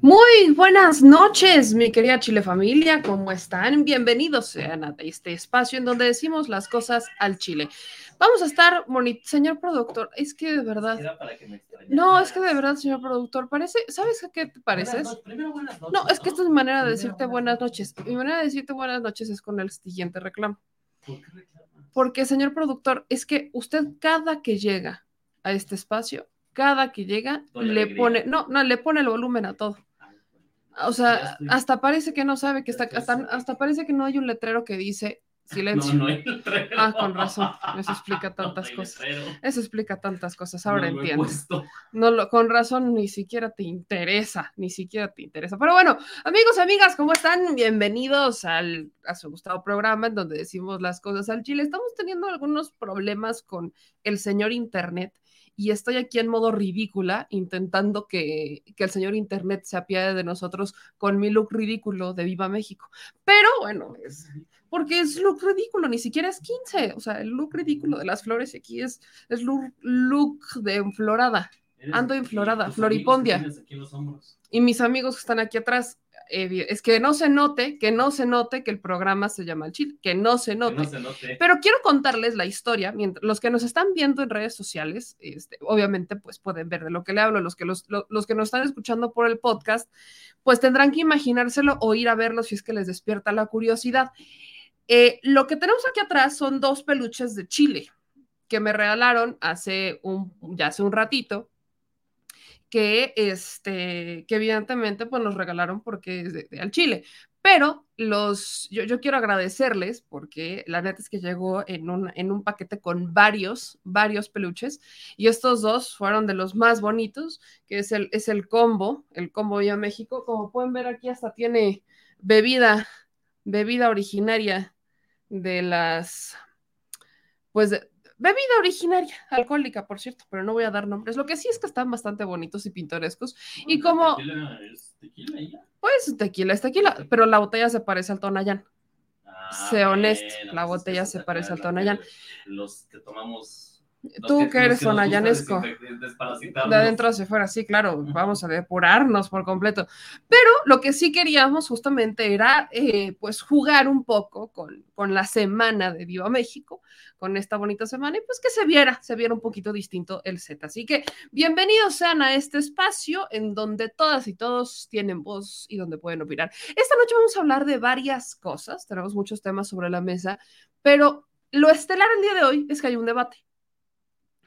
Muy buenas noches, mi querida Chile familia, ¿cómo están? Bienvenidos sean a este espacio en donde decimos las cosas al Chile. Vamos a estar, señor productor, es que de verdad... No, es que de verdad, señor productor, parece, ¿sabes a qué te pareces? No, es que esta es mi manera de decirte buenas noches. Mi manera de decirte buenas noches es con el siguiente reclamo. Porque, señor productor, es que usted cada que llega a este espacio, cada que llega, le pone, no, no, le pone el volumen a todo. O sea, hasta parece que no sabe que está, hasta, hasta parece que no hay un letrero que dice silencio. No, no hay letrero. Ah, con razón. Eso explica tantas No cosas. Eso explica tantas cosas. Ahora No puesto. No lo, con razón, ni siquiera te interesa, ni siquiera te interesa. Pero bueno, amigos, amigas, ¿cómo están? Bienvenidos al, a su gustado programa en donde decimos las cosas al chile. Estamos teniendo algunos problemas con el señor Internet y estoy aquí en modo ridícula intentando que, que el señor Internet se apiade de nosotros con mi look ridículo de Viva México. Pero bueno, es porque es look ridículo, ni siquiera es 15. O sea, el look ridículo de las flores aquí es, es look, look de enflorada. Ando tus floripondia. Y mis amigos que están aquí atrás, eh, es que no se note, que no se note que el programa se llama El Chile, que no se Que note. no se note. Pero quiero contarles la historia, mientras, los que nos están viendo en redes sociales, este, obviamente pues pueden ver de lo que le hablo, los que, los, lo- los que nos están escuchando por el podcast, pues tendrán que imaginárselo o ir a verlo si es que les despierta la curiosidad. Eh, lo que tenemos aquí atrás son dos peluches de Chile que me regalaron hace un, ya hace un ratito, que, este, que evidentemente pues nos regalaron porque es de, al Chile. Pero los, yo, yo quiero agradecerles porque la neta es que llegó en un, en un paquete con varios, varios peluches y estos dos fueron de los más bonitos, que es el, es el combo, el combo Vía México. Como pueden ver aquí hasta tiene bebida, bebida originaria de las, pues bebida originaria, alcohólica, por cierto, pero no voy a dar nombres. Lo que sí es que están bastante bonitos y pintorescos. Y como- Tequila es tequila ya. Pues tequila es tequila, pero la botella se parece al Tonayán. Ah, Sé honesto, bueno, la pues botella se parece al Tonayán. Los que tomamos. Tú que eres desparasitarnos. De adentro hacia afuera, sí, claro, vamos a depurarnos por completo. Pero lo que sí queríamos justamente era, eh, pues, jugar un poco con, con la semana de Viva México, con esta bonita semana, y pues que se viera, se viera un poquito distinto el set. Así que bienvenidos sean a este espacio en donde todas y todos tienen voz y donde pueden opinar. Esta noche vamos a hablar de varias cosas, tenemos muchos temas sobre la mesa, pero lo estelar el día de hoy es que hay un debate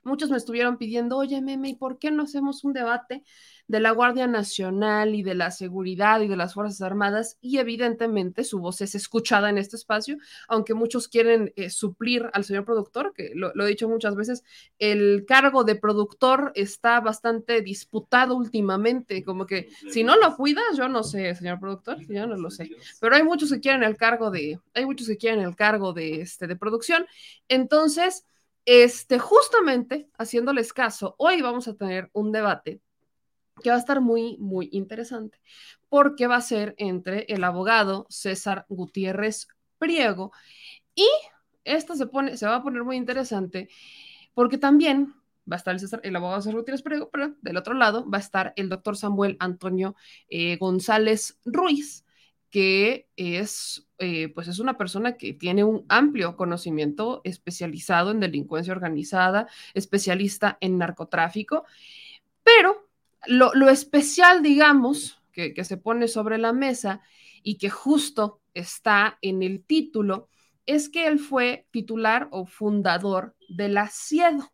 muchos me estuvieron pidiendo, oye, Meme, ¿y por qué no hacemos un debate de la Guardia Nacional y de la seguridad y de las Fuerzas Armadas? Y evidentemente su voz es escuchada en este espacio, aunque muchos quieren eh, suplir al señor productor, que lo, lo he dicho muchas veces, el cargo de productor está bastante disputado últimamente, como que si no lo cuidas, yo no sé, señor productor, yo no lo sé pero hay muchos que quieren el cargo de, hay muchos que quieren el cargo de, este, de producción. Entonces, este, justamente haciéndoles caso, hoy vamos a tener un debate que va a estar muy, muy interesante, porque va a ser entre el abogado César Gutiérrez Priego y esto se pone, se va a poner muy interesante, porque también va a estar el abogado César Gutiérrez Priego, pero del otro lado va a estar el doctor Samuel Antonio eh, González Ruiz, que es, eh, pues es una persona que tiene un amplio conocimiento especializado en delincuencia organizada, especialista en narcotráfico, pero lo, lo especial, digamos, que, que se pone sobre la mesa y que justo está en el título, es que él fue titular o fundador de la CIEDO.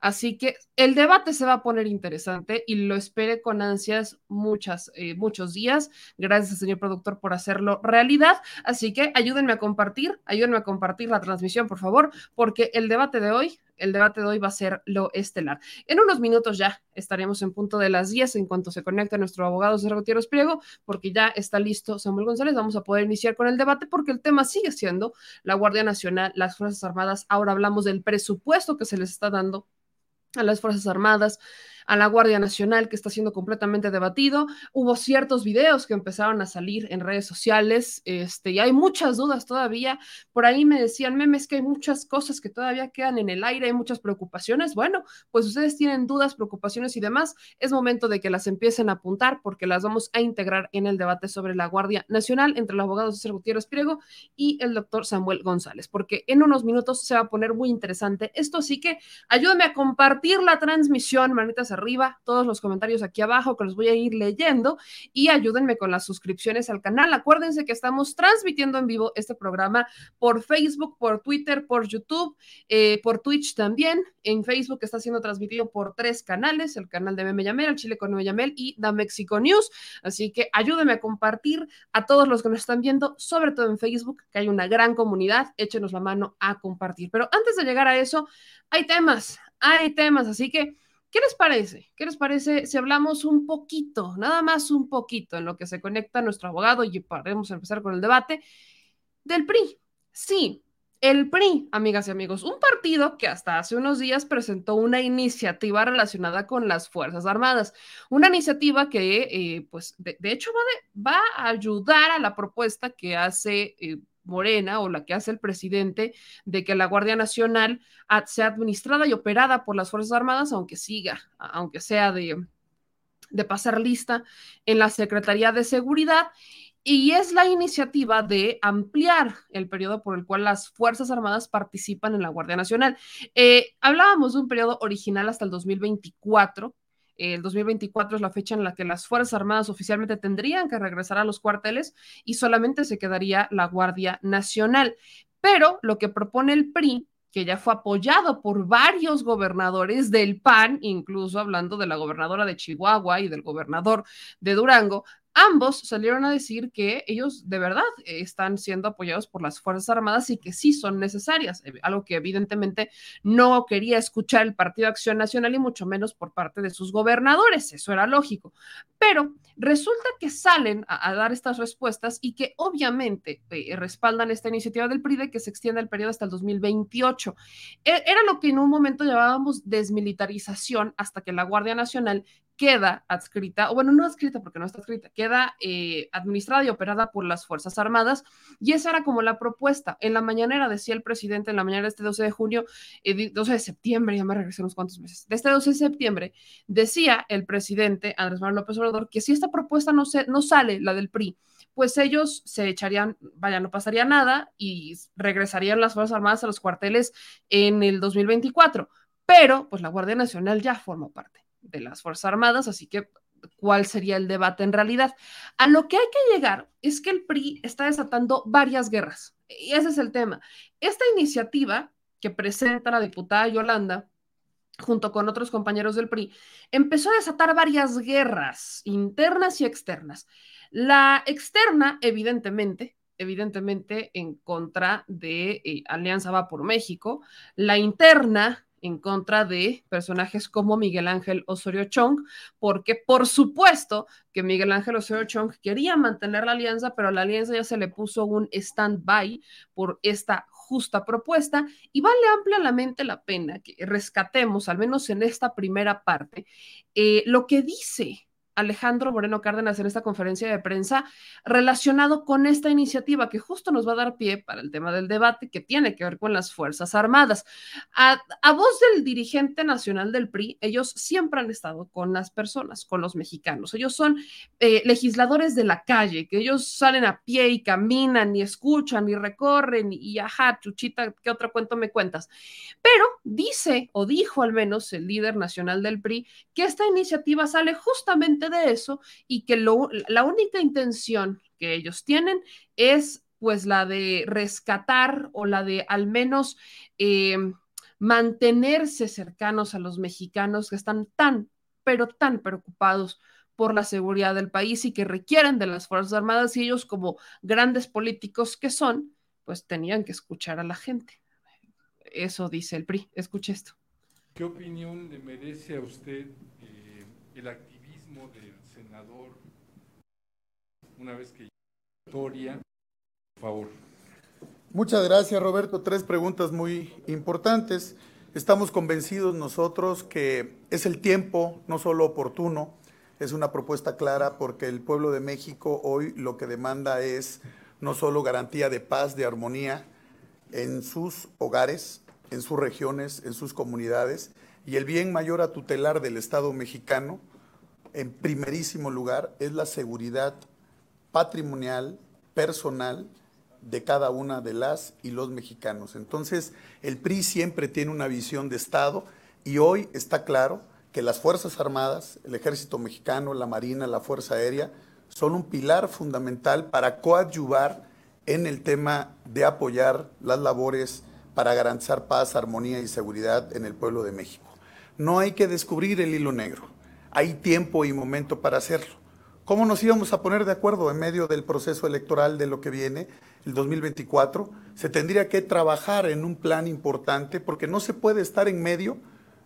Así que el debate se va a poner interesante y lo espere con ansias muchas, eh, muchos días. Gracias, señor productor, por hacerlo realidad. Así que ayúdenme a compartir, ayúdenme a compartir la transmisión, por favor, porque el debate de hoy el debate de hoy va a ser lo estelar. En unos minutos ya estaremos en punto de las 10 en cuanto se conecte nuestro abogado Sergio Gutiérrez Priego, porque ya está listo Samuel González. Vamos a poder iniciar con el debate porque el tema sigue siendo la Guardia Nacional, las Fuerzas Armadas. Ahora hablamos del presupuesto que se les está dando a las Fuerzas Armadas, a la Guardia Nacional, que está siendo completamente debatido. Hubo ciertos videos que empezaron a salir en redes sociales, este, y hay muchas dudas todavía. Por ahí me decían, memes, que hay muchas cosas que todavía quedan en el aire, hay muchas preocupaciones. Bueno, pues ustedes tienen dudas, preocupaciones y demás. Es momento de que las empiecen a apuntar porque las vamos a integrar en el debate sobre la Guardia Nacional entre el abogado César Gutiérrez Priego y el doctor Samuel González, porque en unos minutos se va a poner muy interesante esto. Así que ayúdenme a compartir la transmisión, manitas arriba, todos los comentarios aquí abajo que los voy a ir leyendo y ayúdenme con las suscripciones al canal. Acuérdense que estamos transmitiendo en vivo este programa por Facebook, por Twitter, por YouTube, eh, por Twitch también. En Facebook está siendo transmitido por tres canales, el canal de Meme Yamel, el Chile con Meme Yamel y Da Mexico News. Así que ayúdenme a compartir a todos los que nos están viendo, sobre todo en Facebook, que hay una gran comunidad. Échenos la mano a compartir. Pero antes de llegar a eso, hay temas, hay temas, así que ¿Qué les parece? ¿Qué les parece si hablamos un poquito, nada más un poquito, en lo que se conecta nuestro abogado y podemos empezar con el debate del PRI? Sí, el PRI, amigas y amigos, un partido que hasta hace unos días presentó una iniciativa relacionada con las Fuerzas Armadas, una iniciativa que, eh, pues, de, hecho va, a ayudar a la propuesta que hace... Eh, Morena o la que hace el presidente de que la Guardia Nacional sea administrada y operada por las Fuerzas Armadas, aunque siga, aunque sea de, de pasar lista en la Secretaría de Seguridad. Y es la iniciativa de ampliar el periodo por el cual las Fuerzas Armadas participan en la Guardia Nacional. Eh, hablábamos de un periodo original hasta el 2024, el 2024 es la fecha en la que las Fuerzas Armadas oficialmente tendrían que regresar a los cuarteles y solamente se quedaría la Guardia Nacional. Pero lo que propone el PRI que ya fue apoyado por varios gobernadores del PAN, incluso hablando de la gobernadora de Chihuahua y del gobernador de Durango, ambos salieron a decir que ellos de verdad están siendo apoyados por las Fuerzas Armadas y que sí son necesarias, eh, algo que evidentemente no quería escuchar el Partido Acción Nacional y mucho menos por parte de sus gobernadores, eso era lógico. Pero resulta que salen a, a dar estas respuestas y que obviamente eh, respaldan esta iniciativa del PRI de que se extienda el periodo hasta el 2028. E, era lo que en un momento llamábamos desmilitarización hasta que la Guardia Nacional queda adscrita, o bueno, no adscrita porque no está adscrita, queda eh, administrada y operada por las Fuerzas Armadas, y esa era como la propuesta. En la mañanera decía el presidente, en la mañana de este 12 de junio, eh, 12 de septiembre, ya me regresé unos cuantos meses, de este 12 de septiembre, decía el presidente Andrés Manuel López Obrador que si esta propuesta no, se, no sale, la del PRI, pues ellos se echarían, vaya, no pasaría nada y regresarían las Fuerzas Armadas a los cuarteles en el 2024. Pero, pues la Guardia Nacional ya forma parte de las Fuerzas Armadas, así que cuál sería el debate en realidad. A lo que hay que llegar es que el PRI está desatando varias guerras, y ese es el tema. Esta iniciativa que presenta la diputada Yolanda, junto con otros compañeros del PRI, empezó a desatar varias guerras internas y externas. La externa, evidentemente, evidentemente en contra de eh, Alianza Va por México, la interna en contra de personajes como Miguel Ángel Osorio Chong, porque por supuesto que Miguel Ángel Osorio Chong quería mantener la alianza, pero a la alianza ya se le puso un stand-by por esta justa propuesta y vale ampliamente la pena que rescatemos, al menos en esta primera parte, eh, lo que dice Alejandro Moreno Cárdenas en esta conferencia de prensa relacionado con esta iniciativa que justo nos va a dar pie para el tema del debate que tiene que ver con las Fuerzas Armadas. A, a voz del dirigente nacional del PRI, ellos siempre han estado con las personas, con los mexicanos. Ellos son eh, legisladores de la calle, que ellos salen a pie y caminan y escuchan y recorren y, y ajá, chuchita, ¿qué otro cuento me cuentas? Pero dice o dijo al menos el líder nacional del PRI que esta iniciativa sale justamente de eso y que la única intención que ellos tienen es pues la de rescatar o la de al menos eh, mantenerse cercanos a los mexicanos que están tan, pero tan preocupados por la seguridad del país y que requieren de las Fuerzas Armadas y ellos como grandes políticos que son, pues tenían que escuchar a la gente. Eso dice el PRI. Escuche esto. ¿Qué opinión le merece a usted eh, el activismo del senador una vez que historia? Por favor. Muchas gracias, Roberto. Tres preguntas muy importantes. Estamos convencidos nosotros que es el tiempo, no solo oportuno, es una propuesta clara porque el pueblo de México hoy lo que demanda es no solo garantía de paz, de armonía en sus hogares, en sus regiones, en sus comunidades, y el bien mayor a tutelar del Estado mexicano, en primerísimo lugar, es la seguridad patrimonial, personal, de cada una de las y los mexicanos. Entonces, el PRI siempre tiene una visión de Estado y hoy está claro que las Fuerzas Armadas, el Ejército Mexicano, la Marina, la Fuerza Aérea, son un pilar fundamental para coadyuvar en el tema de apoyar las labores para garantizar paz, armonía y seguridad en el pueblo de México. No hay que descubrir el hilo negro, hay tiempo y momento para hacerlo. ¿Cómo nos íbamos a poner de acuerdo en medio del proceso electoral de lo que viene, el 2024? Se tendría que trabajar en un plan importante porque no se puede estar en medio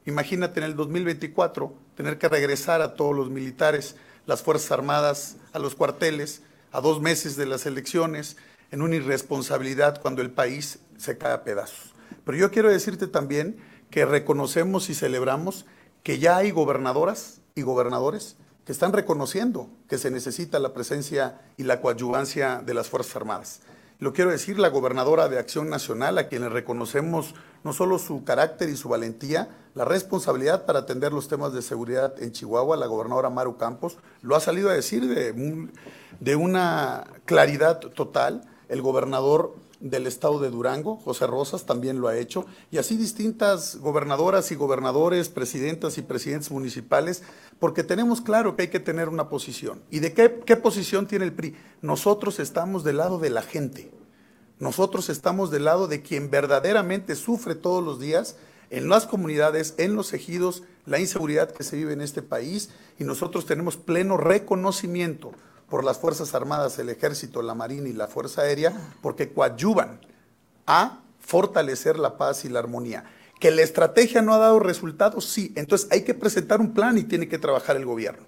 Imagínate en el 2024 tener que regresar a todos los militares, las Fuerzas Armadas, a los cuarteles, a dos meses de las elecciones, en una irresponsabilidad cuando el país se cae a pedazos. Pero yo quiero decirte también que reconocemos y celebramos que ya hay gobernadoras y gobernadores que están reconociendo que se necesita la presencia y la coadyuvancia de las Fuerzas Armadas. Lo quiero decir, la gobernadora de Acción Nacional, a quien le reconocemos no solo su carácter y su valentía, la responsabilidad para atender los temas de seguridad en Chihuahua, la gobernadora Maru Campos, lo ha salido a decir de, de una claridad total. El gobernador del estado de Durango, José Rosas, también lo ha hecho, y así distintas gobernadoras y gobernadores, presidentas y presidentes municipales, porque tenemos claro que hay que tener una posición. ¿Y de qué, posición tiene el PRI? Nosotros estamos del lado de la gente, nosotros estamos del lado de quien verdaderamente sufre todos los días en las comunidades, en los ejidos, la inseguridad que se vive en este país, y nosotros tenemos pleno reconocimiento por las Fuerzas Armadas, el Ejército, la Marina y la Fuerza Aérea, porque coadyuvan a fortalecer la paz y la armonía. Que la estrategia no ha dado resultados, sí. Entonces hay que presentar un plan y tiene que trabajar el gobierno.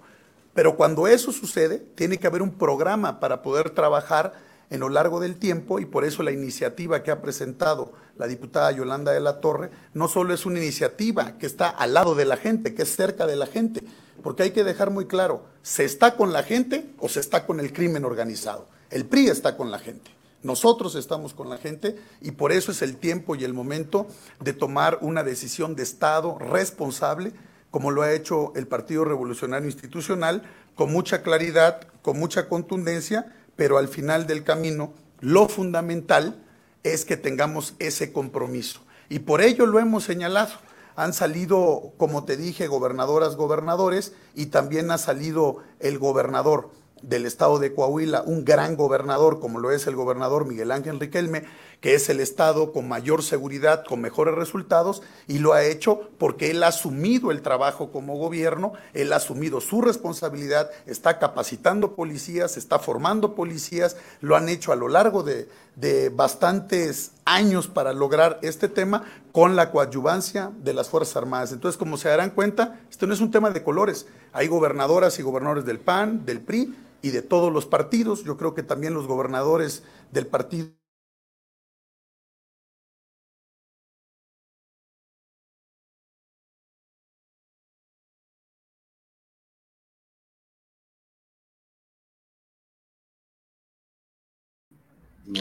Pero cuando eso sucede, tiene que haber un programa para poder trabajar en lo largo del tiempo y por eso la iniciativa que ha presentado la diputada Yolanda de la Torre no solo es una iniciativa que está al lado de la gente, que es cerca de la gente, porque hay que dejar muy claro, ¿se está con la gente o se está con el crimen organizado? El PRI está con la gente. Nosotros estamos con la gente y por eso es el tiempo y el momento de tomar una decisión de Estado responsable, como lo ha hecho el Partido Revolucionario Institucional, con mucha claridad, con mucha contundencia, pero al final del camino lo fundamental es que tengamos ese compromiso. Y por ello lo hemos señalado han salido, como te dije, gobernadoras, gobernadores, y también ha salido el gobernador del estado de Coahuila, un gran gobernador como lo es el gobernador Miguel Ángel Riquelme, que es el estado con mayor seguridad, con mejores resultados, y lo ha hecho porque él ha asumido el trabajo como gobierno, él ha asumido su responsabilidad, está capacitando policías, está formando policías, lo han hecho a lo largo de, de bastantes años para lograr este tema con la coadyuvancia de las Fuerzas Armadas. Entonces, como se darán cuenta, esto no es un tema de colores, hay gobernadoras y gobernadores del PAN, del PRI, y de todos los partidos. Yo creo que también los gobernadores del partido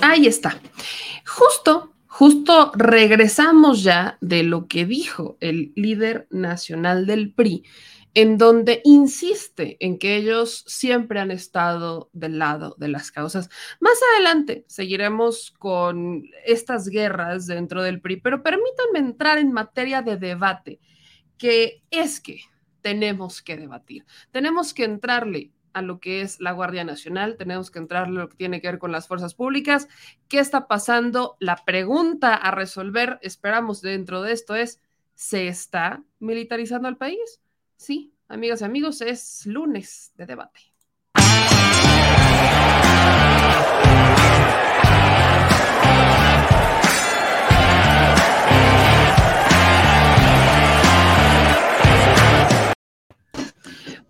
Ahí está. Justo, justo regresamos ya de lo que dijo el líder nacional del PRI en donde insiste en que ellos siempre han estado del lado de las causas. Más adelante seguiremos con estas guerras dentro del PRI, pero permítanme entrar en materia de debate, que es que tenemos que debatir, tenemos que entrarle a lo que es la Guardia Nacional, tenemos que entrarle a lo que tiene que ver con las fuerzas públicas, qué está pasando, la pregunta a resolver, esperamos dentro de esto es, ¿se está militarizando el país? Sí, amigas y amigos, es lunes de debate.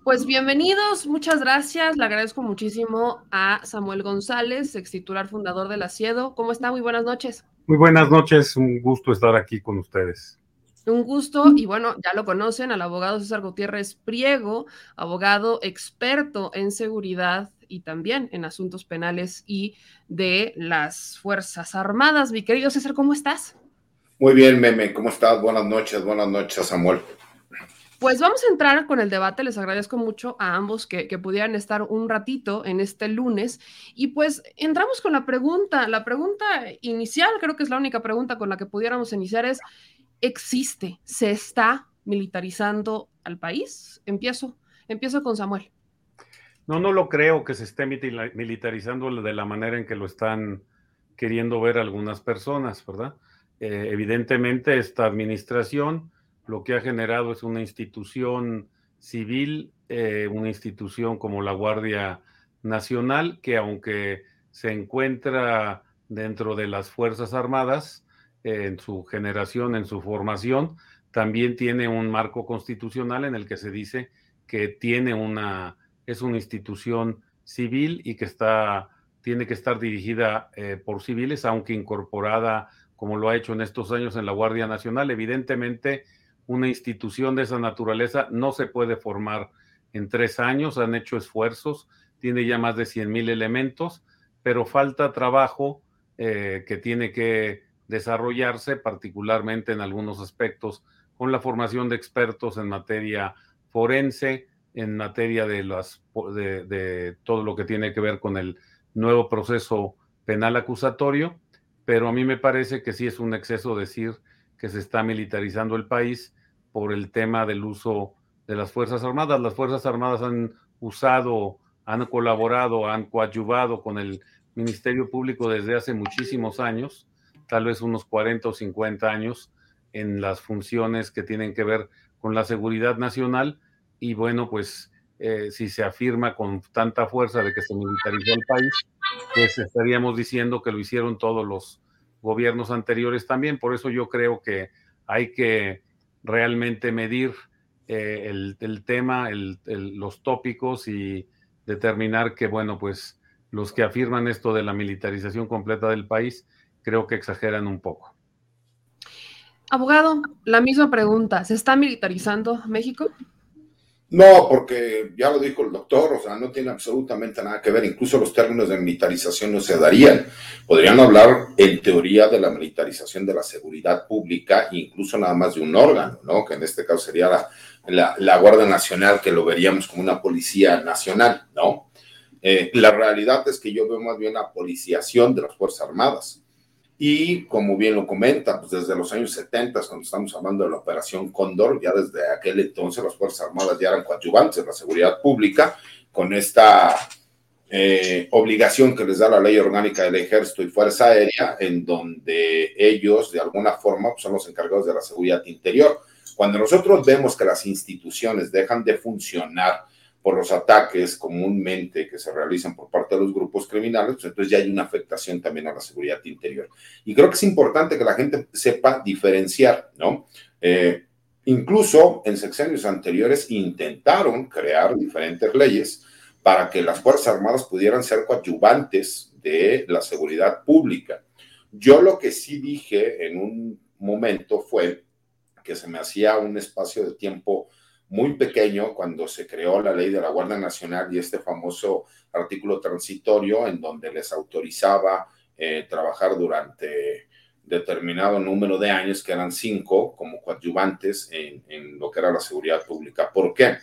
Pues bienvenidos, muchas gracias. Le agradezco muchísimo a Samuel González, ex titular fundador de la CIEDO. ¿Cómo está? Muy buenas noches. Muy buenas noches, un gusto estar aquí con ustedes. Un gusto, y bueno, ya lo conocen, al abogado César Gutiérrez Priego, abogado experto en seguridad y también en asuntos penales y de las Fuerzas Armadas. Mi querido César, ¿cómo estás? Muy bien, Meme, ¿cómo estás? Buenas noches, buenas noches, Samuel. Pues vamos a entrar con el debate. Les agradezco mucho a ambos que, pudieran estar un ratito en este lunes. Y pues entramos con la pregunta. La pregunta inicial, creo que es la única pregunta con la que pudiéramos iniciar, es, existe, se está militarizando al país. Empiezo, empiezo con Samuel. No, no lo creo que se esté militarizando de la manera en que lo están queriendo ver algunas personas, ¿verdad? Eh, evidentemente esta administración lo que ha generado es una institución civil, eh, una institución como la Guardia Nacional, que aunque se encuentra dentro de las Fuerzas Armadas, en su generación, en su formación, también tiene un marco constitucional en el que se dice que tiene una, es una institución civil y que está, tiene que estar dirigida eh, por civiles, aunque incorporada, como lo ha hecho en estos años en la Guardia Nacional. Evidentemente, una institución de esa naturaleza no se puede formar en tres años, han hecho esfuerzos, tiene ya más de 100 mil elementos, pero falta trabajo eh, que tiene que desarrollarse, particularmente en algunos aspectos, con la formación de expertos en materia forense, en materia de, las, de, todo lo que tiene que ver con el nuevo proceso penal acusatorio, pero a mí me parece que sí es un exceso decir que se está militarizando el país por el tema del uso de las Fuerzas Armadas. Las Fuerzas Armadas han usado, han colaborado, han coadyuvado con el Ministerio Público desde hace muchísimos años tal vez unos 40 o 50 años en las funciones que tienen que ver con la seguridad nacional y bueno, pues eh, si se afirma con tanta fuerza de que se militarizó el país, pues estaríamos diciendo que lo hicieron todos los gobiernos anteriores también. Por eso yo creo que hay que realmente medir eh, el, tema, los tópicos y determinar que, bueno, pues los que afirman esto de la militarización completa del país creo que exageran un poco. Abogado, la misma pregunta, ¿se está militarizando México? No, porque ya lo dijo el doctor, o sea, no tiene absolutamente nada que ver, incluso los términos de militarización no se darían. Podrían hablar en teoría de la militarización de la seguridad pública, incluso nada más de un órgano, ¿no? Que en este caso sería la, la, Guardia Nacional, que lo veríamos como una policía nacional, ¿no? Eh, la realidad es que yo veo más bien la policiación de las Fuerzas Armadas. Y como bien lo comenta, pues desde los años 70, cuando estamos hablando de la Operación Cóndor, ya desde aquel entonces las Fuerzas Armadas ya eran coadyuvantes de la seguridad pública, con esta eh, obligación que les da la ley orgánica del Ejército y Fuerza Aérea, en donde ellos de alguna forma pues, son los encargados de la seguridad interior. Cuando nosotros vemos que las instituciones dejan de funcionar, por los ataques comúnmente que se realizan por parte de los grupos criminales, pues entonces ya hay una afectación también a la seguridad interior. Y creo que es importante que la gente sepa diferenciar, ¿no? Eh, incluso en sexenios anteriores intentaron crear diferentes leyes para que las Fuerzas Armadas pudieran ser coadyuvantes de la seguridad pública. Yo lo que sí dije en un momento fue que se me hacía un espacio de tiempo muy pequeño cuando se creó la ley de la Guardia Nacional y este famoso artículo transitorio en donde les autorizaba eh, trabajar durante determinado número de años, que eran cinco, como coadyuvantes en, en, lo que era la seguridad pública. ¿Por qué?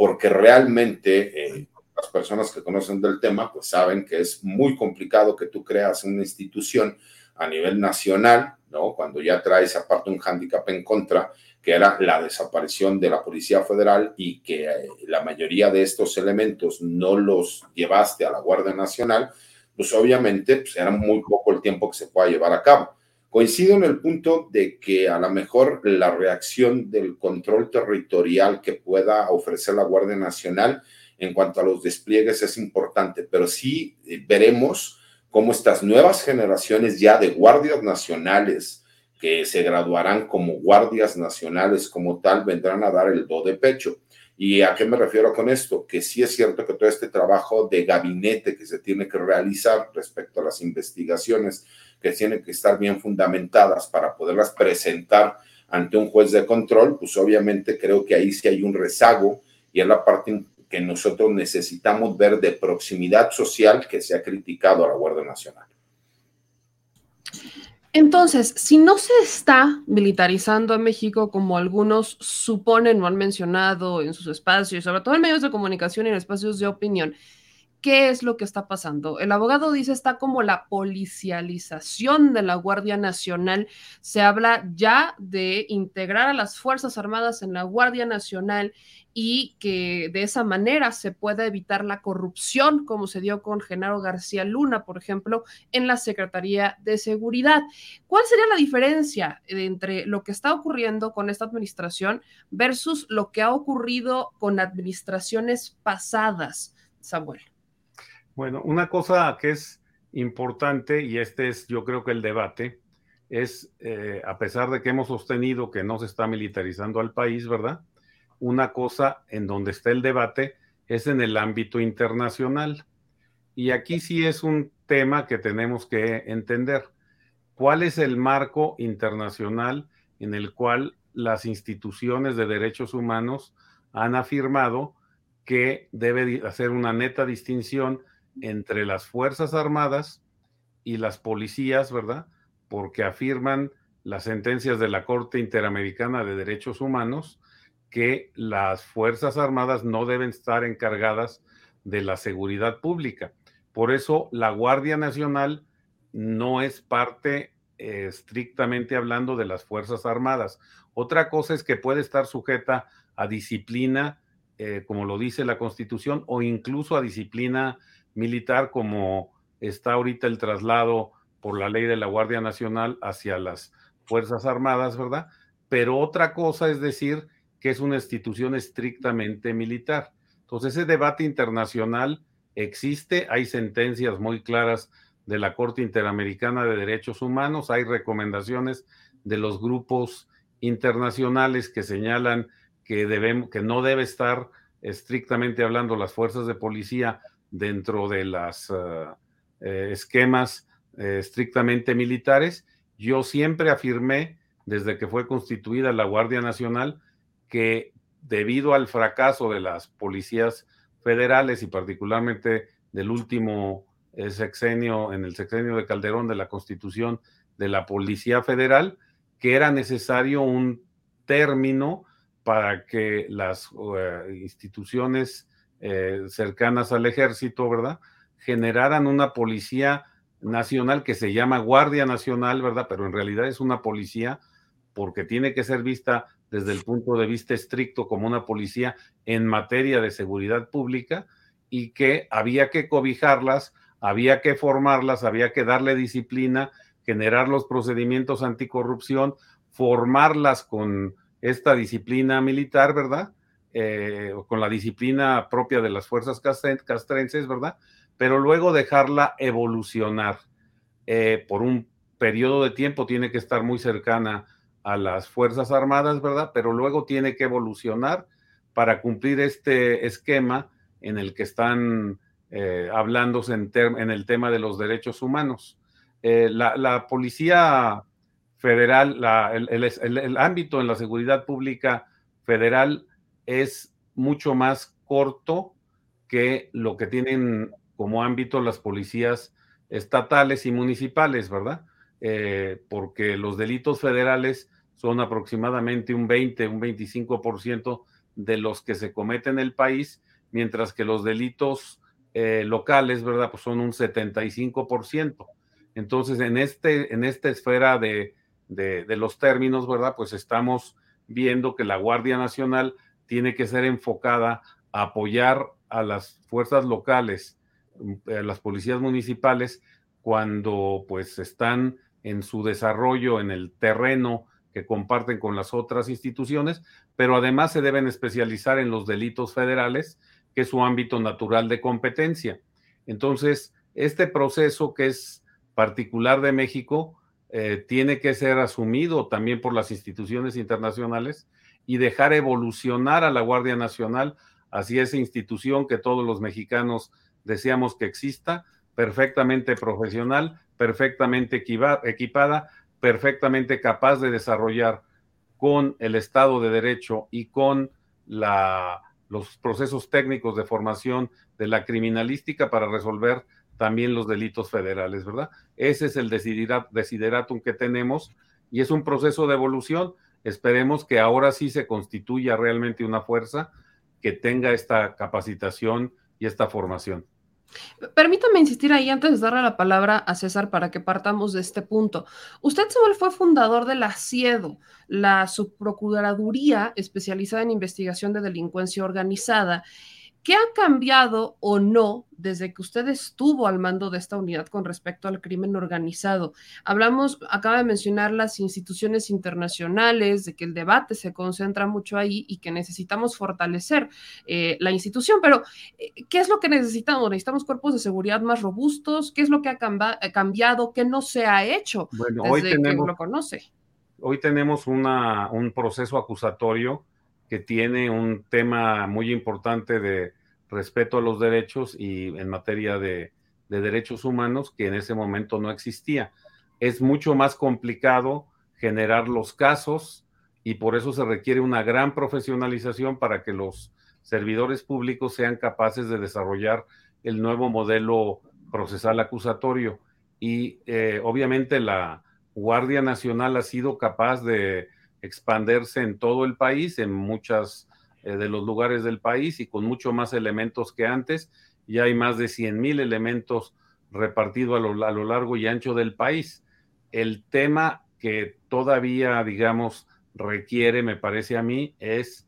porque realmente eh, las personas que conocen del tema, pues saben que es muy complicado que tú creas una institución a nivel nacional, ¿no? Cuando ya traes aparte un hándicap en contra, que era la desaparición de la Policía Federal y que eh, la mayoría de estos elementos no los llevaste a la Guardia Nacional, pues obviamente pues era muy poco el tiempo que se pueda llevar a cabo. Coincido en el punto de que a lo mejor la reacción del control territorial que pueda ofrecer la Guardia Nacional en cuanto a los despliegues es importante, pero sí eh, veremos cómo estas nuevas generaciones ya de guardias nacionales que se graduarán como guardias nacionales como tal vendrán a dar el do de pecho. ¿Y a qué me refiero con esto? Que sí es cierto que todo este trabajo de gabinete que se tiene que realizar respecto a las investigaciones que tienen que estar bien fundamentadas para poderlas presentar ante un juez de control, pues obviamente creo que ahí sí hay un rezago y es la parte que nosotros necesitamos ver de proximidad social que se ha criticado a la Guardia Nacional. Entonces, si no se está militarizando a México como algunos suponen o han mencionado en sus espacios, sobre todo en medios de comunicación y en espacios de opinión, ¿qué es lo que está pasando? El abogado dice está como la policialización de la Guardia Nacional. Se habla ya de integrar a las Fuerzas Armadas en la Guardia Nacional y que de esa manera se pueda evitar la corrupción, como se dio con Genaro García Luna, por ejemplo, en la Secretaría de Seguridad. ¿Cuál sería la diferencia entre lo que está ocurriendo con esta administración versus lo que ha ocurrido con administraciones pasadas, Samuel? Bueno, una cosa que es importante, y este es yo creo que el debate, es, eh, a pesar de que hemos sostenido que no se está militarizando al país, ¿verdad? una cosa en donde está el debate es en el ámbito internacional. Y aquí sí es un tema que tenemos que entender. ¿Cuál es el marco internacional en el cual las instituciones de derechos humanos han afirmado que debe hacer una neta distinción entre las Fuerzas Armadas y las policías, ¿verdad? Porque afirman las sentencias de la Corte Interamericana de Derechos Humanos que las Fuerzas Armadas no deben estar encargadas de la seguridad pública. Por eso la Guardia Nacional no es parte eh, estrictamente hablando de las Fuerzas Armadas. Otra cosa es que puede estar sujeta a disciplina, eh, como lo dice la Constitución, o incluso a disciplina militar, como está ahorita el traslado por la ley de la Guardia Nacional hacia las Fuerzas Armadas, ¿verdad? Pero otra cosa es decir que es una institución estrictamente militar. Entonces, ese debate internacional existe, hay sentencias muy claras de la Corte Interamericana de Derechos Humanos, hay recomendaciones de los grupos internacionales que señalan que, debemos, que no debe estar estrictamente hablando las fuerzas de policía dentro de los uh, eh, esquemas eh, estrictamente militares. Yo siempre afirmé, desde que fue constituida la Guardia Nacional, que debido al fracaso de las policías federales y particularmente del último eh, sexenio, en el sexenio de Calderón de la constitución de la Policía Federal, que era necesario un término para que las instituciones eh, cercanas al ejército, ¿verdad? Generaran una policía nacional que se llama Guardia Nacional, ¿verdad? Pero en realidad es una policía porque tiene que ser vista desde el punto de vista estricto como una policía en materia de seguridad pública y que había que cobijarlas, había que formarlas, había que darle disciplina, generar los procedimientos anticorrupción, formarlas con esta disciplina militar, ¿verdad? Eh, con la disciplina propia de las fuerzas castrenses, ¿verdad? Pero luego dejarla evolucionar eh, por un periodo de tiempo, tiene que estar muy cercana a las Fuerzas Armadas, ¿verdad? Pero luego tiene que evolucionar para cumplir este esquema en el que están eh, hablándose en, el tema de los derechos humanos. Eh, la, Policía Federal, el, ámbito en la seguridad pública federal es mucho más corto que lo que tienen como ámbito las policías estatales y municipales, ¿verdad? Eh, porque los delitos federales son aproximadamente un 20, un 25% de los que se cometen en el país, mientras que los delitos eh, locales, ¿verdad? Pues son un 75%. Entonces, en, este, en esta esfera de, de, de los términos, ¿verdad? Pues estamos viendo que la Guardia Nacional tiene que ser enfocada a apoyar a las fuerzas locales, a las policías municipales, cuando pues están en su desarrollo en el terreno que comparten con las otras instituciones, pero además se deben especializar en los delitos federales, que es su ámbito natural de competencia. Entonces, este proceso que es particular de México eh, tiene que ser asumido también por las instituciones internacionales y dejar evolucionar a la Guardia Nacional hacia esa institución que todos los mexicanos deseamos que exista, perfectamente profesional, perfectamente equipada, perfectamente capaz de desarrollar con el Estado de Derecho y con la, los procesos técnicos de formación de la criminalística para resolver también los delitos federales, ¿verdad? Ese es el desideratum que tenemos y es un proceso de evolución. Esperemos que ahora sí se constituya realmente una fuerza que tenga esta capacitación y esta formación. Permítame insistir ahí antes de darle la palabra a César para que partamos de este punto. Usted, Samuel, fue fundador de la CIEDO, la Subprocuraduría especializada en investigación de delincuencia organizada. ¿Qué ha cambiado o no desde que usted estuvo al mando de esta unidad con respecto al crimen organizado? Hablamos, acaba de mencionar las instituciones internacionales, de que el debate se concentra mucho ahí y que necesitamos fortalecer eh, la institución, pero eh, ¿qué es lo que necesitamos? ¿Necesitamos cuerpos de seguridad más robustos? ¿Qué es lo que ha eh, cambiado? ¿Qué no se ha hecho bueno, desde hoy tenemos, que lo conoce? Hoy tenemos una, un proceso acusatorio que tiene un tema muy importante de respeto a los derechos y en materia de, de, derechos humanos que en ese momento no existía. Es mucho más complicado generar los casos y por eso se requiere una gran profesionalización para que los servidores públicos sean capaces de desarrollar el nuevo modelo procesal acusatorio. Y eh, obviamente la Guardia Nacional ha sido capaz de expandirse en todo el país, en muchas eh, de los lugares del país y con mucho más elementos que antes. Ya hay más de 100 mil elementos repartidos a lo, a lo largo y ancho del país. El tema que todavía, digamos, requiere, me parece a mí, es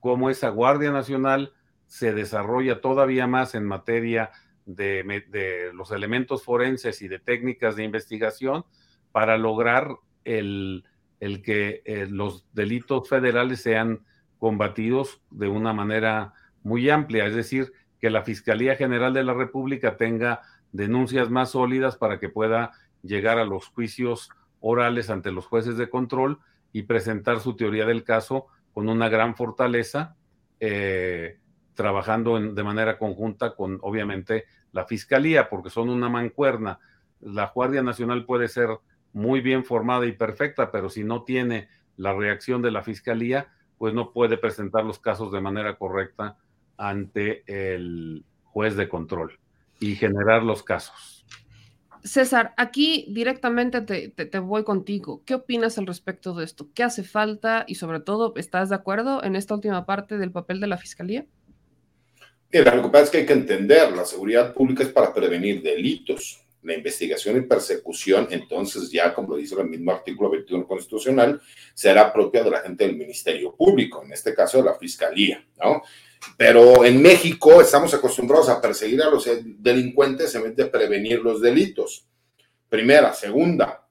cómo esa Guardia Nacional se desarrolla todavía más en materia de, de, los elementos forenses y de técnicas de investigación para lograr el, el que eh, los delitos federales sean combatidos de una manera muy amplia, es decir, que la Fiscalía General de la República tenga denuncias más sólidas para que pueda llegar a los juicios orales ante los jueces de control y presentar su teoría del caso con una gran fortaleza, eh, trabajando en, de manera conjunta con, obviamente, la Fiscalía, porque son una mancuerna. La Guardia Nacional puede ser muy bien formada y perfecta, pero si no tiene la reacción de la fiscalía, pues no puede presentar los casos de manera correcta ante el juez de control y generar los casos. César, aquí directamente te, te, te, voy contigo. ¿Qué opinas al respecto de esto? ¿Qué hace falta? Y sobre todo, ¿estás de acuerdo en esta última parte del papel de la Fiscalía? Mira, lo que pasa es que hay que entender, la seguridad pública es para prevenir delitos la investigación y persecución, entonces ya, como lo dice el mismo artículo 21 constitucional, será propia de la gente del Ministerio Público, en este caso de la Fiscalía, ¿no? Pero en México estamos acostumbrados a perseguir a los delincuentes en vez de prevenir los delitos. Primera. Segunda,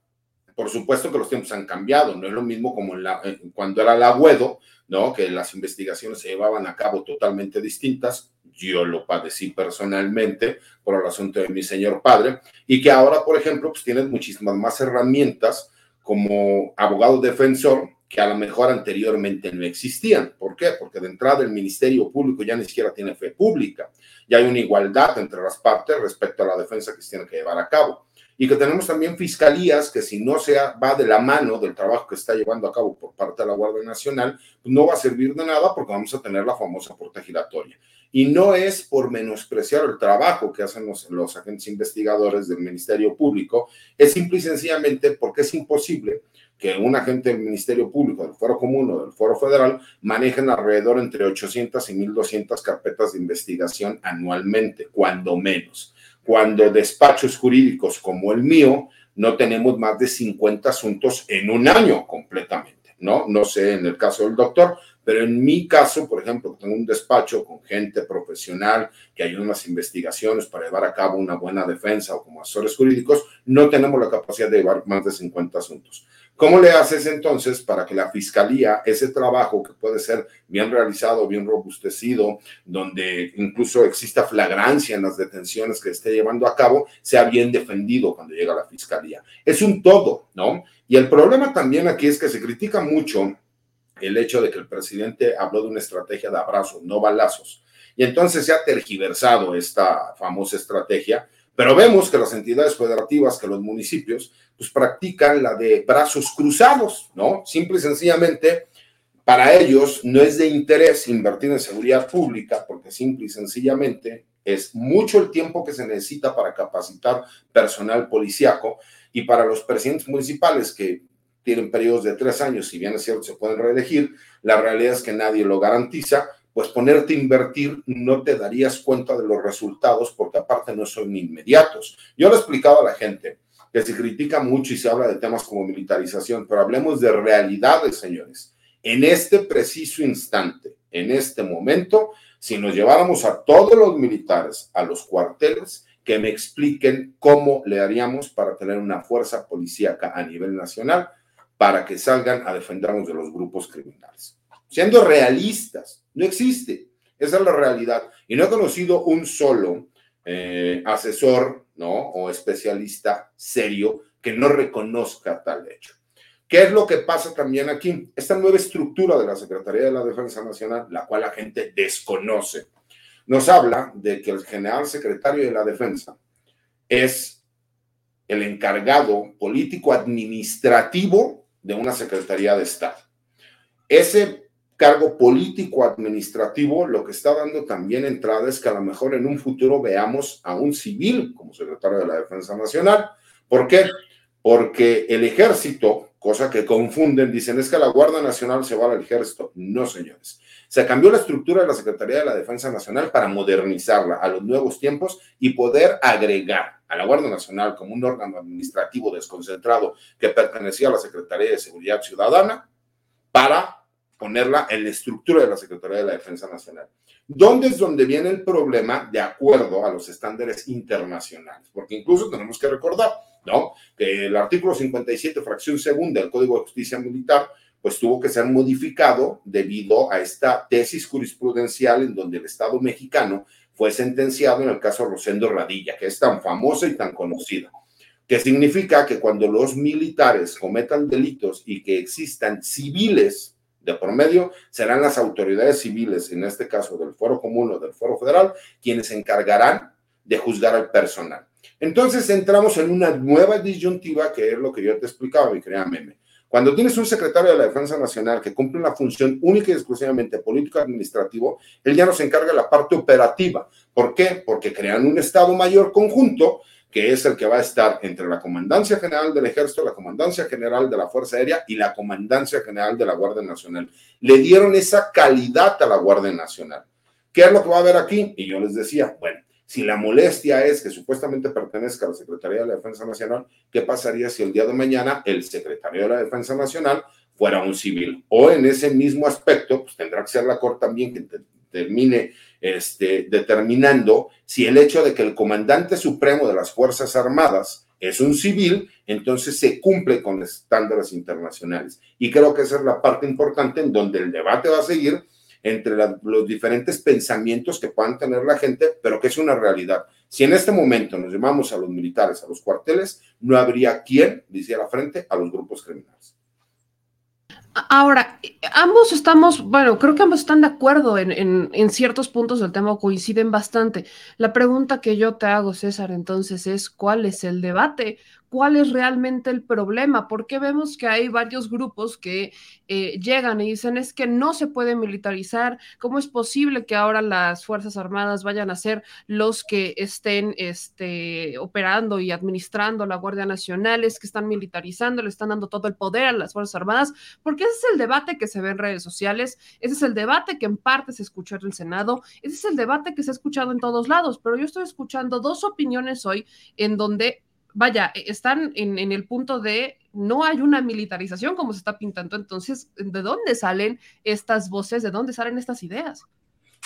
por supuesto que los tiempos han cambiado, no es lo mismo como la, cuando era el agüedo, ¿no? Que las investigaciones se llevaban a cabo totalmente distintas yo lo padecí personalmente por el asunto de mi señor padre, y que ahora, por ejemplo, pues tienes muchísimas más herramientas como abogado defensor que a lo mejor anteriormente no existían. ¿Por qué? Porque de entrada el Ministerio Público ya ni siquiera tiene fe pública. Ya hay una igualdad entre las partes respecto a la defensa que se tiene que llevar a cabo. y que tenemos también fiscalías que si no se va de la mano del trabajo que está llevando a cabo por parte de la Guardia Nacional, pues no va a servir de nada porque vamos a tener la famosa puerta giratoria. Y no es por menospreciar el trabajo que hacen los, agentes investigadores del Ministerio Público, es simple y sencillamente porque es imposible que un agente del Ministerio Público, del Foro Común o del Foro Federal manejen alrededor entre 800 y 1200 carpetas de investigación anualmente, cuando menos. Cuando despachos jurídicos como el mío no tenemos más de 50 asuntos en un año completamente, ¿no? No sé en el caso del doctor, pero en mi caso, por ejemplo, tengo un despacho con gente profesional que ayuda en las investigaciones para llevar a cabo una buena defensa o como asesores jurídicos, no tenemos la capacidad de llevar más de 50 asuntos. ¿Cómo le haces entonces para que la fiscalía, ese trabajo que puede ser bien realizado, bien robustecido, donde incluso exista flagrancia en las detenciones que esté llevando a cabo, sea bien defendido cuando llega a la fiscalía? Es un todo, ¿no? Y el problema también aquí es que se critica mucho el hecho de que el presidente habló de una estrategia de abrazos, no balazos. Y entonces se ha tergiversado esta famosa estrategia, pero vemos que las entidades federativas, que los municipios, pues practican la de brazos cruzados, ¿no? Simple y sencillamente, para ellos no es de interés invertir en seguridad pública, porque simple y sencillamente es mucho el tiempo que se necesita para capacitar personal policiaco y para los presidentes municipales que tienen periodos de tres años, si bien es cierto, se pueden reelegir, la realidad es que nadie lo garantiza, pues ponerte a invertir no te darías cuenta de los resultados porque aparte no son inmediatos. Yo lo he explicado a la gente que se critica mucho y se habla de temas como militarización, pero hablemos de realidades, señores. En este preciso instante, en este momento, si nos lleváramos a todos los militares a los cuarteles, que me expliquen cómo le haríamos para tener una fuerza policíaca a nivel nacional para que salgan a defendernos de los grupos criminales. Siendo realistas, no existe. Esa es la realidad. Y no he conocido un solo eh, asesor ¿no? o especialista serio que no reconozca tal hecho. ¿Qué es lo que pasa también aquí? Esta nueva estructura de la Secretaría de la Defensa Nacional, la cual la gente desconoce, nos habla de que el general secretario de la Defensa es el encargado político administrativo de una Secretaría de Estado. Ese cargo político administrativo lo que está dando también entrada es que a lo mejor en un futuro veamos a un civil como secretario de la Defensa Nacional. ¿Por qué? Porque el ejército, cosa que confunden, dicen es que la Guardia Nacional se va al ejército. No, señores. Se cambió la estructura de la Secretaría de la Defensa Nacional para modernizarla a los nuevos tiempos y poder agregar a la Guardia Nacional como un órgano administrativo desconcentrado que pertenecía a la Secretaría de Seguridad Ciudadana para ponerla en la estructura de la Secretaría de la Defensa Nacional. ¿Dónde es donde viene el problema de acuerdo a los estándares internacionales? Porque incluso tenemos que recordar, ¿no? Que el artículo 57, fracción segunda del Código de Justicia Militar, pues tuvo que ser modificado debido a esta tesis jurisprudencial en donde el Estado mexicano fue sentenciado en el caso Rosendo Radilla, que es tan famosa y tan conocida, que significa que cuando los militares cometan delitos y que existan civiles de por medio, serán las autoridades civiles, en este caso del Foro Común o del Foro Federal, quienes se encargarán de juzgar al personal. Entonces entramos en una nueva disyuntiva que es lo que yo te explicaba, mi querida Meme. Cuando tienes un secretario de la Defensa Nacional que cumple una función única y exclusivamente político-administrativo, él ya no se encarga de la parte operativa. ¿Por qué? Porque crean un Estado Mayor conjunto que es el que va a estar entre la Comandancia General del Ejército, la Comandancia General de la Fuerza Aérea y la Comandancia General de la Guardia Nacional. Le dieron esa calidad a la Guardia Nacional. ¿Qué es lo que va a haber aquí? Y yo les decía, bueno, si la molestia es que supuestamente pertenezca a la Secretaría de la Defensa Nacional, ¿qué pasaría si el día de mañana el secretario de la Defensa Nacional fuera un civil? O en ese mismo aspecto, pues tendrá que ser la Corte también que termine este, determinando si el hecho de que el comandante supremo de las Fuerzas Armadas es un civil, entonces se cumple con estándares internacionales. Y creo que esa es la parte importante en donde el debate va a seguir entre los diferentes pensamientos que puedan tener la gente, pero que es una realidad. Si en este momento nos llamamos a los militares, a los cuarteles, no habría quien le hiciera frente a los grupos criminales. Ahora, ambos estamos, bueno, creo que ambos están de acuerdo en, en, en, ciertos puntos del tema, coinciden bastante. La pregunta que yo te hago, César, entonces es, ¿cuál es el debate? Cuál es realmente el problema, porque vemos que hay varios grupos que eh, llegan y dicen es que no se puede militarizar, ¿cómo es posible que ahora las Fuerzas Armadas vayan a ser los que estén este, operando y administrando la Guardia Nacional, es que están militarizando, le están dando todo el poder a las Fuerzas Armadas? Porque ese es el debate que se ve en redes sociales, ese es el debate que en parte se escuchó en el Senado, ese es el debate que se ha escuchado en todos lados, pero yo estoy escuchando dos opiniones hoy en donde vaya, e, están en, en, el punto de no hay una militarización como se está pintando. Entonces, ¿de dónde salen estas voces? ¿De dónde salen estas ideas?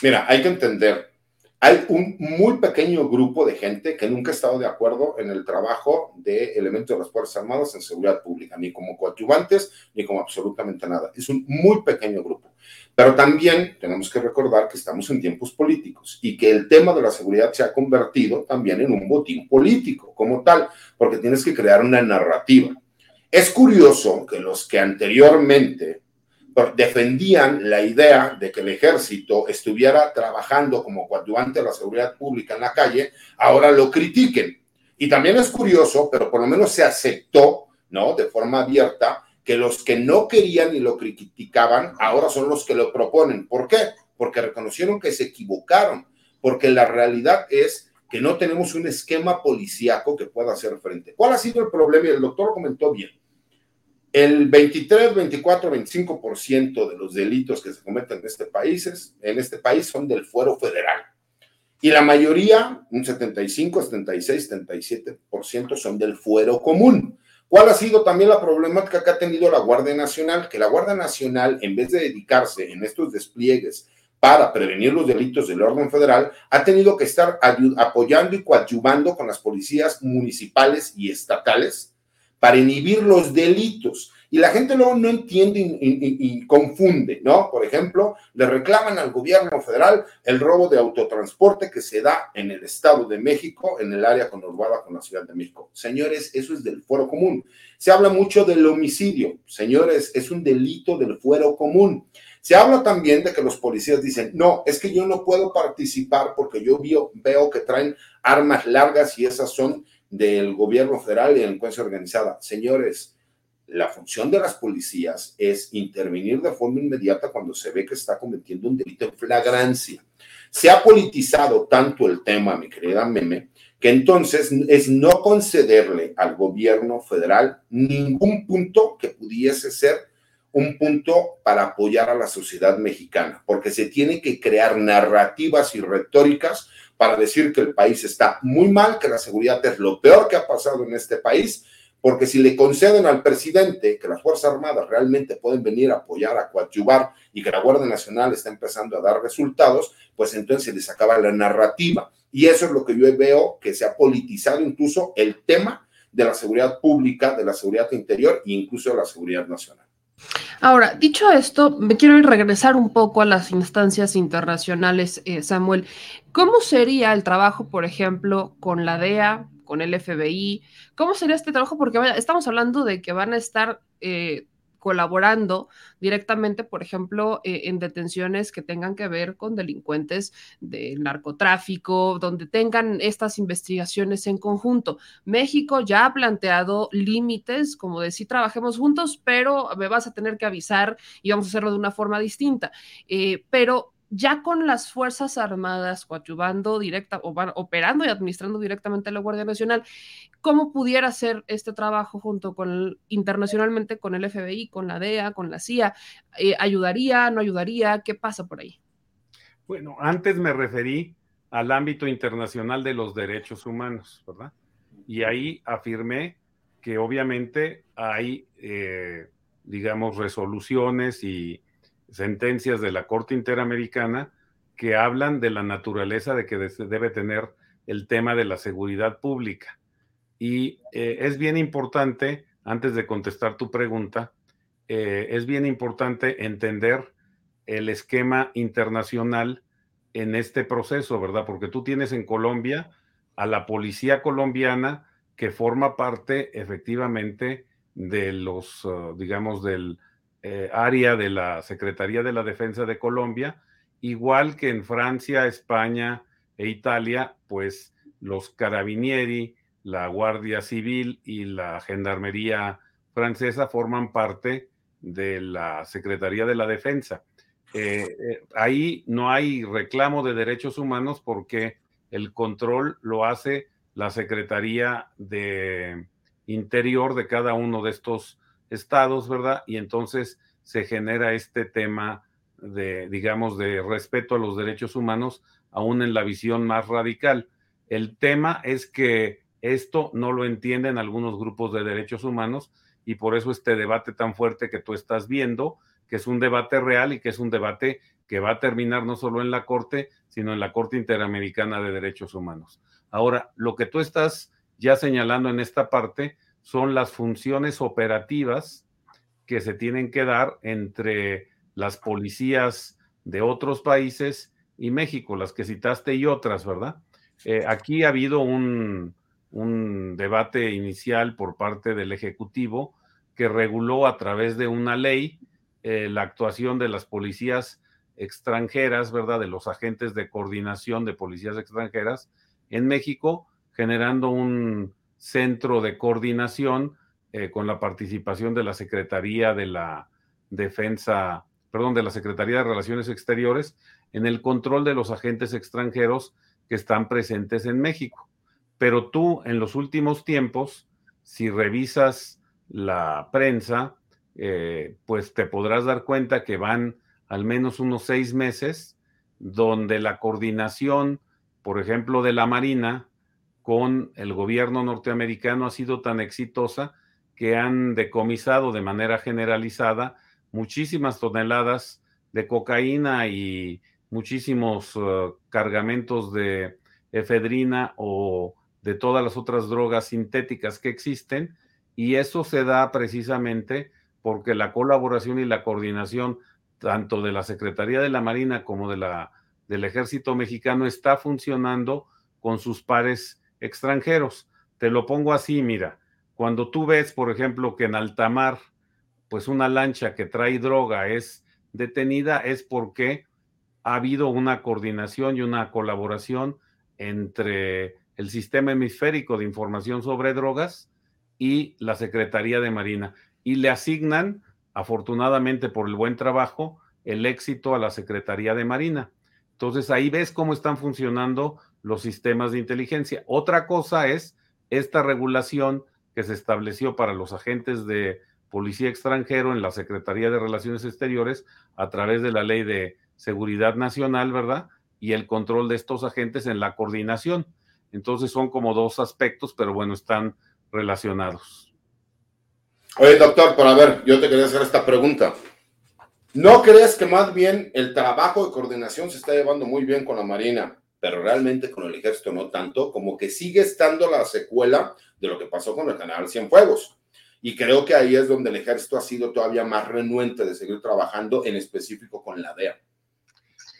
Mira, hay que entender, hay un muy pequeño grupo de gente que nunca ha estado de acuerdo en el trabajo de elementos de las Fuerzas Armadas en seguridad pública, ni como coadyuvantes, ni como absolutamente nada. Es un muy pequeño grupo. Pero también tenemos que recordar que estamos en tiempos políticos y que el tema de la seguridad se ha convertido también en un botín político como tal, porque tienes que crear una narrativa. Es curioso que los que anteriormente defendían la idea de que el ejército estuviera trabajando como coadyuvante de la seguridad pública en la calle, ahora lo critiquen. Y también es curioso, pero por lo menos se aceptó, ¿no? De forma abierta, que los que no querían y lo criticaban ahora son los que lo proponen. ¿Por qué? Porque reconocieron que se equivocaron, porque la realidad es que no tenemos un esquema policíaco que pueda hacer frente. ¿Cuál ha sido el problema? Y el doctor comentó bien. El 23, 24, 25% de los delitos que se cometen en este país, en este país son del fuero federal. Y la mayoría, un 75, 76, 77% son del fuero común. ¿Cuál ha sido también la problemática que ha tenido la Guardia Nacional? Que la Guardia Nacional, en vez de dedicarse en estos despliegues para prevenir los delitos del orden federal, ha tenido que estar apoyando y coadyuvando con las policías municipales y estatales para inhibir los delitos. Y la gente luego no entiende y, confunde, ¿no? Por ejemplo, le reclaman al gobierno federal el robo de autotransporte que se da en el Estado de México, en el área conurbada con la Ciudad de México. Señores, eso es del fuero común. Se habla mucho del homicidio. Señores, es un delito del fuero común. Se habla también de que los policías dicen, no, es que yo no puedo participar porque yo veo, que traen armas largas y esas son del gobierno federal y delincuencia organizada. Señores, la función de las policías es intervenir de forma inmediata cuando se ve que está cometiendo un delito en flagrancia. Se ha politizado tanto el tema, mi querida Meme, que entonces es no concederle al gobierno federal ningún punto que pudiese ser un punto para apoyar a la sociedad mexicana, porque se tiene que crear narrativas y retóricas para decir que el país está muy mal, que la seguridad es lo peor que ha pasado en este país porque si le conceden al presidente que las Fuerzas Armadas realmente pueden venir a apoyar, a coadyuvar y que la Guardia Nacional está empezando a dar resultados, pues entonces les acaba la narrativa. Y eso es lo que yo veo que se ha politizado incluso el tema de la seguridad pública, de la seguridad interior e incluso de la seguridad nacional. Ahora, dicho esto, me quiero regresar un poco a las instancias internacionales, eh, Samuel. ¿Cómo sería el trabajo, por ejemplo, con la DEA, con el FBI. ¿Cómo sería este trabajo? Porque vaya, estamos hablando de que van a estar eh, colaborando directamente, por ejemplo, eh, en detenciones que tengan que ver con delincuentes del narcotráfico, donde tengan estas investigaciones en conjunto. México ya ha planteado límites, como de si trabajemos juntos, pero me vas a tener que avisar y vamos a hacerlo de una forma distinta. Eh, pero ya con las Fuerzas Armadas coadyuvando directa o van, operando y administrando directamente la Guardia Nacional, ¿cómo pudiera ser este trabajo junto con internacionalmente con el FBI, con la DEA, con la CIA? Eh, ¿Ayudaría, no ayudaría? ¿Qué pasa por ahí? Bueno, antes me referí al ámbito internacional de los derechos humanos, ¿verdad? Y ahí afirmé que obviamente hay, eh, digamos, resoluciones y sentencias de la Corte Interamericana que hablan de la naturaleza de que debe tener el tema de la seguridad pública. Y eh, es bien importante, antes de contestar tu pregunta, eh, es bien importante entender el esquema internacional en este proceso, ¿verdad? Porque tú tienes en Colombia a la policía colombiana que forma parte efectivamente de los, uh, digamos, del, eh, área de la Secretaría de la Defensa de Colombia, igual que en Francia, España e Italia, pues los carabinieri, la Guardia Civil y la Gendarmería francesa forman parte de la Secretaría de la Defensa. Eh, eh, ahí no hay reclamo de derechos humanos porque el control lo hace la Secretaría de Interior de cada uno de estos estados, ¿verdad? Y entonces se genera este tema de, digamos, de respeto a los derechos humanos, aún en la visión más radical. El tema es que esto no lo entienden algunos grupos de derechos humanos y por eso este debate tan fuerte que tú estás viendo, que es un debate real y que es un debate que va a terminar no solo en la Corte, sino en la Corte Interamericana de Derechos Humanos. Ahora, lo que tú estás ya señalando en esta parte son las funciones operativas que se tienen que dar entre las policías de otros países y México, las que citaste y otras, ¿verdad? Eh, aquí ha habido un, un debate inicial por parte del Ejecutivo que reguló a través de una ley eh, la actuación de las policías extranjeras, ¿verdad? De los agentes de coordinación de policías extranjeras en México, generando un centro de coordinación eh, con la participación de la Secretaría de la Defensa, perdón, de la Secretaría de Relaciones Exteriores en el control de los agentes extranjeros que están presentes en México. Pero tú, en los últimos tiempos, si revisas la prensa, eh, pues te podrás dar cuenta que van al menos unos seis meses donde la coordinación, por ejemplo, de la Marina con el gobierno norteamericano ha sido tan exitosa que han decomisado de manera generalizada muchísimas toneladas de cocaína y muchísimos uh, cargamentos de efedrina o de todas las otras drogas sintéticas que existen. Y eso se da precisamente porque la colaboración y la coordinación tanto de la Secretaría de la Marina como de la, del Ejército Mexicano está funcionando con sus pares extranjeros. Te lo pongo así, mira, cuando tú ves, por ejemplo, que en alta mar, pues una lancha que trae droga es detenida, es porque ha habido una coordinación y una colaboración entre el Sistema Hemisférico de Información sobre Drogas y la Secretaría de Marina. Y le asignan afortunadamente por el buen trabajo, el éxito a la Secretaría de Marina. Entonces ahí ves cómo están funcionando los sistemas de inteligencia. Otra cosa es esta regulación que se estableció para los agentes de policía extranjero en la Secretaría de Relaciones Exteriores a través de la Ley de Seguridad Nacional, ¿verdad? Y el control de estos agentes en la coordinación. Entonces son como dos aspectos, pero bueno, están relacionados. Oye, doctor, para ver, yo te quería hacer esta pregunta. ¿No crees que más bien el trabajo de coordinación se está llevando muy bien con la Marina, pero realmente con el ejército no tanto? Como que sigue estando la secuela de lo que pasó con el general Cienfuegos. Y creo que ahí es donde el ejército ha sido todavía más renuente de seguir trabajando, en específico con la DEA.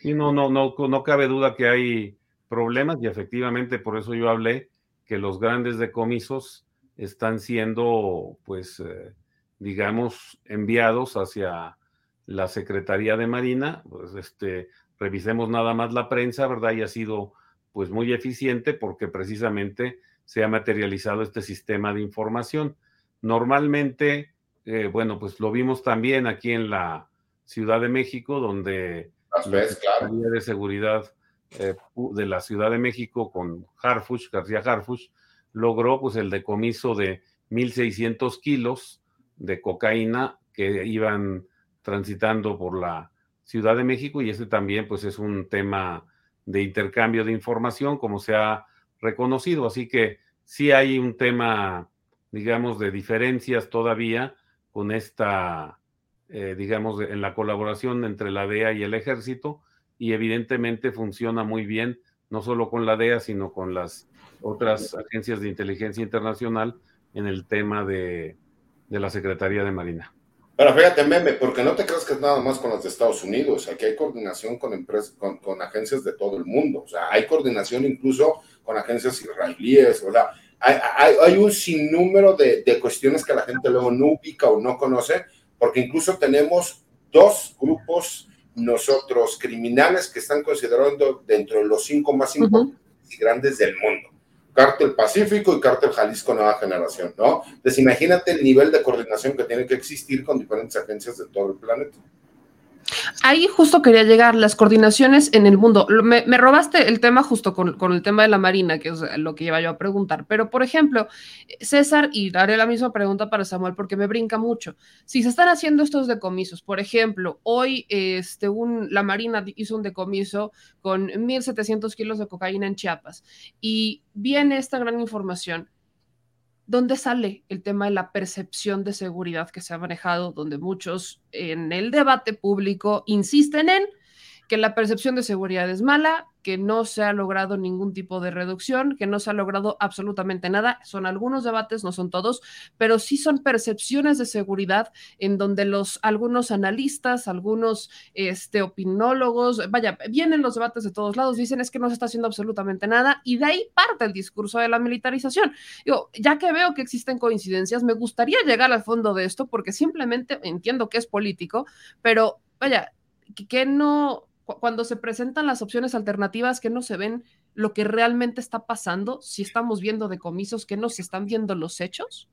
Y no, no, no, no cabe duda que hay problemas y efectivamente por eso yo hablé que los grandes decomisos están siendo, pues, eh, digamos, enviados hacia la Secretaría de Marina. Pues, este, revisemos nada más la prensa, ¿verdad? Y ha sido, pues, muy eficiente porque precisamente se ha materializado este sistema de información. Normalmente, eh, bueno, pues lo vimos también aquí en la Ciudad de México, donde la Secretaría de Seguridad eh, de la Ciudad de México con Harfuch, García Harfuch, logró pues el decomiso de 1.600 kilos de cocaína que iban transitando por la Ciudad de México y ese también pues es un tema de intercambio de información como se ha reconocido. Así que sí hay un tema, digamos, de diferencias todavía con esta, eh, digamos, en la colaboración entre la DEA y el ejército y evidentemente funciona muy bien, no solo con la DEA, sino con las otras agencias de inteligencia internacional en el tema de, la Secretaría de Marina. Pero fíjate, meme, porque no te creas que es nada más con las de Estados Unidos. Aquí hay coordinación con empresas, con, agencias de todo el mundo. O sea, hay coordinación incluso con agencias israelíes. O sea, hay, hay, un sinnúmero de, de, cuestiones que la gente luego no ubica o no conoce, porque incluso tenemos dos grupos nosotros criminales que están considerando dentro de los cinco más importantes y grandes del mundo. Cártel Pacífico y Cártel Jalisco Nueva Generación, ¿no? Entonces imagínate el nivel de coordinación que tiene que existir con diferentes agencias de todo el planeta. Ahí justo quería llegar, las coordinaciones en el mundo. Me, robaste el tema justo con, el tema de la Marina, que es lo que iba yo a preguntar. Pero, por ejemplo, César, y haré la misma pregunta para Samuel porque me brinca mucho. Si se están haciendo estos decomisos, por ejemplo, hoy este, un, la Marina hizo un decomiso con 1.700 kilos de cocaína en Chiapas y viene esta gran información ¿dónde sale el tema de la percepción de seguridad que se ha manejado, donde muchos en el debate público insisten en que la percepción de seguridad es mala, que no se ha logrado ningún tipo de reducción, que no se ha logrado absolutamente nada. Son algunos debates, no son todos, pero sí son percepciones de seguridad en donde los algunos analistas, algunos este, opinólogos, vaya, vienen los debates de todos lados, dicen es que no se está haciendo absolutamente nada y de ahí parte el discurso de la militarización. Yo, ya que veo que existen coincidencias, me gustaría llegar al fondo de esto porque simplemente entiendo que es político, pero vaya, que no cuando se presentan las opciones alternativas que no se ven lo que realmente está pasando, si estamos viendo decomisos, que no se están viendo los hechos?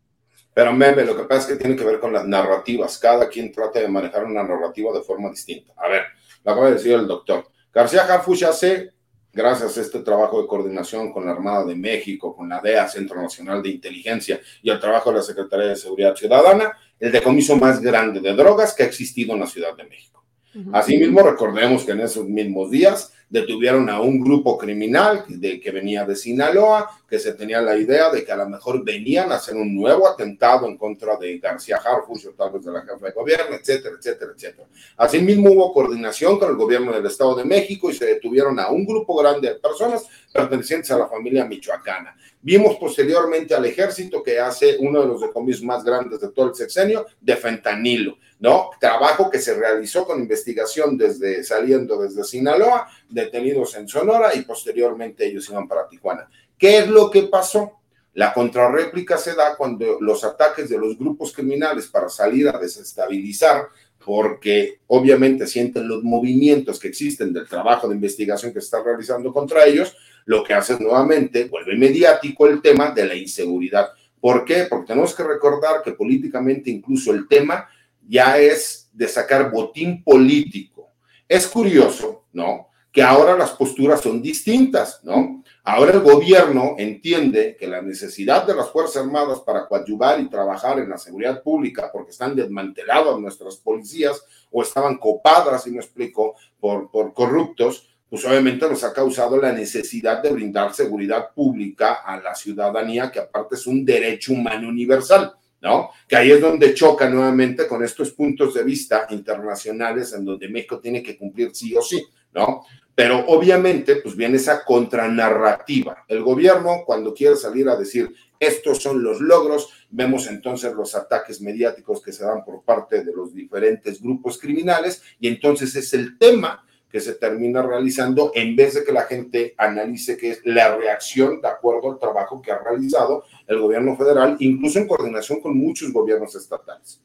Pero meme, lo que pasa es que tiene que ver con las narrativas. Cada quien trata de manejar una narrativa de forma distinta. A ver, lo acaba de decir el doctor. García Harfuch hace, gracias a este trabajo de coordinación con la Armada de México, con la DEA, Centro Nacional de Inteligencia, y el trabajo de la Secretaría de Seguridad Ciudadana, el decomiso más grande de drogas que ha existido en la Ciudad de México. Asimismo, recordemos que en esos mismos días detuvieron a un grupo criminal de, que venía de Sinaloa, que se tenía la idea de que a lo mejor venían a hacer un nuevo atentado en contra de García Harfuch tal vez de la jefa de gobierno, etcétera, etcétera, etcétera. Asimismo, hubo coordinación con el gobierno del Estado de México y se detuvieron a un grupo grande de personas pertenecientes a la familia michoacana. Vimos posteriormente al ejército que hace uno de los decomisos más grandes de todo el sexenio de fentanilo, ¿no? Trabajo que se realizó con investigación desde saliendo desde Sinaloa, detenidos en Sonora y posteriormente ellos iban para Tijuana. ¿Qué es lo que pasó? La contrarréplica se da cuando los ataques de los grupos criminales para salir a desestabilizar, porque obviamente sienten los movimientos que existen del trabajo de investigación que se está realizando contra ellos, lo que hace nuevamente, vuelve mediático el tema de la inseguridad. ¿Por qué? Porque tenemos que recordar que políticamente incluso el tema ya es de sacar botín político. Es curioso, ¿no? Que ahora las posturas son distintas, ¿no? Ahora el gobierno entiende que la necesidad de las Fuerzas Armadas para coadyuvar y trabajar en la seguridad pública, porque están desmanteladas nuestras policías o estaban copadas, si me explico, por, por corruptos, pues obviamente nos ha causado la necesidad de brindar seguridad pública a la ciudadanía, que aparte es un derecho humano universal, ¿no? Que ahí es donde choca nuevamente con estos puntos de vista internacionales en donde México tiene que cumplir sí o sí, ¿no? Pero obviamente, pues viene esa contranarrativa. El gobierno, cuando quiere salir a decir estos son los logros, vemos entonces los ataques mediáticos que se dan por parte de los diferentes grupos criminales y entonces es el tema que se termina realizando en vez de que la gente analice qué es la reacción de acuerdo al trabajo que ha realizado el gobierno federal, incluso en coordinación con muchos gobiernos estatales.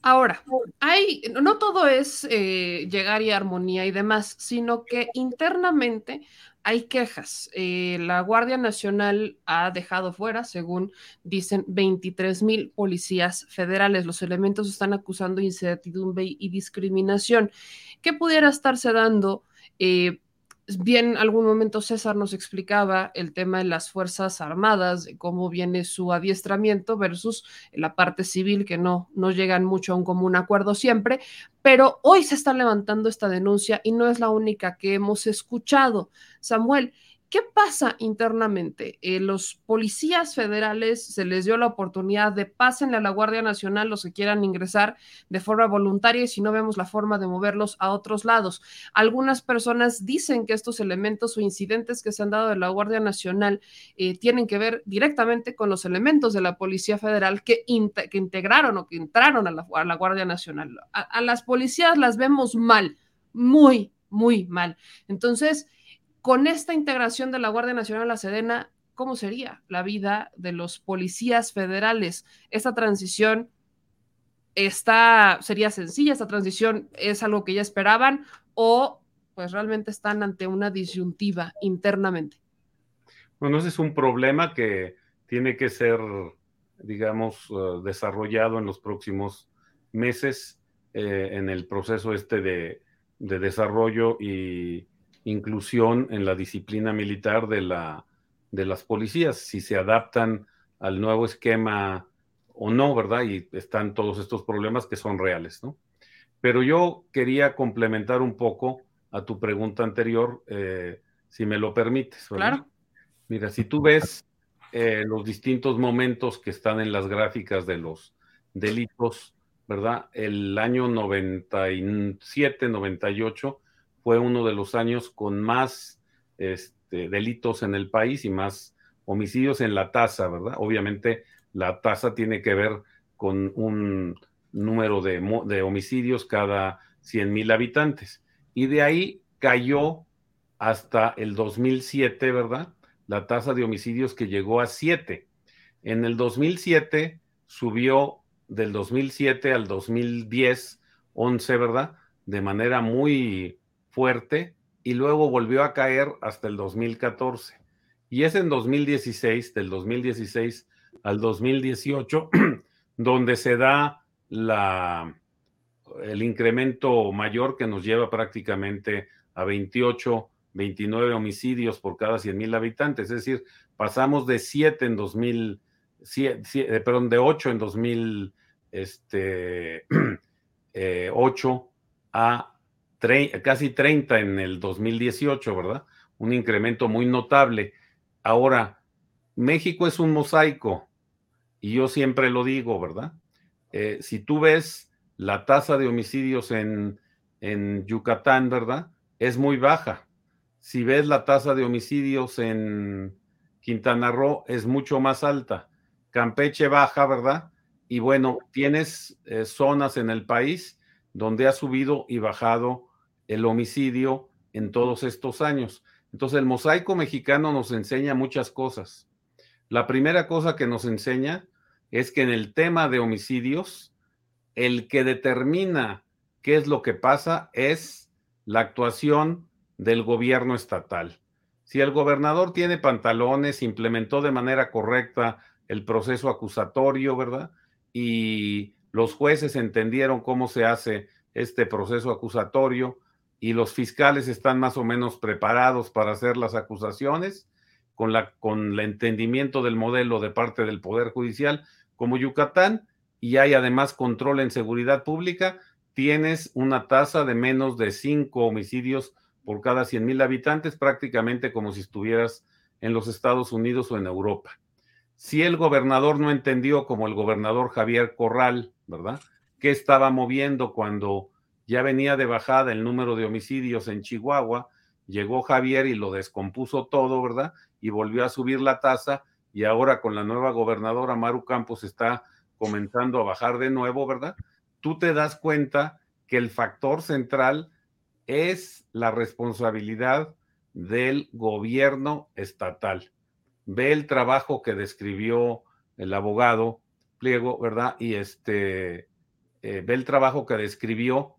Ahora, hay, no todo es eh, llegar y armonía y demás, sino que internamente hay quejas. Eh, la Guardia Nacional ha dejado fuera, según dicen, 23 mil policías federales. Los elementos están acusando incertidumbre y discriminación. ¿Qué pudiera estarse dando? Eh, bien, algún momento César nos explicaba el tema de las Fuerzas Armadas, cómo viene su adiestramiento versus la parte civil, que no, no llegan mucho a un común acuerdo siempre, pero hoy se está levantando esta denuncia y no es la única que hemos escuchado. Samuel, ¿Qué pasa internamente? Eh, los policías federales se les dio la oportunidad de pásenle a la Guardia Nacional los que quieran ingresar de forma voluntaria y si no vemos la forma de moverlos a otros lados. Algunas personas dicen que estos elementos o incidentes que se han dado de la Guardia Nacional eh, tienen que ver directamente con los elementos de la Policía Federal que, que integraron o que entraron a la, a la Guardia Nacional. a las policías las vemos mal, muy, muy mal. Entonces, con esta integración de la Guardia Nacional a la Sedena, ¿cómo sería la vida de los policías federales? Esta transición está, sería sencilla esta transición, es algo que ya esperaban o pues realmente están ante una disyuntiva internamente. Bueno, ese es un problema que tiene que ser, digamos, uh, desarrollado en los próximos meses eh, en el proceso este de, de, desarrollo y inclusión en la disciplina militar de, la, de las policías, si se adaptan al nuevo esquema o no, ¿verdad? Y están todos estos problemas que son reales, ¿no? Pero yo quería complementar un poco a tu pregunta anterior, eh, si me lo permites. ¿verdad? Claro. Mira, si tú ves eh, los distintos momentos que están en las gráficas de los delitos, ¿verdad? El año 97, 98 fue uno de los años con más este, delitos en el país y más homicidios en la tasa, ¿verdad? Obviamente la tasa tiene que ver con un número de, de homicidios cada 100 mil habitantes. Y de ahí cayó hasta el 2007, ¿verdad? La tasa de homicidios que llegó a 7. En el 2007 subió del 2007 al 2010, 11, ¿verdad? De manera muy fuerte y luego volvió a caer hasta el 2014. Y es en 2016, del 2016 al 2018, donde se da la, el incremento mayor que nos lleva prácticamente a 28, 29 homicidios por cada 100 mil habitantes. Es decir, pasamos de 7 en 2000, 7, 7, perdón, de 8 en 2008 este, eh, a 30, casi 30 en el 2018, ¿verdad? Un incremento muy notable. Ahora, México es un mosaico y yo siempre lo digo, ¿verdad? Eh, si tú ves la tasa de homicidios en, en Yucatán, ¿verdad? Es muy baja. Si ves la tasa de homicidios en Quintana Roo, es mucho más alta. Campeche baja, ¿verdad? Y bueno, tienes eh, zonas en el país donde ha subido y bajado el homicidio en todos estos años. Entonces, el mosaico mexicano nos enseña muchas cosas. La primera cosa que nos enseña es que en el tema de homicidios, el que determina qué es lo que pasa es la actuación del gobierno estatal. Si el gobernador tiene pantalones, implementó de manera correcta el proceso acusatorio, ¿verdad? Y los jueces entendieron cómo se hace este proceso acusatorio y los fiscales están más o menos preparados para hacer las acusaciones con, la, con el entendimiento del modelo de parte del Poder Judicial, como Yucatán y hay además control en seguridad pública, tienes una tasa de menos de cinco homicidios por cada 100 mil habitantes, prácticamente como si estuvieras en los Estados Unidos o en Europa. Si el gobernador no entendió, como el gobernador Javier Corral, ¿verdad? ¿Qué estaba moviendo cuando ya venía de bajada el número de homicidios en Chihuahua? Llegó Javier y lo descompuso todo, ¿verdad? Y volvió a subir la tasa y ahora con la nueva gobernadora Maru Campos está comenzando a bajar de nuevo, ¿verdad? Tú te das cuenta que el factor central es la responsabilidad del gobierno estatal. Ve el trabajo que describió el abogado Pliego, ¿verdad? Y este, eh, ve el trabajo que describió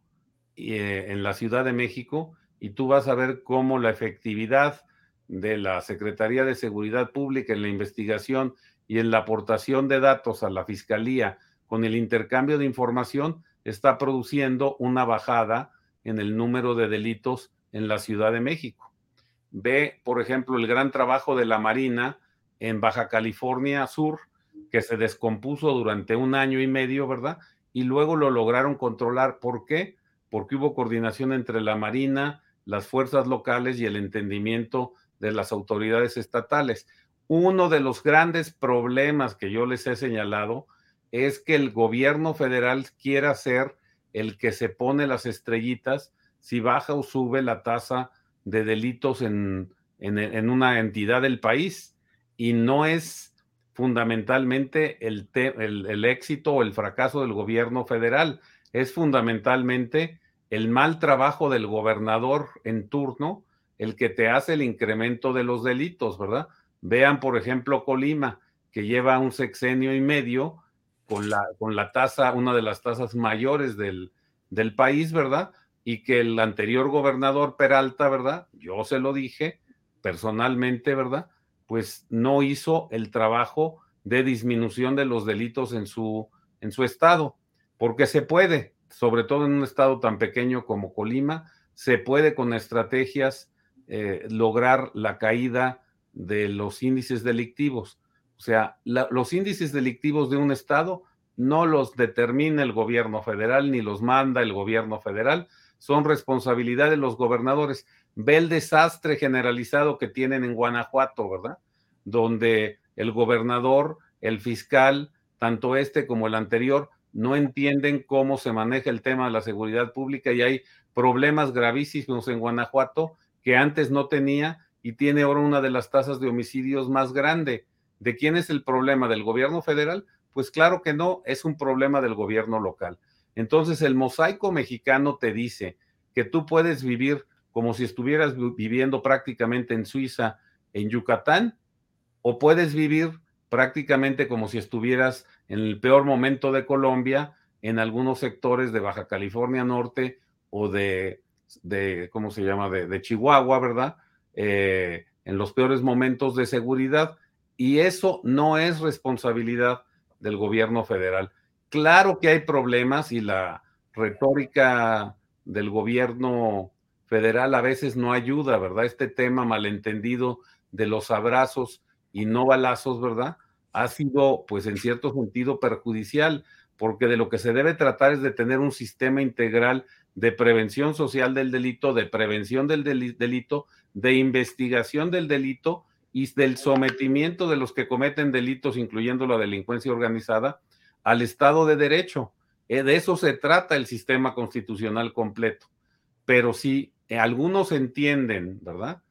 eh, en la Ciudad de México y tú vas a ver cómo la efectividad de la Secretaría de Seguridad Pública en la investigación y en la aportación de datos a la Fiscalía con el intercambio de información está produciendo una bajada en el número de delitos en la Ciudad de México. Ve, por ejemplo, el gran trabajo de la Marina en Baja California Sur, que se descompuso durante un año y medio, ¿verdad? Y luego lo lograron controlar. ¿Por qué? Porque hubo coordinación entre la Marina, las fuerzas locales y el entendimiento de las autoridades estatales. Uno de los grandes problemas que yo les he señalado es que el gobierno federal quiera ser el que se pone las estrellitas si baja o sube la tasa de delitos en, en, una entidad del país y no es fundamentalmente el, el, éxito o el fracaso del gobierno federal, es fundamentalmente el mal trabajo del gobernador en turno el que te hace el incremento de los delitos, ¿verdad? Vean, por ejemplo, Colima, que lleva un sexenio y medio con la, con la tasa, una de las tasas mayores del, del país, ¿verdad? Y que el anterior gobernador Peralta, ¿verdad? Yo se lo dije personalmente, ¿verdad? Pues no hizo el trabajo de disminución de los delitos en su, en su estado, porque se puede, sobre todo en un estado tan pequeño como Colima, se puede con estrategias eh, lograr la caída de los índices delictivos. O sea, los índices delictivos de un estado no los determina el gobierno federal ni los manda el gobierno federal, son responsabilidad de los gobernadores. Ve el desastre generalizado que tienen en Guanajuato, ¿verdad? Donde el gobernador, el fiscal, tanto este como el anterior, no entienden cómo se maneja el tema de la seguridad pública y hay problemas gravísimos en Guanajuato que antes no tenía y tiene ahora una de las tasas de homicidios más grande. ¿De quién es el problema? ¿Del gobierno federal? Pues claro que no, es un problema del gobierno local. Entonces el mosaico mexicano te dice que tú puedes vivir como si estuvieras viviendo prácticamente en Suiza, en Yucatán, o puedes vivir prácticamente como si estuvieras en el peor momento de Colombia, en algunos sectores de Baja California Norte o de, de ¿cómo se llama?, de, Chihuahua, ¿verdad? Eh, en los peores momentos de seguridad. Y eso no es responsabilidad del gobierno federal. Claro que hay problemas y la retórica del gobierno federal a veces no ayuda, ¿verdad? Este tema malentendido de los abrazos y no balazos, ¿verdad? Ha sido, pues, en cierto sentido perjudicial, porque de lo que se debe tratar es de tener un sistema integral de prevención social del delito, de prevención del delito, de investigación del delito y del sometimiento de los que cometen delitos, incluyendo la delincuencia organizada, al Estado de Derecho. Eh, de eso se trata el sistema constitucional completo. Pero si algunos entienden, ¿verdad?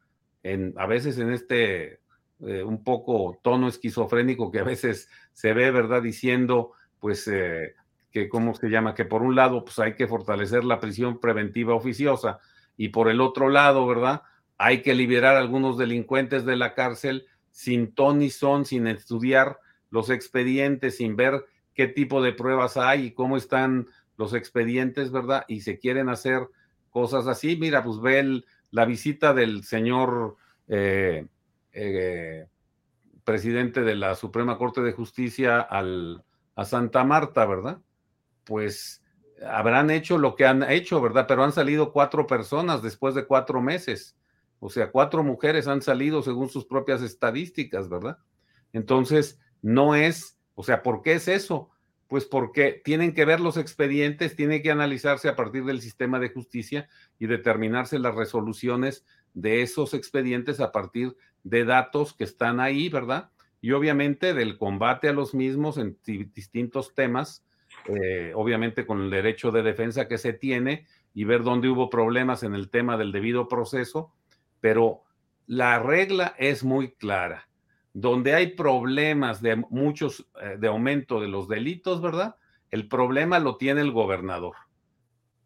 En, a veces en este eh, un poco tono esquizofrénico que a veces se ve, ¿verdad? Diciendo, pues, eh, que, ¿cómo se llama? Que por un lado, pues hay que fortalecer la prisión preventiva oficiosa y por el otro lado, ¿verdad? hay que liberar a algunos delincuentes de la cárcel sin ton son, sin estudiar los expedientes, sin ver qué tipo de pruebas hay y cómo están los expedientes, ¿verdad? Y se quieren hacer cosas así. Mira, pues ve la visita del señor eh, eh, presidente de la Suprema Corte de Justicia al, a Santa Marta, ¿verdad? Pues habrán hecho lo que han hecho, ¿verdad? Pero han salido cuatro personas después de cuatro meses. O sea, cuatro mujeres han salido según sus propias estadísticas, ¿verdad? Entonces, no es, o sea, ¿por qué es eso? Pues porque tienen que ver los expedientes, tiene que analizarse a partir del sistema de justicia y determinarse las resoluciones de esos expedientes a partir de datos que están ahí, ¿verdad? Y obviamente del combate a los mismos en distintos temas, eh, obviamente con el derecho de defensa que se tiene y ver dónde hubo problemas en el tema del debido proceso pero la regla es muy clara. Donde hay problemas de muchos, eh, de aumento de los delitos, ¿verdad? El problema lo tiene el gobernador,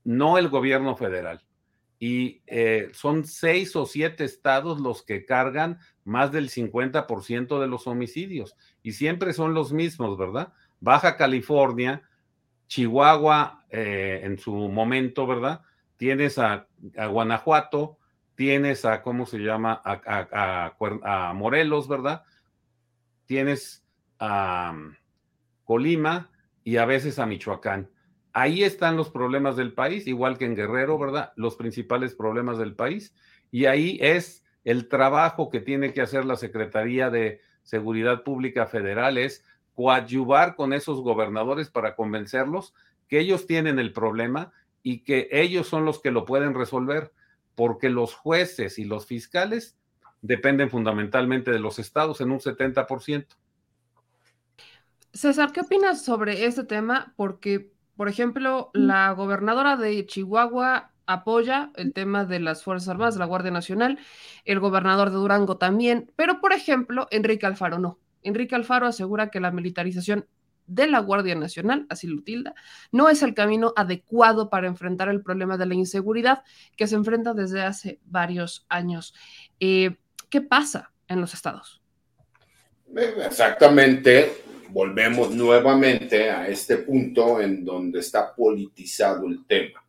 no el gobierno federal. Y eh, son seis o siete estados los que cargan más del 50% de los homicidios. Y siempre son los mismos, ¿verdad? Baja California, Chihuahua eh, en su momento, ¿verdad? Tienes a, Guanajuato, tienes a, ¿cómo se llama? A, Morelos, ¿verdad? Tienes a mm, Colima y a veces a Michoacán. Ahí están los problemas del país, igual que en Guerrero, ¿verdad? Los principales problemas del país. Y ahí es el trabajo que tiene que hacer la Secretaría de Seguridad Pública Federal, es coadyuvar con esos gobernadores para convencerlos que ellos tienen el problema y que ellos son los que lo pueden resolver porque los jueces y los fiscales dependen fundamentalmente de los estados en un 70%. César, ¿qué opinas sobre este tema? Porque, por ejemplo, la gobernadora de Chihuahua apoya el tema de las Fuerzas Armadas, de la Guardia Nacional, el gobernador de Durango también, pero, por ejemplo, Enrique Alfaro no. Enrique Alfaro asegura que la militarización de la Guardia Nacional, así lo tilda, no es el camino adecuado para enfrentar el problema de la inseguridad que se enfrenta desde hace varios años. Eh, ¿Qué pasa en los estados? Exactamente volvemos nuevamente a este punto en donde está politizado el tema.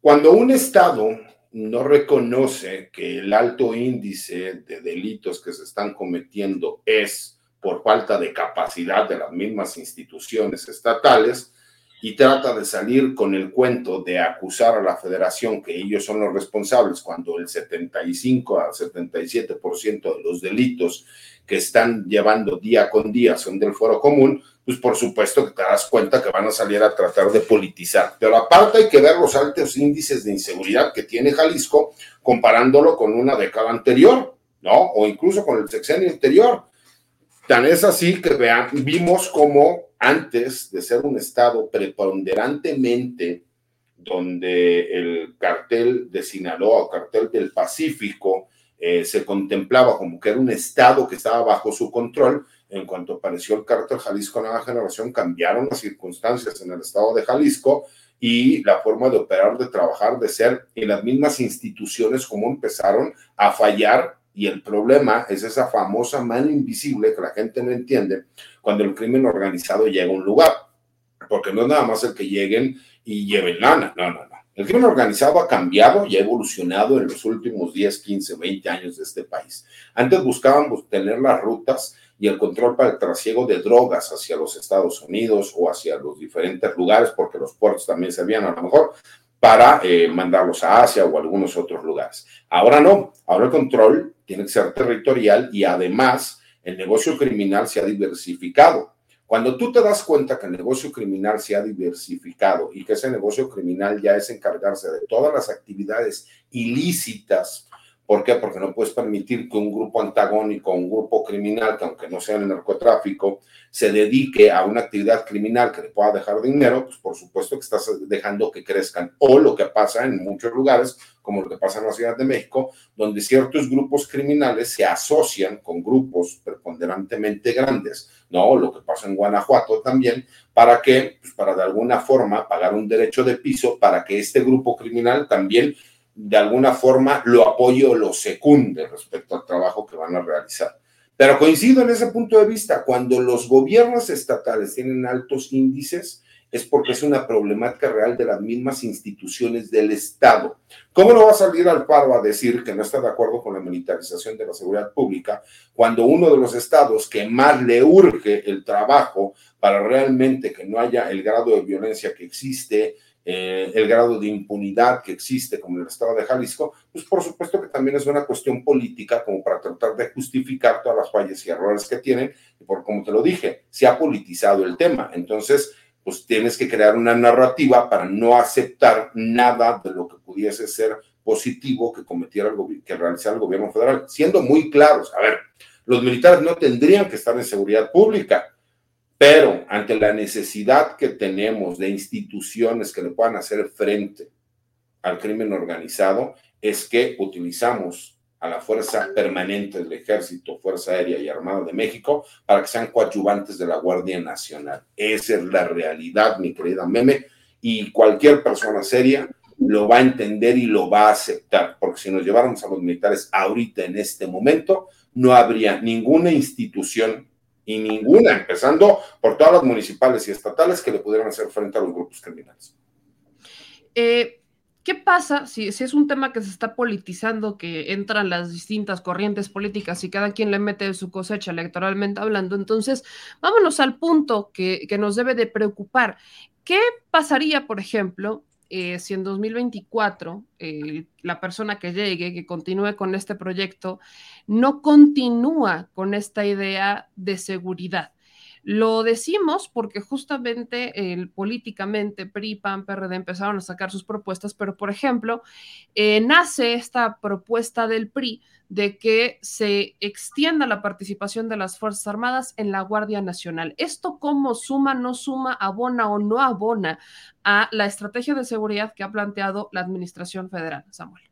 Cuando un Estado no reconoce que el alto índice de delitos que se están cometiendo es por falta de capacidad de las mismas instituciones estatales, y trata de salir con el cuento de acusar a la federación que ellos son los responsables cuando el 75 al 77% de los delitos que están llevando día con día son del foro común, pues por supuesto que te das cuenta que van a salir a tratar de politizar. Pero aparte hay que ver los altos índices de inseguridad que tiene Jalisco comparándolo con una década anterior, ¿no? O incluso con el sexenio anterior. Tan es así que vean, vimos como antes de ser un estado preponderantemente donde el cartel de Sinaloa o cartel del Pacífico eh, se contemplaba como que era un estado que estaba bajo su control, en cuanto apareció el cartel Jalisco Nueva Generación, cambiaron las circunstancias en el estado de Jalisco y la forma de operar, de trabajar, de ser, y las mismas instituciones como empezaron a fallar. Y el problema es esa famosa mano invisible que la gente no entiende cuando el crimen organizado llega a un lugar. Porque no es nada más el que lleguen y lleven lana. No, no, no. El crimen organizado ha cambiado y ha evolucionado en los últimos 10, 15, 20 años de este país. Antes buscábamos tener las rutas y el control para el trasiego de drogas hacia los Estados Unidos o hacia los diferentes lugares, porque los puertos también servían a lo mejor para eh, mandarlos a Asia o a algunos otros lugares. Ahora no, ahora el control tiene que ser territorial y además el negocio criminal se ha diversificado. Cuando tú te das cuenta que el negocio criminal se ha diversificado y que ese negocio criminal ya es encargarse de todas las actividades ilícitas ¿Por qué? Porque no puedes permitir que un grupo antagónico, un grupo criminal, que aunque no sea el narcotráfico, se dedique a una actividad criminal que le pueda dejar dinero, pues por supuesto que estás dejando que crezcan. O lo que pasa en muchos lugares, como lo que pasa en la Ciudad de México, donde ciertos grupos criminales se asocian con grupos preponderantemente grandes, ¿no? Lo que pasa en Guanajuato también, para que, pues para de alguna forma pagar un derecho de piso para que este grupo criminal también de alguna forma lo apoye o lo secunde respecto al trabajo que van a realizar. Pero coincido en ese punto de vista, cuando los gobiernos estatales tienen altos índices, es porque es una problemática real de las mismas instituciones del Estado. ¿Cómo no va a salir al paro a decir que no está de acuerdo con la militarización de la seguridad pública cuando uno de los estados que más le urge el trabajo para realmente que no haya el grado de violencia que existe, eh, el grado de impunidad que existe como en el estado de Jalisco, pues por supuesto que también es una cuestión política como para tratar de justificar todas las fallas y errores que tienen, y por como te lo dije, se ha politizado el tema, entonces pues tienes que crear una narrativa para no aceptar nada de lo que pudiese ser positivo que cometiera el que realizara el gobierno federal, siendo muy claros, a ver, los militares no tendrían que estar en seguridad pública, pero ante la necesidad que tenemos de instituciones que le puedan hacer frente al crimen organizado, es que utilizamos a la Fuerza Permanente del Ejército, Fuerza Aérea y Armada de México para que sean coadyuvantes de la Guardia Nacional. Esa es la realidad, mi querida Meme, y cualquier persona seria lo va a entender y lo va a aceptar, porque si nos lleváramos a los militares ahorita en este momento, no habría ninguna institución y ninguna, empezando por todas las municipales y estatales que le pudieran hacer frente a los grupos criminales. Eh, ¿Qué pasa si, si, es un tema que se está politizando, que entran las distintas corrientes políticas y cada quien le mete su cosecha electoralmente hablando? Entonces, vámonos al punto que, que nos debe de preocupar. ¿Qué pasaría, por ejemplo, eh, si en 2024 eh, la persona que llegue, que continúe con este proyecto, no continúa con esta idea de seguridad. Lo decimos porque justamente políticamente PRI, PAN, PRD empezaron a sacar sus propuestas, pero por ejemplo, eh, nace esta propuesta del PRI de que se extienda la participación de las Fuerzas Armadas en la Guardia Nacional. ¿Esto cómo suma, no suma, abona o no abona a la estrategia de seguridad que ha planteado la Administración Federal, Samuel?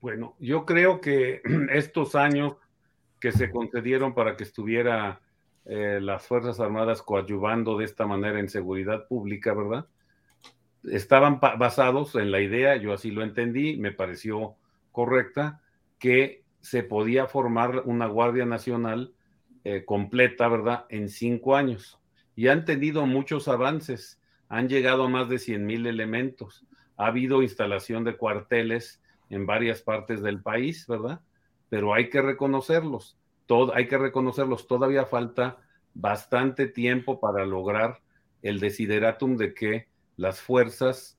Bueno, yo creo que estos años que se concedieron para que estuviera eh, las Fuerzas Armadas coadyuvando de esta manera en seguridad pública, ¿verdad? Estaban basados en la idea, yo así lo entendí, me pareció correcta, que se podía formar una Guardia Nacional eh, completa, ¿verdad? En cinco años. Y han tenido muchos avances, han llegado a más de 100 mil elementos, ha habido instalación de cuarteles en varias partes del país, ¿verdad? Pero hay que reconocerlos, hay que reconocerlos, todavía falta bastante tiempo para lograr el desideratum de que las fuerzas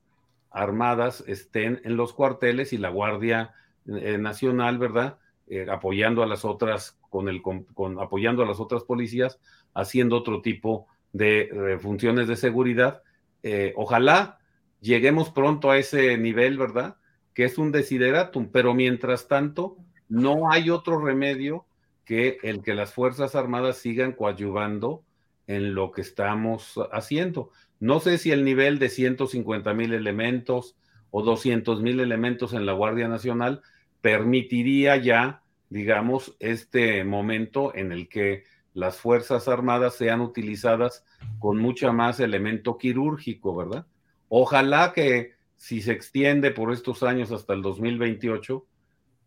armadas estén en los cuarteles y la Guardia eh, Nacional, ¿verdad? Eh, apoyando a las otras, con el, con, apoyando a las otras policías, haciendo otro tipo de, funciones de seguridad. Eh, ojalá lleguemos pronto a ese nivel, ¿verdad? Que es un desideratum, pero mientras tanto, no hay otro remedio que el que las Fuerzas Armadas sigan coadyuvando en lo que estamos haciendo. No sé si el nivel de 150 mil elementos o 200 mil elementos en la Guardia Nacional permitiría ya, digamos, este momento en el que las Fuerzas Armadas sean utilizadas con mucha más elemento quirúrgico, ¿verdad? Ojalá que si se extiende por estos años hasta el 2028,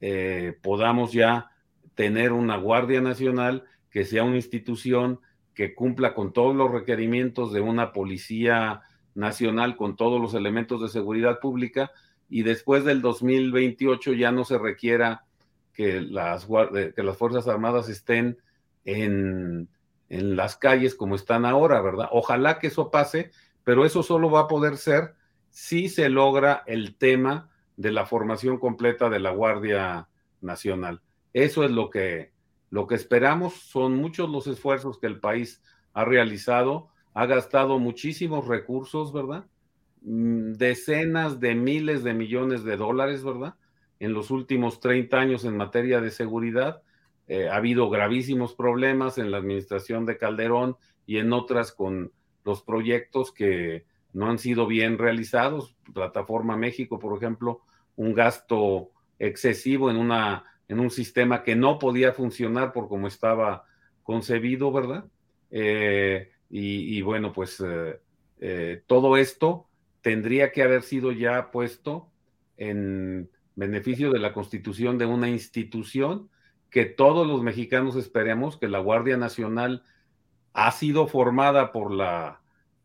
eh, podamos ya tener una Guardia Nacional que sea una institución que cumpla con todos los requerimientos de una policía nacional, con todos los elementos de seguridad pública, y después del 2028 ya no se requiera que las, que las Fuerzas Armadas estén en, en las calles como están ahora, ¿verdad? Ojalá que eso pase, pero eso solo va a poder ser si se logra el tema de la formación completa de la Guardia Nacional. Eso es lo que, lo que esperamos. Son muchos los esfuerzos que el país ha realizado, ha gastado muchísimos recursos, ¿verdad? Mm, decenas de miles de millones de dólares, ¿verdad? En los últimos 30 años en materia de seguridad. Eh, ha habido gravísimos problemas en la administración de Calderón y en otras con los proyectos que no han sido bien realizados. Plataforma México, por ejemplo, un gasto excesivo en una en un sistema que no podía funcionar por como estaba concebido, ¿verdad? Eh, y, bueno, pues eh, eh, todo esto tendría que haber sido ya puesto en beneficio de la constitución de una institución que todos los mexicanos esperemos que la Guardia Nacional ha sido formada por la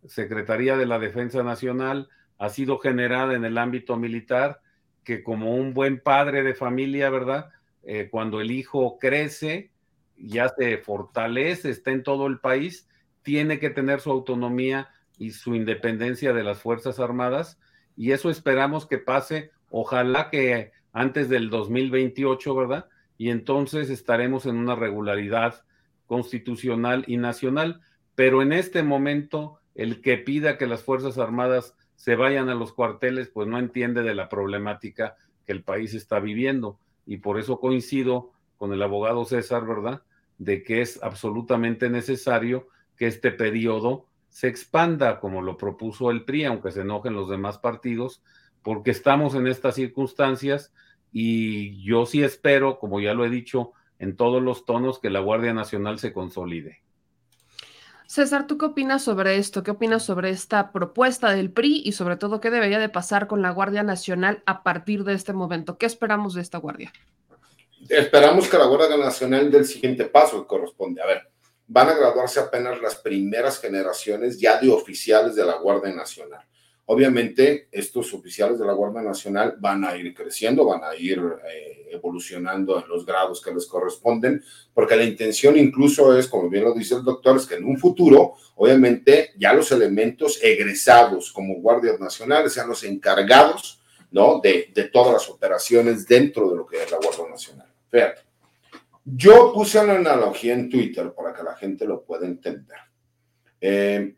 Secretaría de la Defensa Nacional, ha sido generada en el ámbito militar, que como un buen padre de familia, ¿verdad? Eh, cuando el hijo crece, ya se fortalece, está en todo el país, tiene que tener su autonomía y su independencia de las Fuerzas Armadas. Y eso esperamos que pase, ojalá que antes del 2028, ¿verdad? Y entonces estaremos en una regularidad constitucional y nacional. Pero en este momento, el que pida que las Fuerzas Armadas se vayan a los cuarteles, pues no entiende de la problemática que el país está viviendo y por eso coincido con el abogado César, ¿verdad? De que es absolutamente necesario que este periodo se expanda como lo propuso el PRI, aunque se enojen los demás partidos, porque estamos en estas circunstancias y yo sí espero, como ya lo he dicho en todos los tonos, que la Guardia Nacional se consolide. César, ¿tú qué opinas sobre esto? ¿Qué opinas sobre esta propuesta del PRI y sobre todo qué debería de pasar con la Guardia Nacional a partir de este momento? ¿Qué esperamos de esta Guardia? Esperamos que la Guardia Nacional dé el siguiente paso que corresponde. A ver, van a graduarse apenas las primeras generaciones ya de oficiales de la Guardia Nacional. Obviamente, estos oficiales de la Guardia Nacional van a ir creciendo, van a ir eh, evolucionando en los grados que les corresponden, porque la intención incluso es, como bien lo dice el doctor, es que en un futuro, obviamente, ya los elementos egresados como guardias nacionales sean los encargados, ¿no? De, todas las operaciones dentro de lo que es la Guardia Nacional. Fíjate, yo puse una analogía en Twitter para que la gente lo pueda entender. Eh,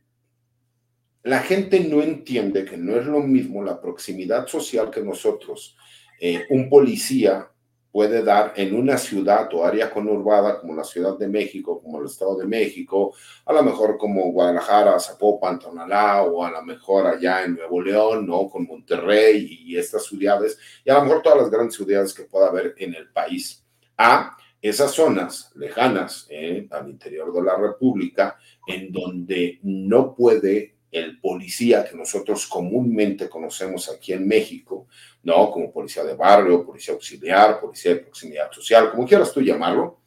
la gente no entiende que no es lo mismo la proximidad social que nosotros, eh, un policía puede dar en una ciudad o área conurbada como la Ciudad de México, como el Estado de México, a lo mejor como Guadalajara, Zapopan, Tonalá, o a lo mejor allá en Nuevo León, ¿no? Con Monterrey y estas ciudades, y a lo mejor todas las grandes ciudades que pueda haber en el país. A esas zonas lejanas eh, al interior de la República, en donde no puede el policía que nosotros comúnmente conocemos aquí en México, ¿no? Como policía de barrio, policía auxiliar, policía de proximidad social, como quieras tú llamarlo,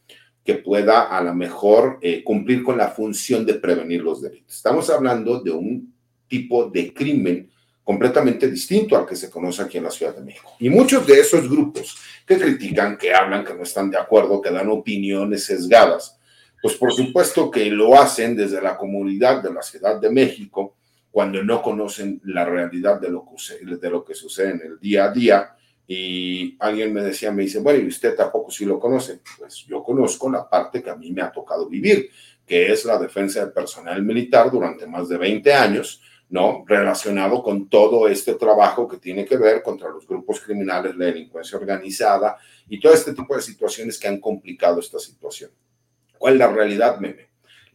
que pueda a lo mejor eh, cumplir con la función de prevenir los delitos. Estamos hablando de un tipo de crimen completamente distinto al que se conoce aquí en la Ciudad de México. Y muchos de esos grupos que critican, que hablan, que no están de acuerdo, que dan opiniones sesgadas, pues por supuesto que lo hacen desde la comunidad de la Ciudad de México, cuando no conocen la realidad de lo que, de lo que sucede en el día a día. Y alguien me decía, me dice, bueno, ¿y usted tampoco sí lo conoce? Pues yo conozco la parte que a mí me ha tocado vivir, que es la defensa del personal militar durante más de 20 años, ¿no? Relacionado con todo este trabajo que tiene que ver contra los grupos criminales, la delincuencia organizada y todo este tipo de situaciones que han complicado esta situación. ¿Cuál es la realidad, meme?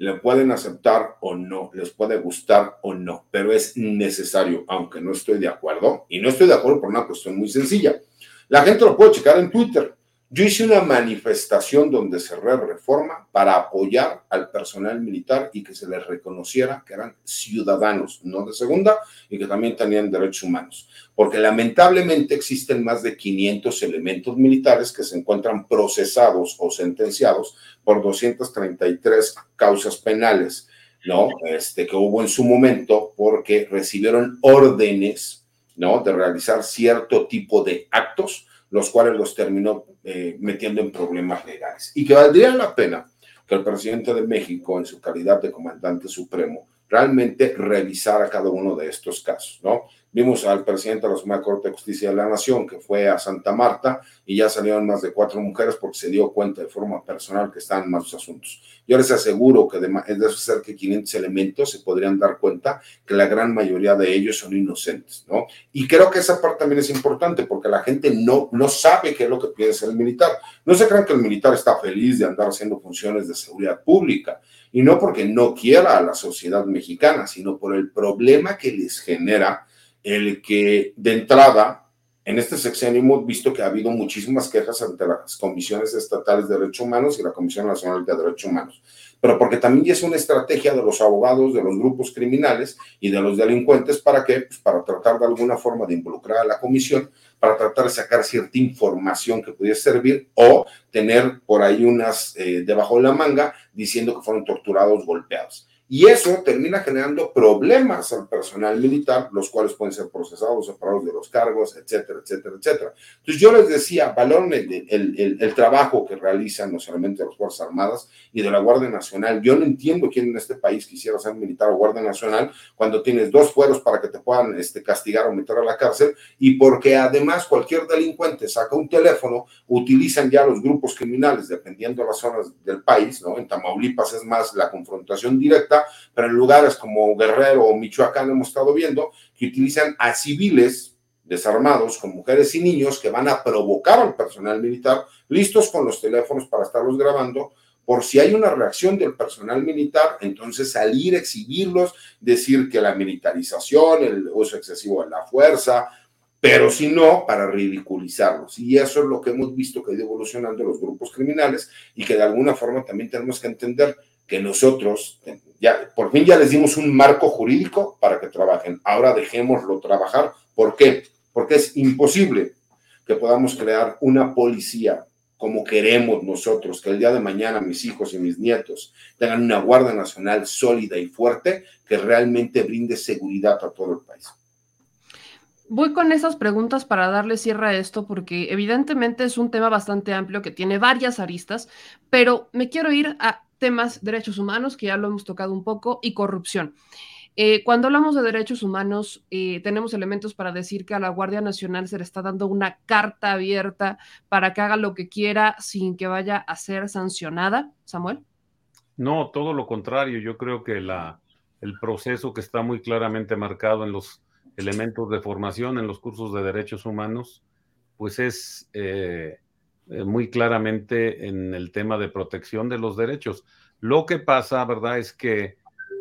Le pueden aceptar o no, les puede gustar o no, pero es necesario, aunque no estoy de acuerdo, y no estoy de acuerdo por una cuestión muy sencilla. La gente lo puede checar en Twitter. Yo hice una manifestación donde cerré reforma para apoyar al personal militar y que se les reconociera que eran ciudadanos, no de segunda, y que también tenían derechos humanos. Porque lamentablemente existen más de 500 elementos militares que se encuentran procesados o sentenciados por 233 causas penales, ¿no? Este, que hubo en su momento porque recibieron órdenes, ¿no? De realizar cierto tipo de actos los cuales los terminó eh, metiendo en problemas legales. Y que valdría la pena que el presidente de México, en su calidad de comandante supremo, realmente revisara cada uno de estos casos, ¿no? Vimos al presidente de la Suprema Corte de Justicia de la Nación que fue a Santa Marta y ya salieron más de cuatro mujeres porque se dio cuenta de forma personal que estaban en malos asuntos. Yo les aseguro que de, de esos cerca de 500 elementos se podrían dar cuenta que la gran mayoría de ellos son inocentes, ¿no? Y creo que esa parte también es importante porque la gente no, no sabe qué es lo que piensa el militar. No se crean que el militar está feliz de andar haciendo funciones de seguridad pública y no porque no quiera a la sociedad mexicana, sino por el problema que les genera el que de entrada, en este sexenio hemos visto que ha habido muchísimas quejas ante las comisiones estatales de derechos humanos y la Comisión Nacional de Derechos Humanos, pero porque también es una estrategia de los abogados, de los grupos criminales y de los delincuentes, ¿para qué? Pues para tratar de alguna forma de involucrar a la comisión, para tratar de sacar cierta información que pudiera servir o tener por ahí unas eh, debajo de la manga diciendo que fueron torturados, golpeados. Y eso termina generando problemas al personal militar, los cuales pueden ser procesados, separados de los cargos, etcétera, etcétera, etcétera. Entonces yo les decía, valoren el, el, el, trabajo que realizan no solamente las Fuerzas Armadas y de la Guardia Nacional. Yo no entiendo quién en este país quisiera ser militar o Guardia Nacional cuando tienes dos fueros para que te puedan este, castigar o meter a la cárcel y porque además cualquier delincuente saca un teléfono, utilizan ya los grupos criminales, dependiendo de las zonas del país, ¿no? En Tamaulipas es más la confrontación directa pero en lugares como Guerrero o Michoacán hemos estado viendo que utilizan a civiles desarmados con mujeres y niños que van a provocar al personal militar, listos con los teléfonos para estarlos grabando, por si hay una reacción del personal militar, entonces salir, exhibirlos, decir que la militarización, el uso excesivo de la fuerza, pero si no, para ridiculizarlos. Y eso es lo que hemos visto que ha ido evolucionando los grupos criminales y que de alguna forma también tenemos que entender que nosotros, ya, por fin ya les dimos un marco jurídico para que trabajen. Ahora dejémoslo trabajar. ¿Por qué? Porque es imposible que podamos crear una policía como queremos nosotros, que el día de mañana mis hijos y mis nietos tengan una Guardia Nacional sólida y fuerte que realmente brinde seguridad a todo el país. Voy con esas preguntas para darle cierre a esto porque evidentemente es un tema bastante amplio que tiene varias aristas, pero me quiero ir a temas derechos humanos, que ya lo hemos tocado un poco, y corrupción. Eh, cuando hablamos de derechos humanos, eh, tenemos elementos para decir que a la Guardia Nacional se le está dando una carta abierta para que haga lo que quiera sin que vaya a ser sancionada. Samuel. No, todo lo contrario. Yo creo que la, el proceso que está muy claramente marcado en los elementos de formación, en los cursos de derechos humanos, pues es eh, eh, muy claramente en el tema de protección de los derechos. Lo que pasa, ¿verdad?, es que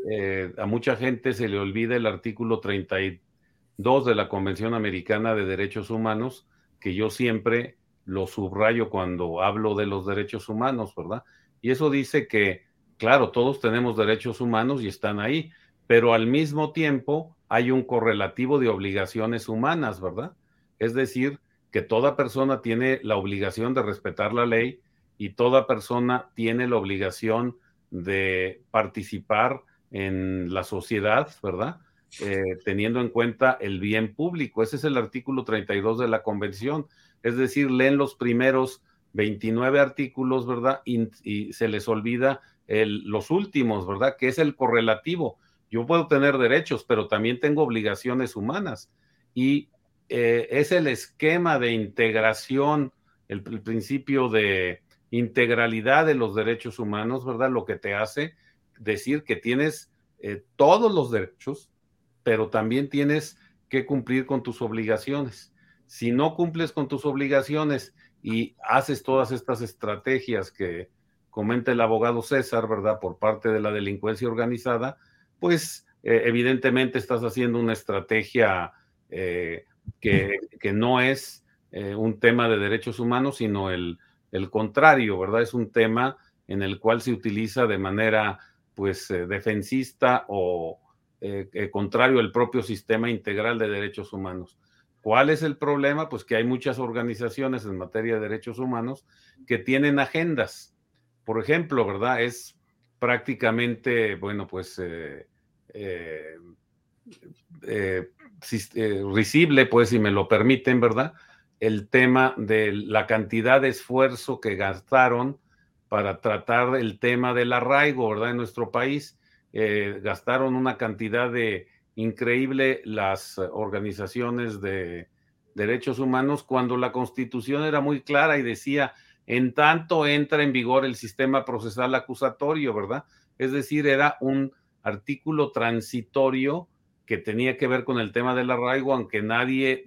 eh, a mucha gente se le olvida el artículo 32 de la Convención Americana de Derechos Humanos, que yo siempre lo subrayo cuando hablo de los derechos humanos, ¿verdad? Y eso dice que, claro, todos tenemos derechos humanos y están ahí, pero al mismo tiempo hay un correlativo de obligaciones humanas, ¿verdad? Es decir, que toda persona tiene la obligación de respetar la ley y toda persona tiene la obligación de participar en la sociedad, ¿verdad? Eh, teniendo en cuenta el bien público. Ese es el artículo 32 de la convención. Es decir, leen los primeros 29 artículos, ¿verdad? Y, se les olvida los últimos, ¿verdad? Que es el correlativo. Yo puedo tener derechos, pero también tengo obligaciones humanas. Y eh, es el esquema de integración, el, principio de integralidad de los derechos humanos, ¿verdad? Lo que te hace decir que tienes eh, todos los derechos, pero también tienes que cumplir con tus obligaciones. Si no cumples con tus obligaciones y haces todas estas estrategias que comenta el abogado César, ¿verdad? Por parte de la delincuencia organizada, pues eh, evidentemente estás haciendo una estrategia eh, que, no es eh, un tema de derechos humanos, sino el, contrario, ¿verdad? Es un tema en el cual se utiliza de manera, pues, eh, defensista o eh, contrario al propio sistema integral de derechos humanos. ¿Cuál es el problema? Pues que hay muchas organizaciones en materia de derechos humanos que tienen agendas. Por ejemplo, ¿verdad? Es prácticamente, bueno, pues eh, eh, eh, risible, pues, si me lo permiten, ¿verdad? El tema de la cantidad de esfuerzo que gastaron para tratar el tema del arraigo, ¿verdad? En nuestro país. Eh, gastaron una cantidad de increíble las organizaciones de derechos humanos cuando la constitución era muy clara y decía, en tanto entra en vigor el sistema procesal acusatorio, ¿verdad? Es decir, era un artículo transitorio que tenía que ver con el tema del arraigo, aunque nadie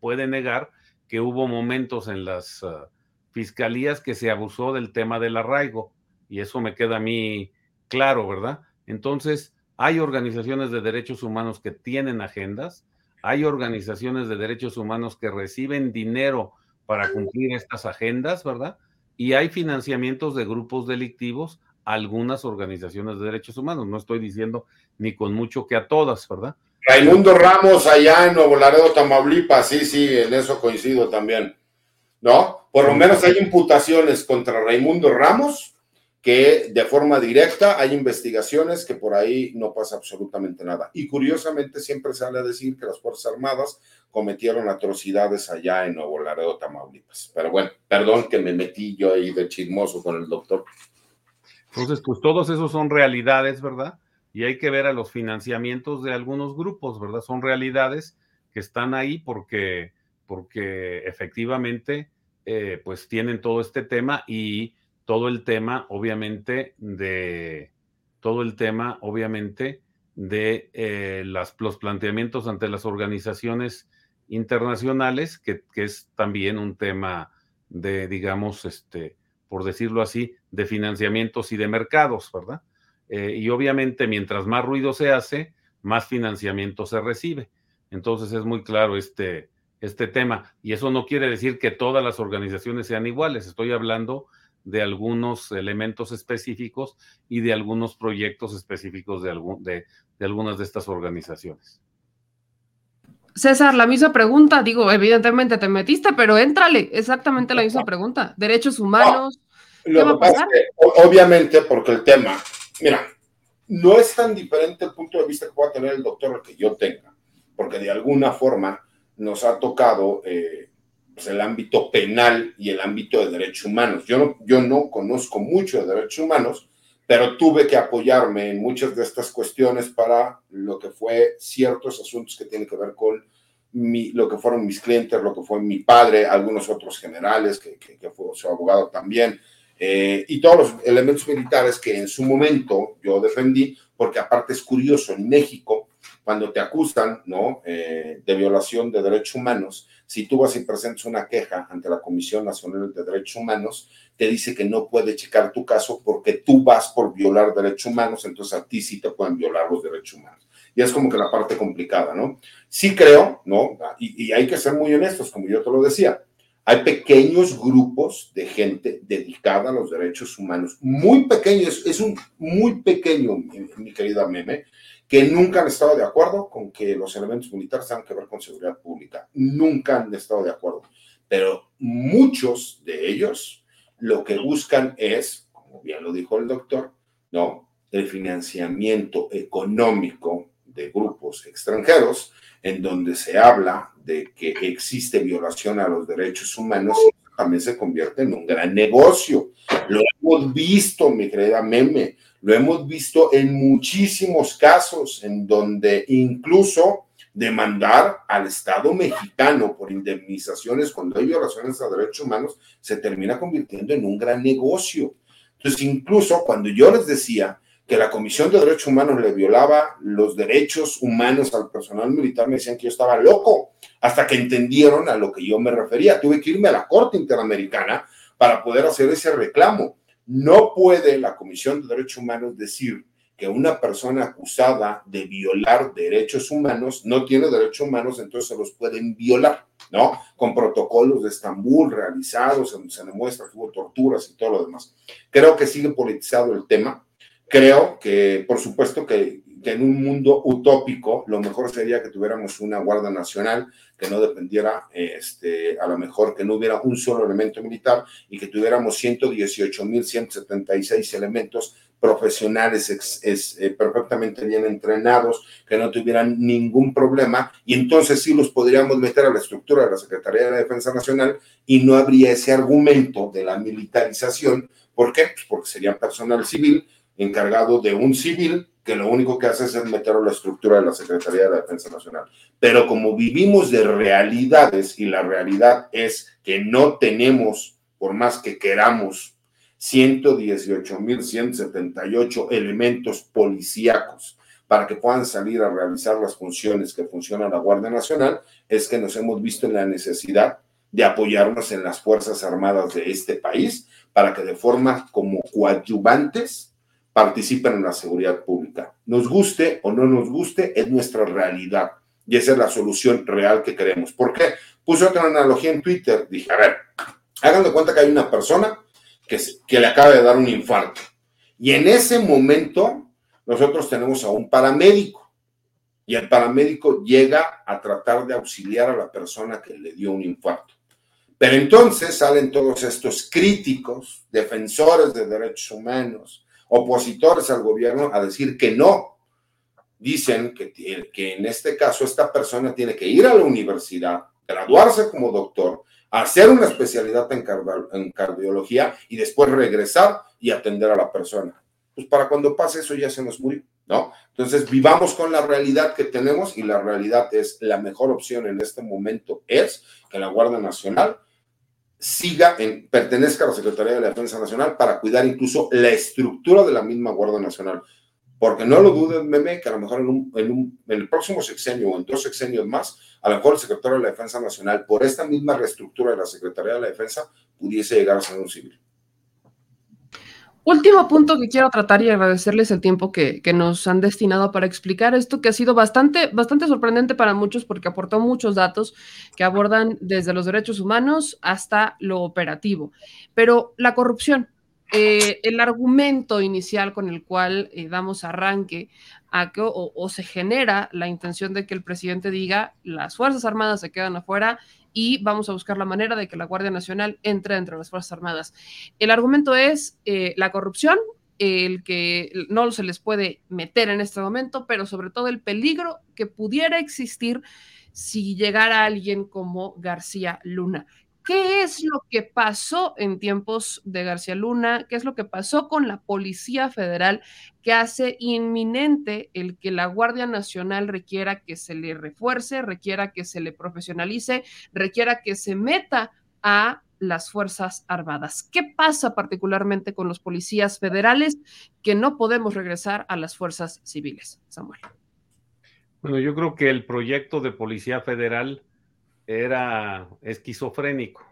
puede negar que hubo momentos en las uh, fiscalías que se abusó del tema del arraigo, y eso me queda a mí claro, ¿verdad? Entonces, hay organizaciones de derechos humanos que tienen agendas, hay organizaciones de derechos humanos que reciben dinero para cumplir estas agendas, ¿verdad? Y hay financiamientos de grupos delictivos algunas organizaciones de derechos humanos. No estoy diciendo ni con mucho que a todas, ¿verdad? Raimundo Ramos allá en Nuevo Laredo, Tamaulipas, sí, sí, en eso coincido también. ¿No? Por lo menos hay imputaciones contra Raimundo Ramos que de forma directa hay investigaciones que por ahí no pasa absolutamente nada. Y curiosamente siempre sale a decir que las Fuerzas Armadas cometieron atrocidades allá en Nuevo Laredo, Tamaulipas. Pero bueno, perdón que me metí yo ahí de chismoso con el doctor. Entonces, pues todos esos son realidades, ¿verdad? Y hay que ver a los financiamientos de algunos grupos, ¿verdad? Son realidades que están ahí porque, porque efectivamente, eh, pues tienen todo este tema y todo el tema, obviamente, de todo el tema, obviamente, de eh, las, los planteamientos ante las organizaciones internacionales, que, que, es también un tema de, digamos, este, por decirlo así, de financiamientos y de mercados, ¿verdad? Eh, y obviamente, mientras más ruido se hace, más financiamiento se recibe. Entonces es muy claro este, este tema. Y eso no quiere decir que todas las organizaciones sean iguales. Estoy hablando de algunos elementos específicos y de algunos proyectos específicos de, algún, de, de algunas de estas organizaciones. César, la misma pregunta, digo, evidentemente te metiste, pero éntrale, exactamente la misma pregunta. Derechos humanos. No, lo que pasa es que, obviamente, porque el tema, mira, no es tan diferente el punto de vista que pueda tener el doctor el que yo tenga, porque de alguna forma nos ha tocado eh, pues, el ámbito penal y el ámbito de derechos humanos. Yo no, yo no conozco mucho de derechos humanos, pero tuve que apoyarme en muchas de estas cuestiones para lo que fue ciertos asuntos que tienen que ver con mi, lo que fueron mis clientes, lo que fue mi padre, algunos otros generales, que, que, que fue su abogado también, eh, y todos los elementos militares que en su momento yo defendí, porque aparte es curioso, en México, cuando te acusan ¿no? Eh, de violación de derechos humanos, si tú vas y presentas una queja ante la Comisión Nacional de Derechos Humanos, te dice que no puede checar tu caso porque tú vas por violar derechos humanos, entonces a ti sí te pueden violar los derechos humanos. Y es como que la parte complicada, ¿no? Sí creo, ¿no? Y, y hay que ser muy honestos, como yo te lo decía. Hay pequeños grupos de gente dedicada a los derechos humanos, muy pequeños, es un muy pequeño, mi, mi querida Meme, que nunca han estado de acuerdo con que los elementos militares tengan que ver con seguridad pública. Nunca han estado de acuerdo. Pero muchos de ellos lo que buscan es, como bien lo dijo el doctor, ¿no? El financiamiento económico de grupos extranjeros en donde se habla de que existe violación a los derechos humanos también se convierte en un gran negocio. Lo hemos visto, mi querida Meme, lo hemos visto en muchísimos casos en donde incluso demandar al Estado mexicano por indemnizaciones cuando hay violaciones a derechos humanos se termina convirtiendo en un gran negocio. Entonces, incluso cuando yo les decía que la Comisión de Derechos Humanos le violaba los derechos humanos al personal militar, me decían que yo estaba loco, hasta que entendieron a lo que yo me refería. Tuve que irme a la Corte Interamericana para poder hacer ese reclamo. No puede la Comisión de Derechos Humanos decir que una persona acusada de violar derechos humanos no tiene derechos humanos, entonces se los pueden violar, ¿no? Con protocolos de Estambul realizados, se demuestra que hubo torturas y todo lo demás. Creo que sigue politizado el tema Creo que, por supuesto, que, en un mundo utópico lo mejor sería que tuviéramos una Guardia Nacional que no dependiera, este, a lo mejor que no hubiera un solo elemento militar y que tuviéramos 118.176 elementos profesionales es, eh, perfectamente bien entrenados, que no tuvieran ningún problema, y entonces sí los podríamos meter a la estructura de la Secretaría de la Defensa Nacional y no habría ese argumento de la militarización. ¿Por qué? Pues porque sería personal civil encargado de un civil que lo único que hace es meterlo a la estructura de la Secretaría de la Defensa Nacional. Pero como vivimos de realidades y la realidad es que no tenemos, por más que queramos, 118.178 elementos policíacos para que puedan salir a realizar las funciones que funciona la Guardia Nacional, es que nos hemos visto en la necesidad de apoyarnos en las Fuerzas Armadas de este país para que de forma como coadyuvantes participen en la seguridad pública. Nos guste o no nos guste, es nuestra realidad. Y esa es la solución real que queremos. ¿Por qué? Puse otra analogía en Twitter. Dije, a ver, hagan de cuenta que hay una persona que le acaba de dar un infarto. Y en ese momento nosotros tenemos a un paramédico. Y el paramédico llega a tratar de auxiliar a la persona que le dio un infarto. Pero entonces salen todos estos críticos, defensores de derechos humanos, opositores al gobierno a decir que no. Dicen que, que en este caso esta persona tiene que ir a la universidad, graduarse como doctor, hacer una especialidad en, en cardiología y después regresar y atender a la persona. Pues para cuando pase eso ya se nos murió, ¿no? Entonces vivamos con la realidad que tenemos y la realidad es la mejor opción en este momento es que la Guardia Nacional siga, en, pertenezca a la Secretaría de la Defensa Nacional para cuidar incluso la estructura de la misma Guardia Nacional. Porque no lo duden, meme, que a lo mejor en, un, en, un, en, el próximo sexenio o en dos sexenios más, a lo mejor el secretario de la Defensa Nacional, por esta misma reestructura de la Secretaría de la Defensa, pudiese llegar a ser un civil. Último punto que quiero tratar y agradecerles el tiempo que, nos han destinado para explicar esto, que ha sido bastante, bastante sorprendente para muchos porque aportó muchos datos que abordan desde los derechos humanos hasta lo operativo. Pero la corrupción, eh, el argumento inicial con el cual eh, damos arranque a que o, o, se genera la intención de que el presidente diga las Fuerzas Armadas se quedan afuera y vamos a buscar la manera de que la Guardia Nacional entre entre las Fuerzas Armadas. El argumento es eh, la corrupción, el que no se les puede meter en este momento, pero sobre todo el peligro que pudiera existir si llegara alguien como García Luna. ¿Qué es lo que pasó en tiempos de García Luna? ¿Qué es lo que pasó con la Policía Federal que hace inminente el que la Guardia Nacional requiera que se le refuerce, requiera que se le profesionalice, requiera que se meta a las Fuerzas Armadas. ¿Qué pasa particularmente con los policías federales que no podemos regresar a las fuerzas civiles, Samuel? Bueno, yo creo que el proyecto de Policía Federal era esquizofrénico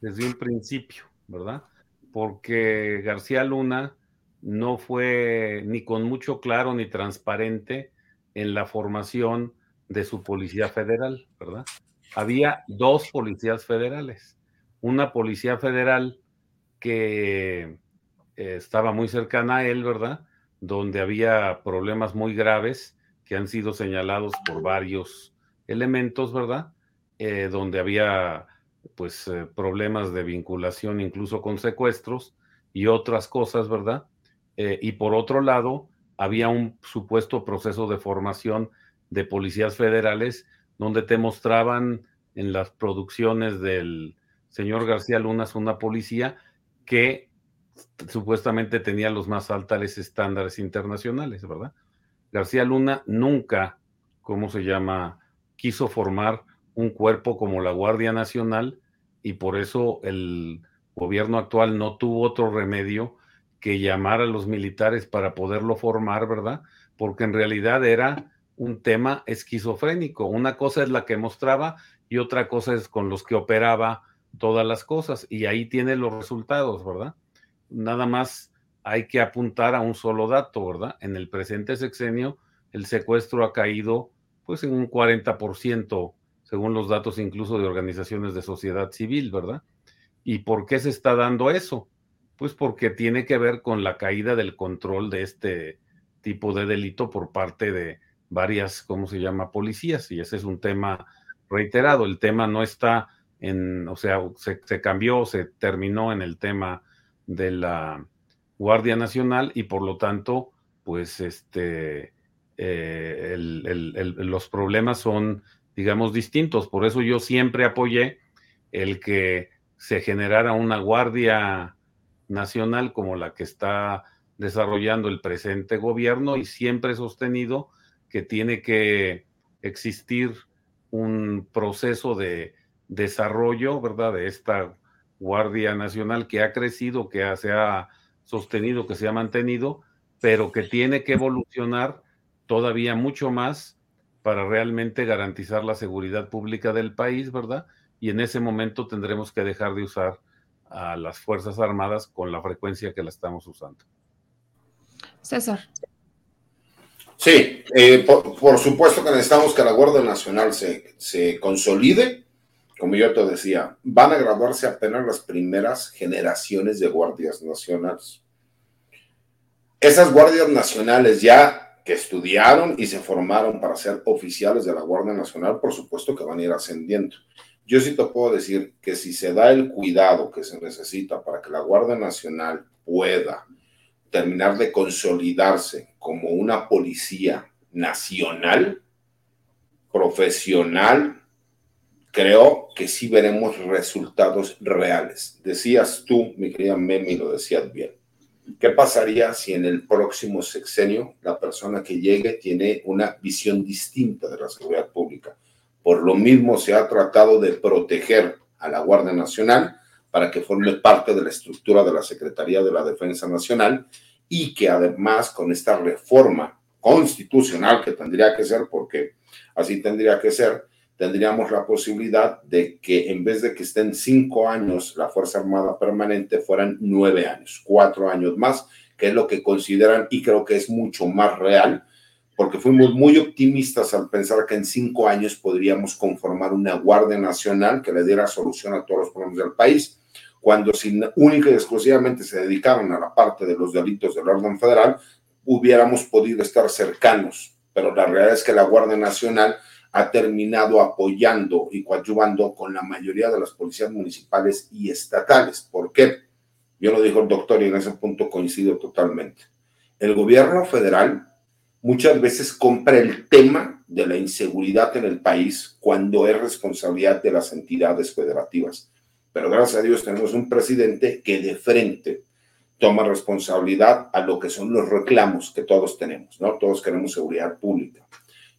desde un principio, ¿verdad? Porque García Luna no fue ni con mucho claro ni transparente en la formación de su policía federal, ¿verdad? Había dos policías federales. Una policía federal que eh, estaba muy cercana a él, ¿verdad? Donde había problemas muy graves que han sido señalados por varios elementos, ¿verdad? Eh, donde había pues eh, problemas de vinculación incluso con secuestros y otras cosas, ¿verdad? Eh, y por otro lado, había un supuesto proceso de formación de policías federales donde te mostraban en las producciones del señor García Lunas una policía que supuestamente tenía los más altos estándares internacionales, ¿verdad? García Luna nunca, ¿cómo se llama?, quiso formar un cuerpo como la Guardia Nacional y por eso el gobierno actual no tuvo otro remedio que llamar a los militares para poderlo formar, ¿verdad? Porque en realidad era un tema esquizofrénico. Una cosa es la que mostraba y otra cosa es con los que operaba todas las cosas. Y ahí tiene los resultados, ¿verdad? Nada más hay que apuntar a un solo dato, ¿verdad? En el presente sexenio, el secuestro ha caído pues en un 40%, según los datos incluso de organizaciones de sociedad civil, ¿verdad? ¿Y por qué se está dando eso? Pues porque tiene que ver con la caída del control de este tipo de delito por parte de varias, ¿cómo se llama?, policías. Y ese es un tema reiterado. El tema no está en, o sea, se, se cambió, se terminó en el tema de la Guardia Nacional y por lo tanto, pues este, eh, los problemas son, digamos, distintos. Por eso yo siempre apoyé el que se generara una Guardia Nacional como la que está desarrollando el presente gobierno y siempre he sostenido que tiene que existir un proceso de desarrollo, ¿verdad? De esta Guardia Nacional que ha crecido, que se ha sostenido, que se ha mantenido, pero que tiene que evolucionar todavía mucho más para realmente garantizar la seguridad pública del país, ¿verdad? Y en ese momento tendremos que dejar de usar a las Fuerzas Armadas con la frecuencia que la estamos usando. César. Sí, eh, por, supuesto que necesitamos que la Guardia Nacional se, se consolide. Como yo te decía, van a graduarse apenas las primeras generaciones de guardias nacionales. Esas guardias nacionales ya que estudiaron y se formaron para ser oficiales de la Guardia Nacional, por supuesto que van a ir ascendiendo. Yo sí te puedo decir que si se da el cuidado que se necesita para que la Guardia Nacional pueda terminar de consolidarse como una policía nacional, profesional, creo que sí veremos resultados reales. Decías tú, mi querida Memi, lo decías bien. ¿Qué pasaría si en el próximo sexenio la persona que llegue tiene una visión distinta de la seguridad pública? Por lo mismo se ha tratado de proteger a la Guardia Nacional para que forme parte de la estructura de la Secretaría de la Defensa Nacional y que además con esta reforma constitucional que tendría que ser, porque así tendría que ser, tendríamos la posibilidad de que en vez de que estén cinco años la Fuerza Armada Permanente, fueran nueve años, cuatro años más, que es lo que consideran y creo que es mucho más real, porque fuimos muy optimistas al pensar que en cinco años podríamos conformar una Guardia Nacional que le diera solución a todos los problemas del país cuando sin única y exclusivamente se dedicaron a la parte de los delitos del orden federal, hubiéramos podido estar cercanos. Pero la realidad es que la Guardia Nacional ha terminado apoyando y coadyuvando con la mayoría de las policías municipales y estatales. ¿Por qué? Yo lo dijo el doctor y en ese punto coincido totalmente. El gobierno federal muchas veces compra el tema de la inseguridad en el país cuando es responsabilidad de las entidades federativas pero gracias a Dios tenemos un presidente que de frente toma responsabilidad a lo que son los reclamos que todos tenemos, ¿no? Todos queremos seguridad pública.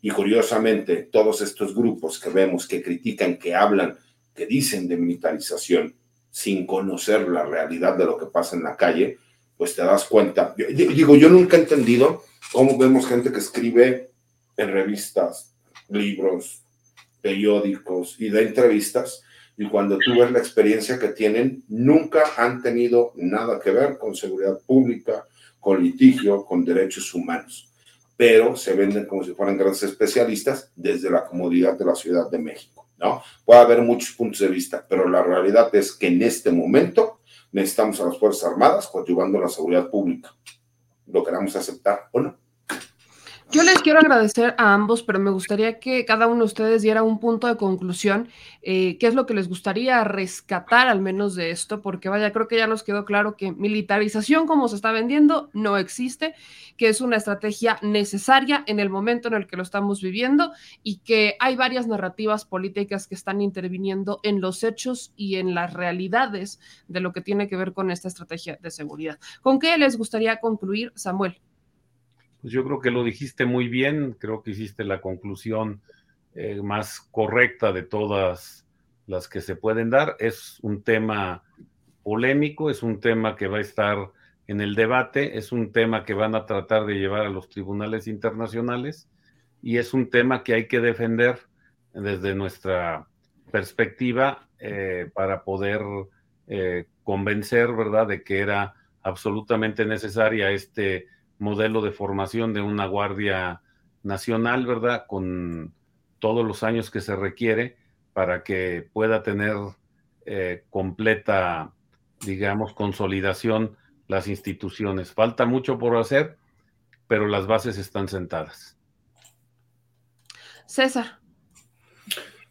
Y curiosamente, todos estos grupos que vemos que critican, que hablan, que dicen de militarización sin conocer la realidad de lo que pasa en la calle, pues te das cuenta. digo, yo nunca he entendido cómo vemos gente que escribe en revistas, libros, periódicos y da entrevistas y cuando tú ves la experiencia que tienen, nunca han tenido nada que ver con seguridad pública, con litigio, con derechos humanos, pero se venden como si fueran grandes especialistas desde la comodidad de la Ciudad de México, ¿no? Puede haber muchos puntos de vista, pero la realidad es que en este momento necesitamos a las Fuerzas Armadas coadyuvando la seguridad pública. ¿Lo queramos aceptar o no? Yo les quiero agradecer a ambos, pero me gustaría que cada uno de ustedes diera un punto de conclusión, eh, qué es lo que les gustaría rescatar al menos de esto, porque vaya, creo que ya nos quedó claro que militarización como se está vendiendo no existe, que es una estrategia necesaria en el momento en el que lo estamos viviendo y que hay varias narrativas políticas que están interviniendo en los hechos y en las realidades de lo que tiene que ver con esta estrategia de seguridad. ¿Con qué les gustaría concluir, Samuel? Pues yo creo que lo dijiste muy bien, creo que hiciste la conclusión eh, más correcta de todas las que se pueden dar. Es un tema polémico, es un tema que va a estar en el debate, es un tema que van a tratar de llevar a los tribunales internacionales y es un tema que hay que defender desde nuestra perspectiva eh, para poder eh, convencer, ¿verdad?, de que era absolutamente necesaria este modelo de formación de una Guardia Nacional, ¿verdad? Con todos los años que se requiere para que pueda tener eh, completa, digamos, consolidación las instituciones. Falta mucho por hacer, pero las bases están sentadas. César.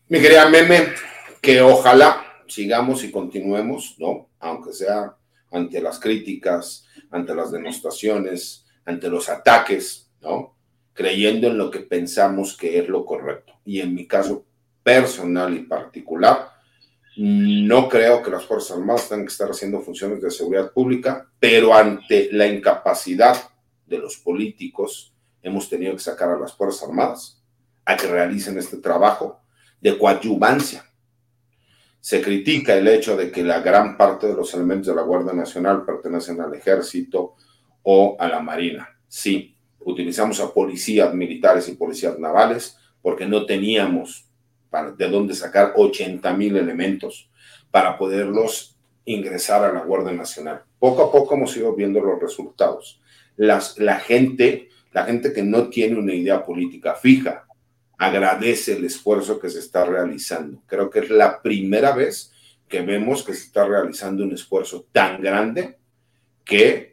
Mi querida Meme, que ojalá sigamos y continuemos, ¿no? Aunque sea ante las críticas, ante las demostraciones, ante los ataques, ¿no? Creyendo en lo que pensamos que es lo correcto. Y en mi caso personal y particular, no creo que las Fuerzas Armadas tengan que estar haciendo funciones de seguridad pública, pero ante la incapacidad de los políticos, hemos tenido que sacar a las Fuerzas Armadas a que realicen este trabajo de coadyuvancia. Se critica el hecho de que la gran parte de los elementos de la Guardia Nacional pertenecen al ejército, o a la Marina. Sí, utilizamos a policías militares y policías navales porque no teníamos de dónde sacar 80 mil elementos para poderlos ingresar a la Guardia Nacional. Poco a poco hemos ido viendo los resultados. Las, la gente, la gente que no tiene una idea política fija, agradece el esfuerzo que se está realizando. Creo que es la primera vez que vemos que se está realizando un esfuerzo tan grande que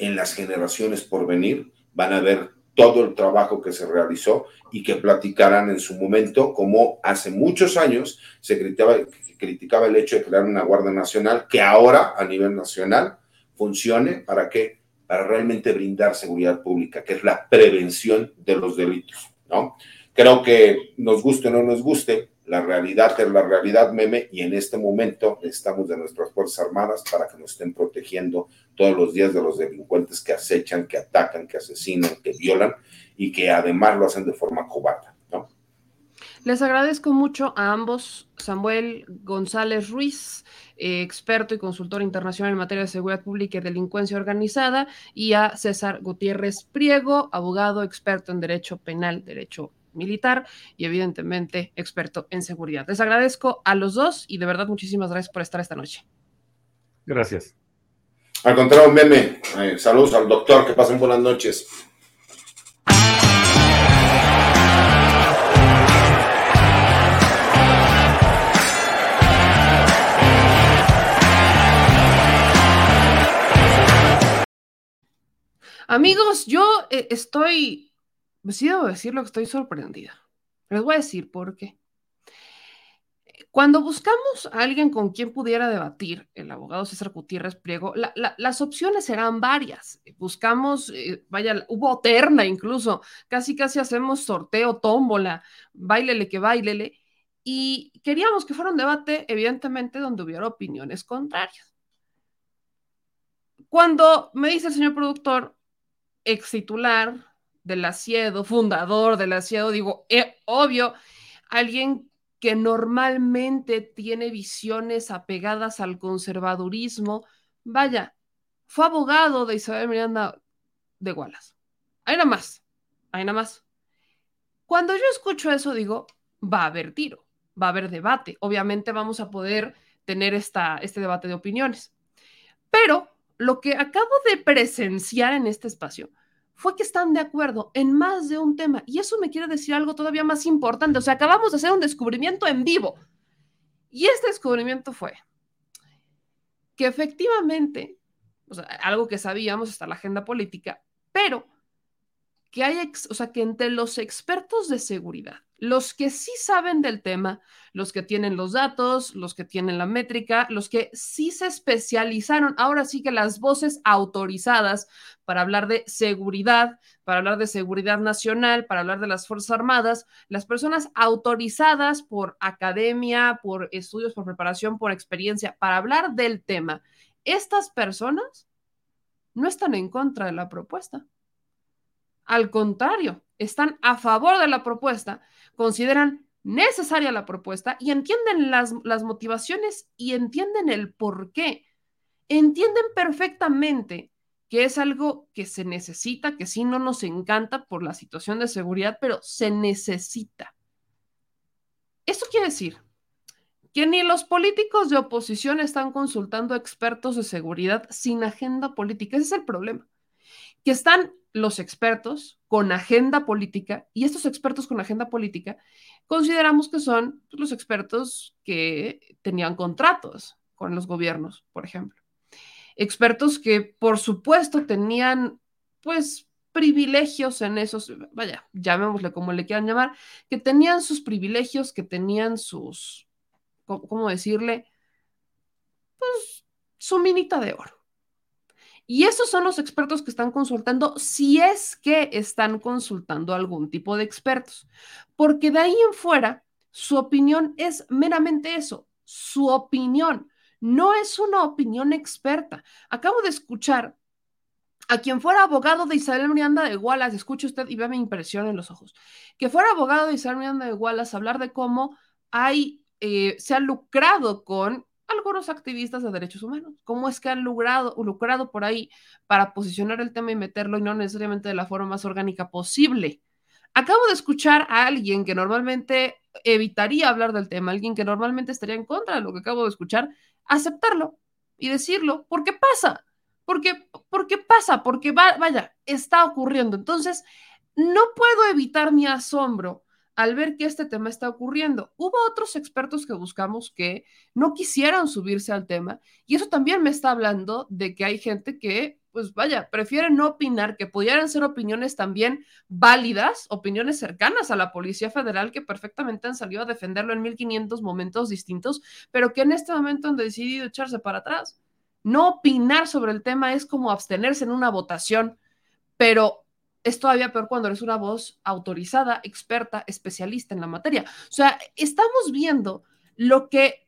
en las generaciones por venir van a ver todo el trabajo que se realizó y que platicarán en su momento como hace muchos años se criticaba, criticaba el hecho de crear una Guardia Nacional que ahora a nivel nacional funcione para que para realmente brindar seguridad pública, que es la prevención de los delitos, ¿no? Creo que nos guste o no nos guste, la realidad es la realidad, meme, y en este momento necesitamos de nuestras Fuerzas Armadas para que nos estén protegiendo todos los días de los delincuentes que acechan, que atacan, que asesinan, que violan y que además lo hacen de forma cobarde. ¿no? Les agradezco mucho a ambos, Samuel González Ruiz, eh, experto y consultor internacional en materia de seguridad pública y delincuencia organizada, y a César Gutiérrez Priego, abogado experto en derecho penal, derecho militar y evidentemente experto en seguridad. Les agradezco a los dos y de verdad muchísimas gracias por estar esta noche. Gracias. Al contrario, meme. Eh, saludos al doctor, que pasen buenas noches. Amigos, yo eh, estoy pues sí debo decirlo que estoy sorprendida. Les voy a decir por qué. Cuando buscamos a alguien con quien pudiera debatir, el abogado César Gutiérrez Pliego, las opciones eran varias. Buscamos, eh, vaya, hubo terna incluso, casi casi hacemos sorteo, tómbola, bailele que bailele, y queríamos que fuera un debate, evidentemente, donde hubiera opiniones contrarias. Cuando me dice el señor productor, ex titular, del asiedo, fundador del asiedo, digo, eh, obvio, alguien que normalmente tiene visiones apegadas al conservadurismo, vaya, fue abogado de Isabel Miranda de Gualas. Hay nada más, hay nada más. Cuando yo escucho eso, digo, va a haber tiro, va a haber debate. Obviamente vamos a poder tener esta, este debate de opiniones. Pero lo que acabo de presenciar en este espacio fue que están de acuerdo en más de un tema. Y eso me quiere decir algo todavía más importante. O sea, acabamos de hacer un descubrimiento en vivo. Y este descubrimiento fue que efectivamente, o sea, algo que sabíamos está la agenda política, pero que hay, o sea, que entre los expertos de seguridad, los que sí saben del tema, los que tienen los datos, los que tienen la métrica, los que sí se especializaron, ahora sí que las voces autorizadas para hablar de seguridad, para hablar de seguridad nacional, para hablar de las Fuerzas Armadas, las personas autorizadas por academia, por estudios, por preparación, por experiencia, para hablar del tema, estas personas no están en contra de la propuesta. Al contrario, están a favor de la propuesta, consideran necesaria la propuesta y entienden las, las motivaciones y entienden el por qué. Entienden perfectamente que es algo que se necesita, que sí no nos encanta por la situación de seguridad, pero se necesita. Esto quiere decir que ni los políticos de oposición están consultando expertos de seguridad sin agenda política. Ese es el problema. Que están los expertos con agenda política, y estos expertos con agenda política consideramos que son los expertos que tenían contratos con los gobiernos, por ejemplo. Expertos que, por supuesto, tenían, pues, privilegios en esos, vaya, llamémosle como le quieran llamar, que tenían sus privilegios, que tenían sus, ¿cómo decirle? Pues su minita de oro. Y esos son los expertos que están consultando, si es que están consultando algún tipo de expertos, porque de ahí en fuera, su opinión es meramente eso, su opinión, no es una opinión experta. Acabo de escuchar a quien fuera abogado de Isabel Miranda de Wallace, escuche usted y vea mi impresión en los ojos, que fuera abogado de Isabel Miranda de Wallace hablar de cómo hay, eh, se ha lucrado con algunos activistas de derechos humanos. ¿Cómo es que han lucrado, lucrado por ahí para posicionar el tema y meterlo y no necesariamente de la forma más orgánica posible? Acabo de escuchar a alguien que normalmente evitaría hablar del tema, alguien que normalmente estaría en contra de lo que acabo de escuchar, aceptarlo y decirlo, ¿por qué pasa? Porque, qué pasa, porque va, vaya, está ocurriendo. Entonces, no puedo evitar mi asombro al ver que este tema está ocurriendo. Hubo otros expertos que buscamos que no quisieran subirse al tema y eso también me está hablando de que hay gente que, pues vaya, prefiere no opinar, que pudieran ser opiniones también válidas, opiniones cercanas a la Policía Federal que perfectamente han salido a defenderlo en 1500 momentos distintos, pero que en este momento han decidido echarse para atrás. No opinar sobre el tema es como abstenerse en una votación, pero es todavía peor cuando eres una voz autorizada, experta, especialista en la materia. O sea, estamos viendo lo que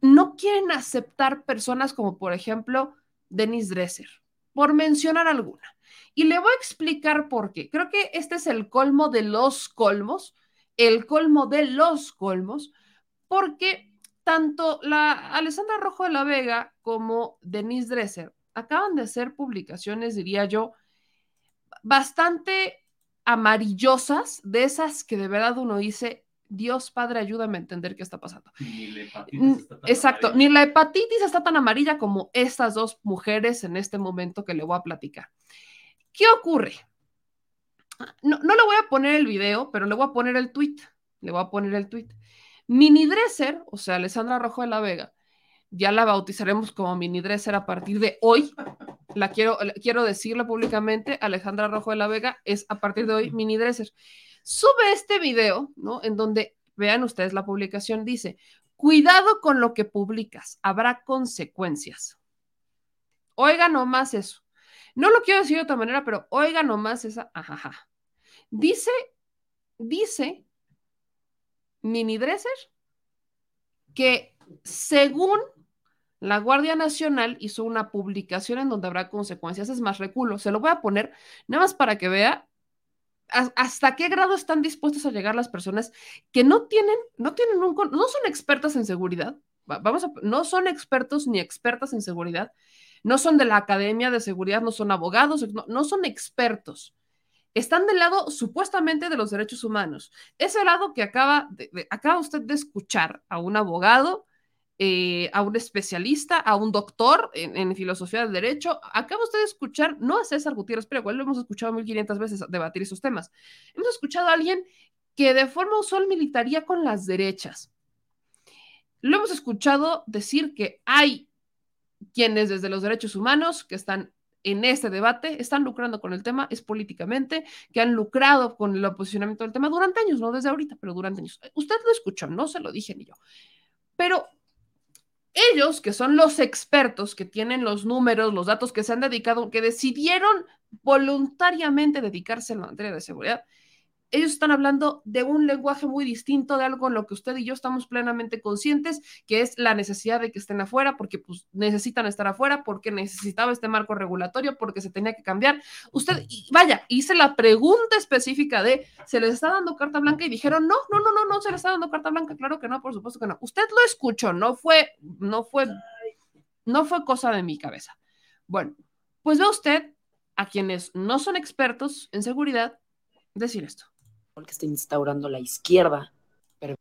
no quieren aceptar personas como, por ejemplo, Denis Dresser, por mencionar alguna. Y le voy a explicar por qué. Creo que este es el colmo de los colmos, el colmo de los colmos, porque tanto la Alessandra Rojo de la Vega como Denise Dresser acaban de hacer publicaciones, diría yo, bastante amarillosas, de esas que de verdad uno dice, Dios Padre, ayúdame a entender qué está pasando. Ni la hepatitis está tan Exacto, ni la hepatitis está tan amarilla como estas dos mujeres en este momento que le voy a platicar. ¿Qué ocurre? No, no le voy a poner el video, pero le voy a poner el tweet. Le voy a poner el tweet. Mini Dresser, o sea, Alessandra Rojo de la Vega, ya la bautizaremos como Mini Dresser a partir de hoy, la quiero, quiero decirlo públicamente, Alejandra Rojo de la Vega es a partir de hoy mini dresser. Sube este video, ¿no? En donde vean ustedes la publicación, dice, cuidado con lo que publicas, habrá consecuencias. Oiga nomás eso. No lo quiero decir de otra manera, pero oiga nomás esa, ajaja. Dice, dice mini dresser que según la Guardia Nacional hizo una publicación en donde habrá consecuencias. Es más, reculo, se lo voy a poner nada más para que vea hasta qué grado están dispuestos a llegar las personas que no tienen, no tienen un, no son expertas en seguridad. Vamos a, no son expertos ni expertas en seguridad. No son de la Academia de Seguridad, no son abogados, no, son expertos. Están del lado supuestamente de los derechos humanos. Ese lado que acaba, acaba usted de escuchar a un abogado, eh, a un especialista, a un doctor en, filosofía del derecho. Acaba usted de escuchar, no a César Gutiérrez, pero igual lo hemos escuchado 1500 veces debatir esos temas. Hemos escuchado a alguien que de forma usual militaría con las derechas. Lo hemos escuchado decir que hay quienes desde los derechos humanos que están en este debate están lucrando con el tema, es políticamente, que han lucrado con el oposicionamiento del tema durante años, no desde ahorita, pero durante años. Usted lo escuchó, no se lo dije ni yo. Pero ellos, que son los expertos, que tienen los números, los datos, que se han dedicado, que decidieron voluntariamente dedicarse a la materia de seguridad, ellos están hablando de un lenguaje muy distinto, de algo en lo que usted y yo estamos plenamente conscientes, que es la necesidad de que estén afuera, porque pues, necesitan estar afuera, porque necesitaba este marco regulatorio, porque se tenía que cambiar. Usted, vaya, hice la pregunta específica de, ¿se les está dando carta blanca? Y dijeron, no, no, no, no, no se les está dando carta blanca. Claro que no, por supuesto que no. Usted lo escuchó, no fue, no fue, no fue cosa de mi cabeza. Bueno, pues ve usted a quienes no son expertos en seguridad decir esto que está instaurando la izquierda. Pero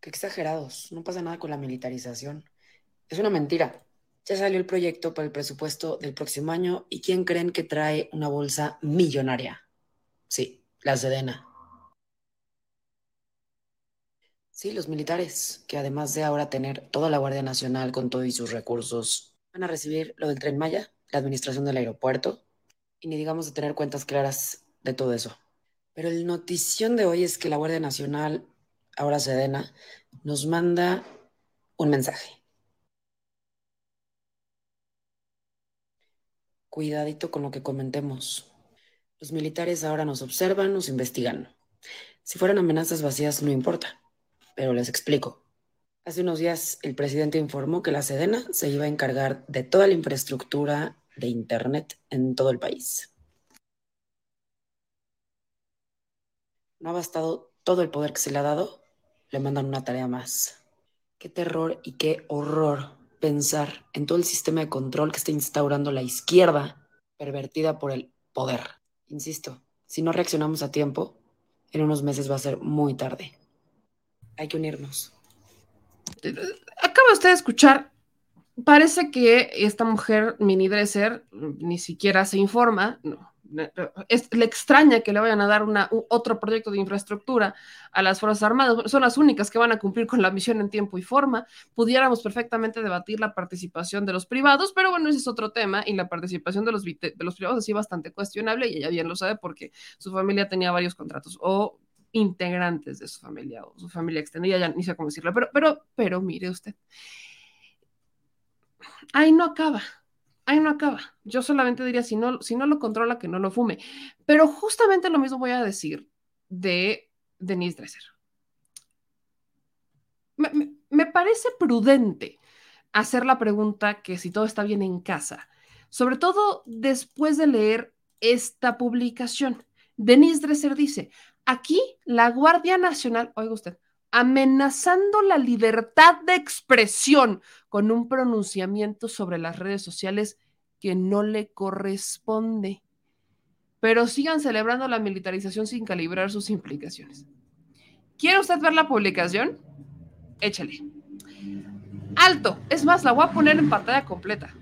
qué exagerados, no pasa nada con la militarización. Es una mentira. Ya salió el proyecto para el presupuesto del próximo año y ¿quién creen que trae una bolsa millonaria? Sí, la Sedena. Sí, los militares, que además de ahora tener toda la Guardia Nacional con todos sus recursos, van a recibir lo del tren Maya, la administración del aeropuerto, y ni digamos de tener cuentas claras de todo eso. Pero el notición de hoy es que la Guardia Nacional, ahora Sedena, nos manda un mensaje. Cuidadito con lo que comentemos. Los militares ahora nos observan, nos investigan. Si fueran amenazas vacías, no importa, pero les explico. Hace unos días el presidente informó que la Sedena se iba a encargar de toda la infraestructura de Internet en todo el país. No ha bastado todo el poder que se le ha dado, le mandan una tarea más. Qué terror y qué horror pensar en todo el sistema de control que está instaurando la izquierda, pervertida por el poder. Insisto, si no reaccionamos a tiempo, en unos meses va a ser muy tarde. Hay que unirnos. Acaba usted de escuchar. Parece que esta mujer mini dresser ni siquiera se informa. No, le extraña que le vayan a dar una, otro proyecto de infraestructura a las Fuerzas Armadas. Son las únicas que van a cumplir con la misión en tiempo y forma. Pudiéramos perfectamente debatir la participación de los privados, pero bueno, ese es otro tema y la participación de los, de los privados es sí bastante cuestionable y ella bien lo sabe porque su familia tenía varios contratos o integrantes de su familia o su familia extendida, ya ni sé cómo decirlo, pero, pero, pero mire usted, ahí no acaba ahí no acaba. Yo solamente diría, si no, si no lo controla, que no lo fume. Pero justamente lo mismo voy a decir de Denise Dresser. Me, parece prudente hacer la pregunta que si todo está bien en casa, sobre todo después de leer esta publicación. Denise Dresser dice, aquí la Guardia Nacional, oiga usted, amenazando la libertad de expresión con un pronunciamiento sobre las redes sociales que no le corresponde. Pero sigan celebrando la militarización sin calibrar sus implicaciones. ¿Quiere usted ver la publicación? Échale. Alto. Es más, la voy a poner en pantalla completa.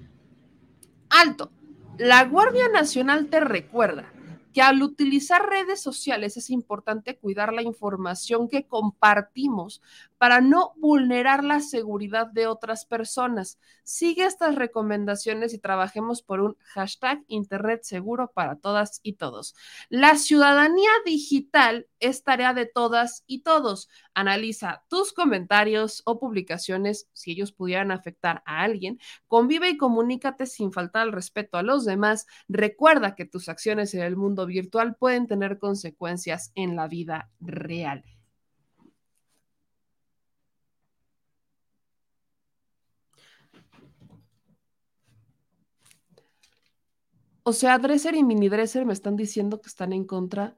Alto. La Guardia Nacional te recuerda que al utilizar redes sociales es importante cuidar la información que compartimos para no vulnerar la seguridad de otras personas. Sigue estas recomendaciones y trabajemos por un hashtag Internet seguro para todas y todos. La ciudadanía digital es tarea de todas y todos. Analiza tus comentarios o publicaciones si ellos pudieran afectar a alguien. Convive y comunícate sin faltar al respeto a los demás. Recuerda que tus acciones en el mundo virtual pueden tener consecuencias en la vida real. O sea, Dresser y Mini Dresser me están diciendo que están en contra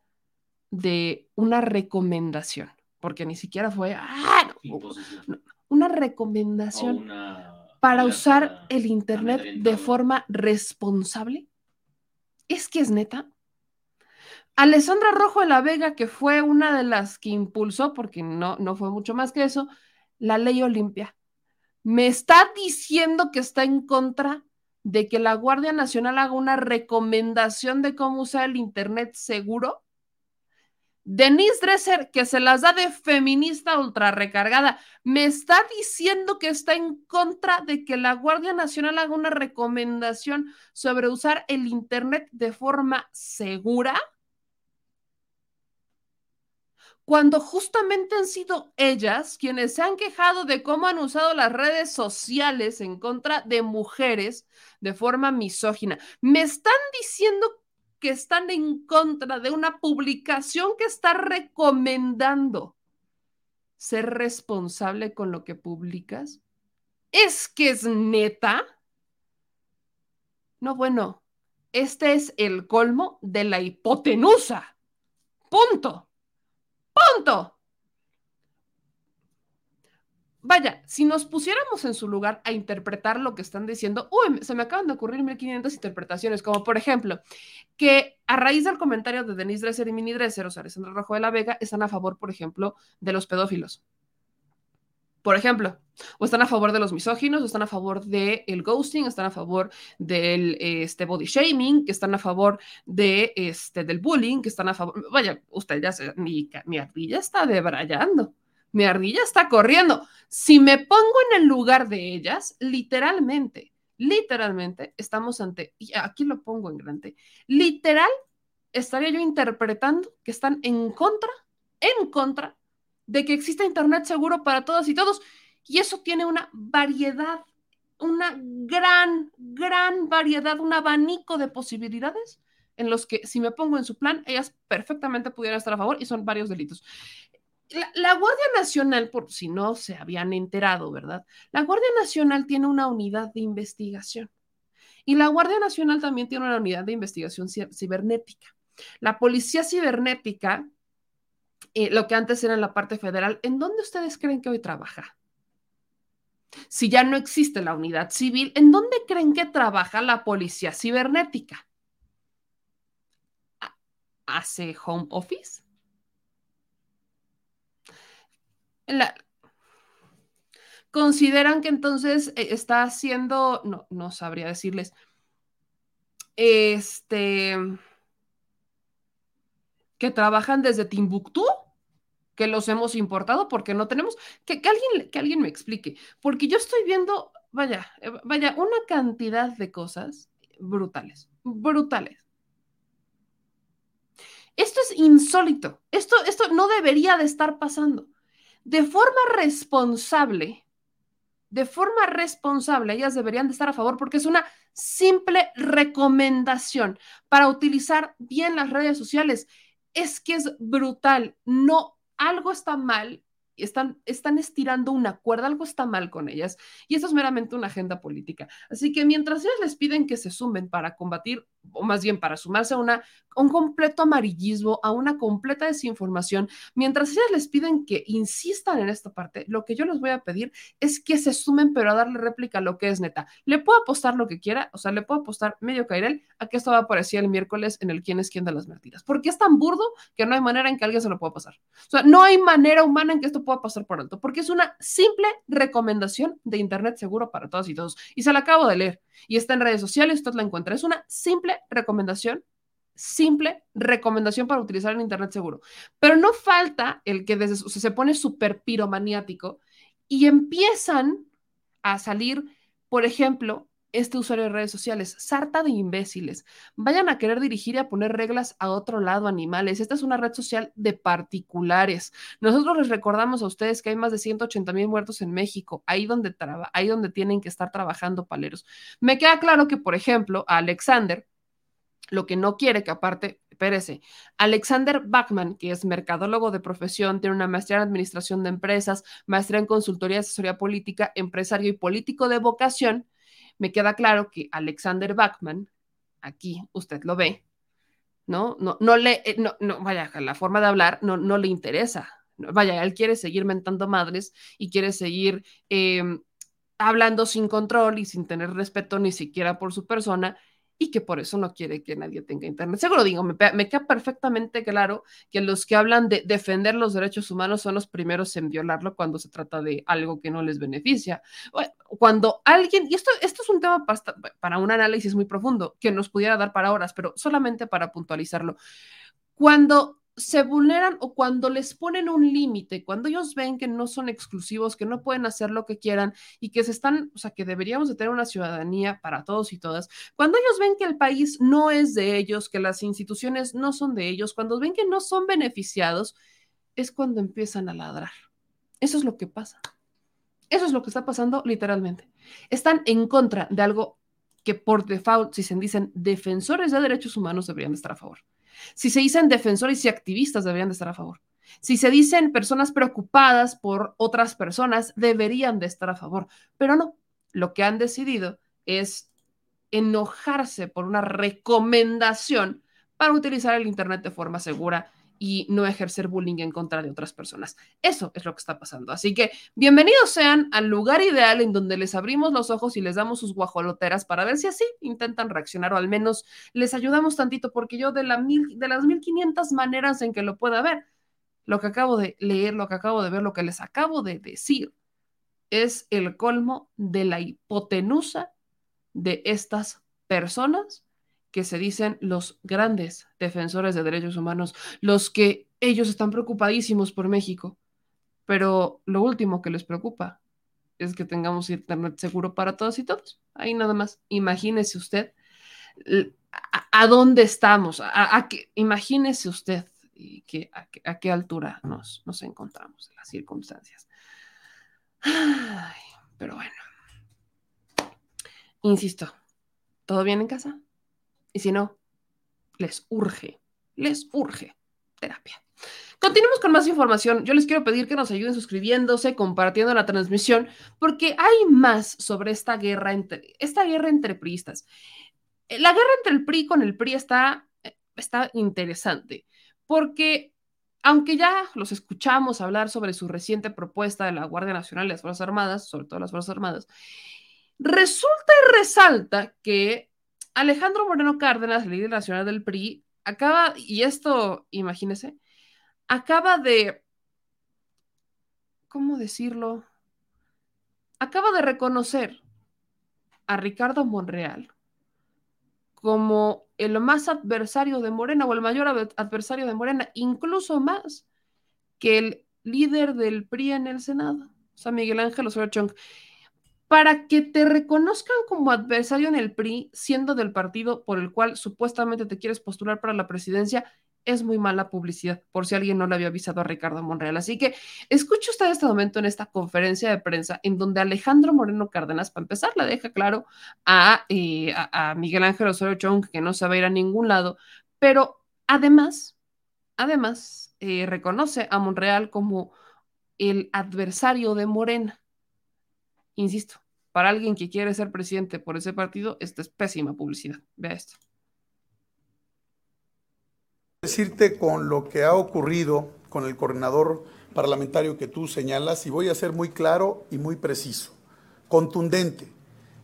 de una recomendación, porque ni siquiera fue ¡ah! una recomendación para usar el Internet de forma responsable. Es que es neta. Alessandra Rojo de la Vega, que fue una de las que impulsó, porque no, no fue mucho más que eso, la ley Olimpia, me está diciendo que está en contra de que la Guardia Nacional haga una recomendación de cómo usar el Internet seguro? Denise Dresser, que se las da de feminista ultra recargada, me está diciendo que está en contra de que la Guardia Nacional haga una recomendación sobre usar el Internet de forma segura cuando justamente han sido ellas quienes se han quejado de cómo han usado las redes sociales en contra de mujeres de forma misógina. Me están diciendo que están en contra de una publicación que está recomendando ser responsable con lo que publicas. ¿Es que es neta? No, bueno, este es el colmo de la hipotenusa. Punto. Punto. Vaya, si nos pusiéramos en su lugar a interpretar lo que están diciendo, uy, se me acaban de ocurrir 1500 interpretaciones, como por ejemplo, que a raíz del comentario de Denise Dresser y Mini Dresser, o sea, Alessandra Rojo de la Vega, están a favor, por ejemplo, de los pedófilos. Por ejemplo, o están a favor de los misóginos, están a favor del el ghosting, están a favor del este, body shaming, que están a favor de, este, del bullying, que están a favor. Vaya, usted ya se, mi, mi ardilla está debrayando, mi ardilla está corriendo. Si me pongo en el lugar de ellas, literalmente, literalmente estamos ante, y aquí lo pongo en grande, literal estaría yo interpretando que están en contra, en contra de que exista Internet seguro para todas y todos. Y eso tiene una variedad, una gran, gran variedad, un abanico de posibilidades en los que si me pongo en su plan, ellas perfectamente pudieran estar a favor y son varios delitos. La, la, Guardia Nacional, por si no se habían enterado, ¿verdad? La Guardia Nacional tiene una unidad de investigación y la Guardia Nacional también tiene una unidad de investigación cibernética. La Policía Cibernética lo que antes era en la parte federal, ¿en dónde ustedes creen que hoy trabaja? Si ya no existe la unidad civil, ¿en dónde creen que trabaja la policía cibernética? ¿Hace home office? ¿Consideran que entonces eh, está haciendo, no, no sabría decirles, este, que trabajan desde Timbuktu, los hemos importado porque no tenemos, que, que, alguien, que alguien me explique, porque yo estoy viendo, vaya, eh, vaya, una cantidad de cosas brutales, brutales. Esto es insólito, esto, esto no debería de estar pasando. De forma responsable, de forma responsable, ellas deberían de estar a favor porque es una simple recomendación para utilizar bien las redes sociales es que es brutal, no, algo está mal están, están estirando una cuerda, algo está mal con ellas. Y eso es meramente una agenda política. Así que mientras ellas les piden que se sumen para combatir, o más bien para sumarse a, una, un completo amarillismo, a una completa desinformación, mientras ellas les piden que insistan en esta parte, lo que yo les voy a pedir es que se sumen, pero a darle réplica a lo que es neta. Le puedo apostar lo que quiera, o sea, le puedo apostar medio cairel a que esto va a aparecer el miércoles en el quién es quién de las mentiras. Porque es tan burdo que no hay manera en que alguien se lo pueda pasar. O sea, no hay manera humana en que esto pueda pasar por alto, porque es una simple recomendación de Internet seguro para todas y todos. Y se la acabo de leer y está en redes sociales, usted la encuentra. Es una simple recomendación, simple recomendación para utilizar el Internet seguro. Pero no falta el que desde, se pone súper piromaniático y empiezan a salir, por ejemplo, este usuario de redes sociales, sarta de imbéciles, vayan a querer dirigir y a poner reglas a otro lado, animales. Esta es una red social de particulares. Nosotros les recordamos a ustedes que hay más de 180 mil muertos en México, ahí donde, ahí donde tienen que estar trabajando paleros. Me queda claro que, por ejemplo, a Alexander, lo que no quiere que aparte, espérese, Alexander Bachman, que es mercadólogo de profesión, tiene una maestría en administración de empresas, maestría en consultoría y asesoría política, empresario y político de vocación, me queda claro que Alexander Bachman, aquí usted lo ve, ¿no? No, no le, eh, no, no, vaya, la forma de hablar no, no le interesa. Vaya, él quiere seguir mentando madres y quiere seguir em, hablando sin control y sin tener respeto ni siquiera por su persona y que por eso no quiere que nadie tenga internet. Seguro digo, me, queda perfectamente claro que los que hablan de defender los derechos humanos son los primeros en violarlo cuando se trata de algo que no les beneficia. Cuando alguien, y esto, esto es un tema para, para un análisis muy profundo que nos pudiera dar para horas, pero solamente para puntualizarlo. Cuando se vulneran o cuando les ponen un límite, cuando ellos ven que no son exclusivos, que no pueden hacer lo que quieran y que se están, o sea, que deberíamos de tener una ciudadanía para todos y todas, cuando ellos ven que el país no es de ellos, que las instituciones no son de ellos, cuando ven que no son beneficiados, es cuando empiezan a ladrar. Eso es lo que pasa. Eso es lo que está pasando literalmente. Están en contra de algo que por default, si se dicen defensores de derechos humanos, deberían estar a favor. Si se dicen defensores y activistas, deberían de estar a favor. Si se dicen personas preocupadas por otras personas, deberían de estar a favor. Pero no, lo que han decidido es enojarse por una recomendación para utilizar el Internet de forma segura y no ejercer bullying en contra de otras personas. Eso es lo que está pasando. Así que bienvenidos sean al lugar ideal en donde les abrimos los ojos y les damos sus guajoloteras para ver si así intentan reaccionar o al menos les ayudamos tantito, porque yo de, la mil, de las 1500 maneras en que lo pueda ver, lo que acabo de leer, lo que acabo de ver, lo que les acabo de decir, es el colmo de la hipotenusa de estas personas que se dicen los grandes defensores de derechos humanos, los que ellos están preocupadísimos por México, pero lo último que les preocupa es que tengamos internet seguro para todos y todos. Ahí nada más, imagínese usted a, dónde estamos, a, imagínese usted a, qué altura nos, nos encontramos en las circunstancias. pero bueno, insisto, ¿todo bien en casa? Y si no, les urge, les urge terapia. Continuemos con más información. Yo les quiero pedir que nos ayuden suscribiéndose, compartiendo la transmisión, porque hay más sobre esta guerra entre, esta guerra entre priistas. Eh, la guerra entre el PRI con el PRI está, eh, está interesante, porque aunque ya los escuchamos hablar sobre su reciente propuesta de la Guardia Nacional y las Fuerzas Armadas, sobre todo las Fuerzas Armadas, resulta y resalta que Alejandro Moreno Cárdenas, líder nacional del PRI, acaba, y esto, imagínese, acaba de, ¿cómo decirlo? Acaba de reconocer a Ricardo Monreal como el más adversario de Morena o el mayor adversario de Morena, incluso más que el líder del PRI en el Senado, o sea, Miguel Ángel Osorio Chong para que te reconozcan como adversario en el PRI, siendo del partido por el cual supuestamente te quieres postular para la presidencia, es muy mala publicidad, por si alguien no le había avisado a Ricardo Monreal. Así que escuche usted este momento en esta conferencia de prensa en donde Alejandro Moreno Cárdenas, para empezar, le deja claro a, eh, Miguel Ángel Osorio Chong que no se va a ir a ningún lado, pero además, además, eh, reconoce a Monreal como el adversario de Morena. Insisto, para alguien que quiere ser presidente por ese partido, esta es pésima publicidad. Vea esto. Decirte con lo que ha ocurrido con el coordinador parlamentario que tú señalas, y voy a ser muy claro y muy preciso, contundente.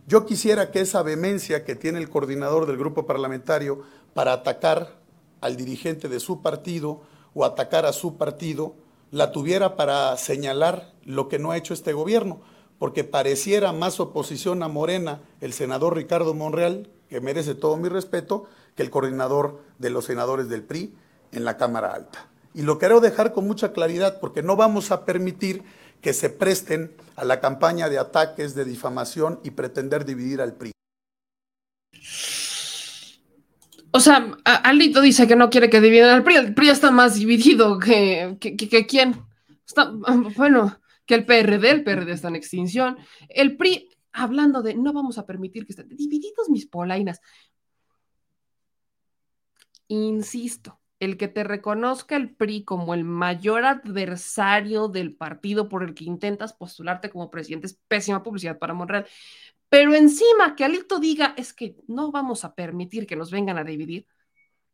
Yo quisiera que esa vehemencia que tiene el coordinador del grupo parlamentario para atacar al dirigente de su partido o atacar a su partido, la tuviera para señalar lo que no ha hecho este gobierno porque pareciera más oposición a Morena el senador Ricardo Monreal, que merece todo mi respeto, que el coordinador de los senadores del PRI en la Cámara Alta. Y lo quiero dejar con mucha claridad porque no vamos a permitir que se presten a la campaña de ataques, de difamación y pretender dividir al PRI. O sea, Alito dice que no quiere que dividan al PRI. El PRI está más dividido que, que, que quién. Está, bueno, que el PRD, el PRD está en extinción, el PRI, hablando de no vamos a permitir que estén divididos mis polainas. Insisto, el que te reconozca el PRI como el mayor adversario del partido por el que intentas postularte como presidente es pésima publicidad para Monreal. Pero encima que Alito diga es que no vamos a permitir que nos vengan a dividir.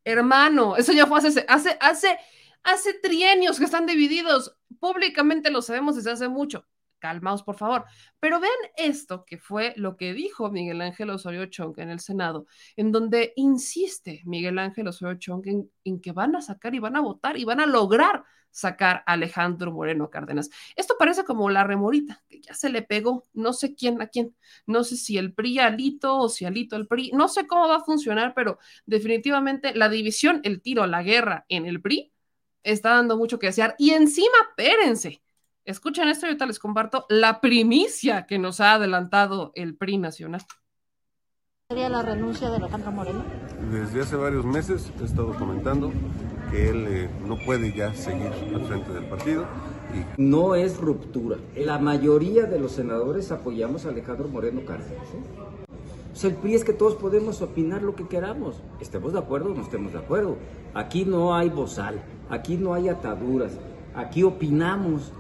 Hermano, eso ya fue hace, hace, hace Hace trienios que están divididos. Públicamente lo sabemos desde hace mucho. Calmaos, por favor. Pero vean esto, que fue lo que dijo Miguel Ángel Osorio Chong en el Senado, en donde insiste Miguel Ángel Osorio Chong en, en que van a sacar y van a votar y van a lograr sacar a Alejandro Moreno Cárdenas. Esto parece como la remorita, que ya se le pegó, no sé quién a quién, no sé si el PRI Alito o si Alito el PRI, no sé cómo va a funcionar, pero definitivamente la división, el tiro, la guerra en el PRI está dando mucho que desear. Y encima, pérense. Escuchen esto ahorita les comparto la primicia que nos ha adelantado el PRI nacional. ¿Sería la renuncia de Alejandro Moreno? Desde hace varios meses he estado comentando que él eh, no puede ya seguir al frente del partido. Y... No es ruptura. La mayoría de los senadores apoyamos a Alejandro Moreno Cárdenas. ¿eh? O sea, el PRI es que todos podemos opinar lo que queramos. Estemos de acuerdo o no estemos de acuerdo. Aquí no hay bozal, aquí no hay ataduras, aquí opinamos,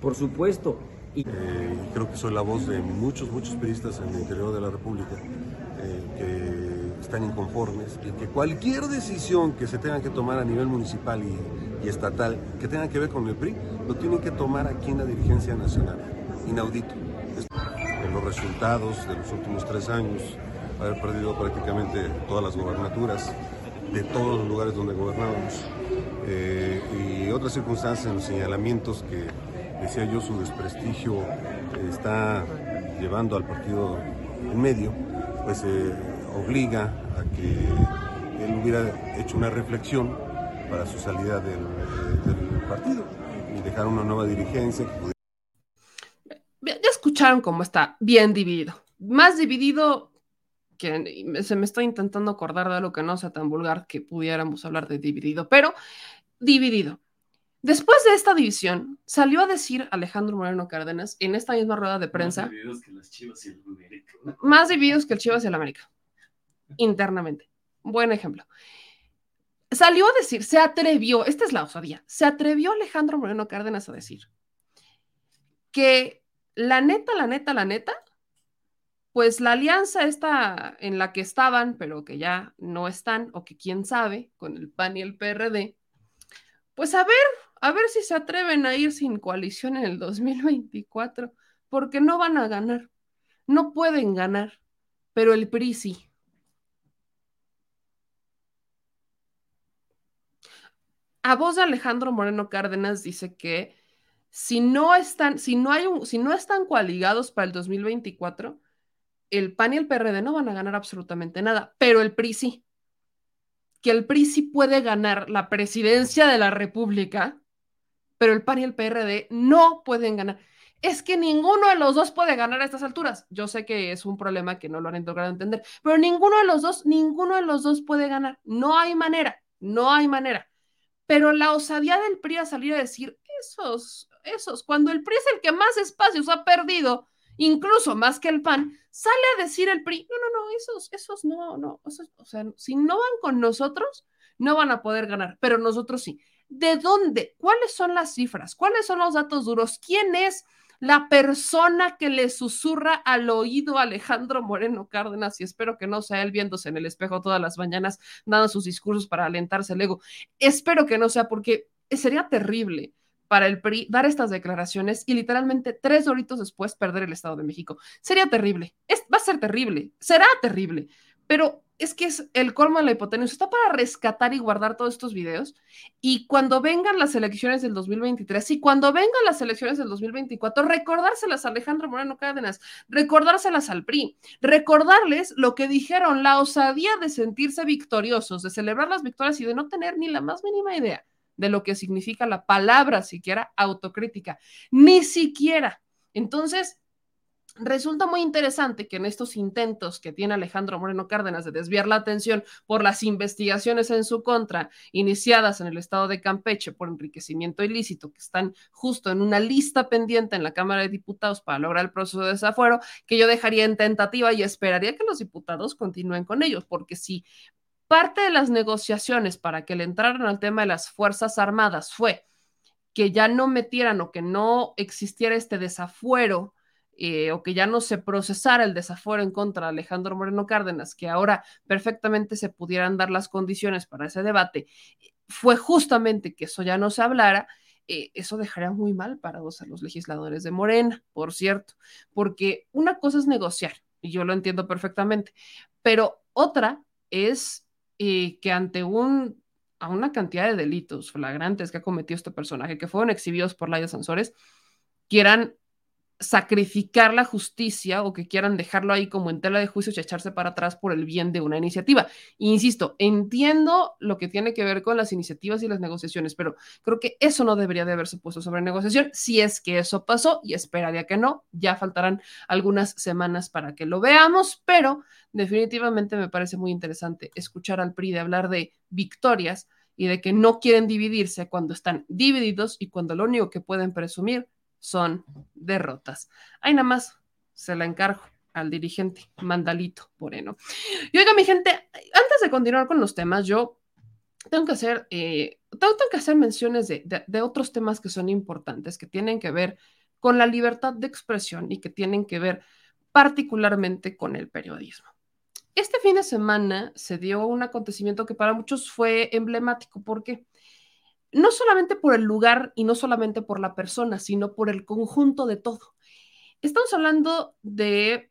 por supuesto. Y... Eh, creo que soy la voz de muchos, muchos periodistas en el interior de la República eh, que están inconformes y que cualquier decisión que se tenga que tomar a nivel municipal y, y, estatal que tenga que ver con el PRI, lo tienen que tomar aquí en la dirigencia nacional. Inaudito. En los resultados de los últimos tres años, haber perdido prácticamente todas las gobernaturas de todos los lugares donde gobernábamos eh, y otras circunstancias en los señalamientos que decía yo su desprestigio está llevando al partido en medio pues eh, obliga a que él hubiera hecho una reflexión para su salida del, del partido y dejar una nueva dirigencia. Ya escucharon cómo está bien dividido. Más dividido que se me estoy intentando acordar de algo que no sea tan vulgar que pudiéramos hablar de dividido, pero dividido. Después de esta división, salió a decir Alejandro Moreno Cárdenas en esta misma rueda de prensa. Más divididos que las Chivas y el América. Más divididos que el Chivas y el América. Internamente. Buen ejemplo. Salió a decir, se atrevió, esta es la osadía, se atrevió Alejandro Moreno Cárdenas a decir que la neta, la neta, la neta, pues la alianza está en la que estaban, pero que ya no están, o que quién sabe, con el PAN y el PRD, pues a ver, a ver si se atreven a ir sin coalición en el 2024, porque no van a ganar, no pueden ganar, pero el PRI sí. A voz de Alejandro Moreno Cárdenas dice que si no están, si no hay un, si no están coaligados para el 2024, el PAN y el PRD no van a ganar absolutamente nada, pero el PRI sí que el PRI sí puede ganar la presidencia de la República, pero el PAN y el PRD no pueden ganar. Es que ninguno de los dos puede ganar a estas alturas. Yo sé que es un problema que no lo han logrado entender, pero ninguno de los dos, ninguno de los dos puede ganar. No hay manera, no hay manera. Pero la osadía del PRI a salir a decir esos, esos, cuando el PRI es el que más espacios ha perdido, incluso más que el PAN, sale a decir el PRI, no, no, no, esos, esos no, no, o sea, si no van con nosotros, no van a poder ganar, pero nosotros sí. ¿De dónde? ¿Cuáles son las cifras? ¿Cuáles son los datos duros? ¿Quién es la persona que le susurra al oído a Alejandro Moreno Cárdenas? Y espero que no sea él viéndose en el espejo todas las mañanas, dando sus discursos para alentarse el ego. Espero que no sea porque sería terrible para el PRI dar estas declaraciones y literalmente tres horitos después perder el Estado de México. Sería terrible, va a ser terrible, será terrible, pero es que es el colmo de la hipotenusa. Está para rescatar y guardar todos estos videos y cuando vengan las elecciones del 2023 y cuando vengan las elecciones del 2024, recordárselas a Alejandro Moreno Cárdenas, recordárselas al PRI, recordarles lo que dijeron, la osadía de sentirse victoriosos, de celebrar las victorias y de no tener ni la más mínima idea de lo que significa la palabra siquiera autocrítica, ni siquiera. Entonces, Resulta muy interesante que en estos intentos que tiene Alejandro Moreno Cárdenas de desviar la atención por las investigaciones en su contra iniciadas en el estado de Campeche por enriquecimiento ilícito, que están justo en una lista pendiente en la Cámara de Diputados para lograr el proceso de desafuero, que yo dejaría en tentativa y esperaría que los diputados continúen con ellos, porque si parte de las negociaciones para que le entraran al tema de las Fuerzas Armadas fue que ya no metieran o que no existiera este desafuero eh, o que ya no se procesara el desafuero en contra de Alejandro Moreno Cárdenas, que ahora perfectamente se pudieran dar las condiciones para ese debate, fue justamente que eso ya no se hablara. Eh, eso dejaría muy mal para a los legisladores de Morena, por cierto, porque una cosa es negociar, y yo lo entiendo perfectamente, pero otra es eh, que ante un, a una cantidad de delitos flagrantes que ha cometido este personaje, que fueron exhibidos por Laia Sansores, quieran sacrificar la justicia o que quieran dejarlo ahí como en tela de juicio y echarse para atrás por el bien de una iniciativa. insisto, entiendo lo que tiene que ver con las iniciativas y las negociaciones, pero creo que eso no debería de haberse puesto sobre negociación. Si es que eso pasó, y esperaría que no, ya faltarán algunas semanas para que lo veamos, pero definitivamente me parece muy interesante escuchar al PRI de hablar de victorias y de que no quieren dividirse cuando están divididos y cuando lo único que pueden presumir son derrotas. Ahí nada más se la encargo al dirigente Mandalito Moreno. Y oiga, mi gente, antes de continuar con los temas, yo tengo que hacer, eh, tengo, que hacer menciones de, de, otros temas que son importantes, que tienen que ver con la libertad de expresión y que tienen que ver particularmente con el periodismo. Este fin de semana se dio un acontecimiento que para muchos fue emblemático. ¿Por qué? No solamente por el lugar y no solamente por la persona, sino por el conjunto de todo. Estamos hablando de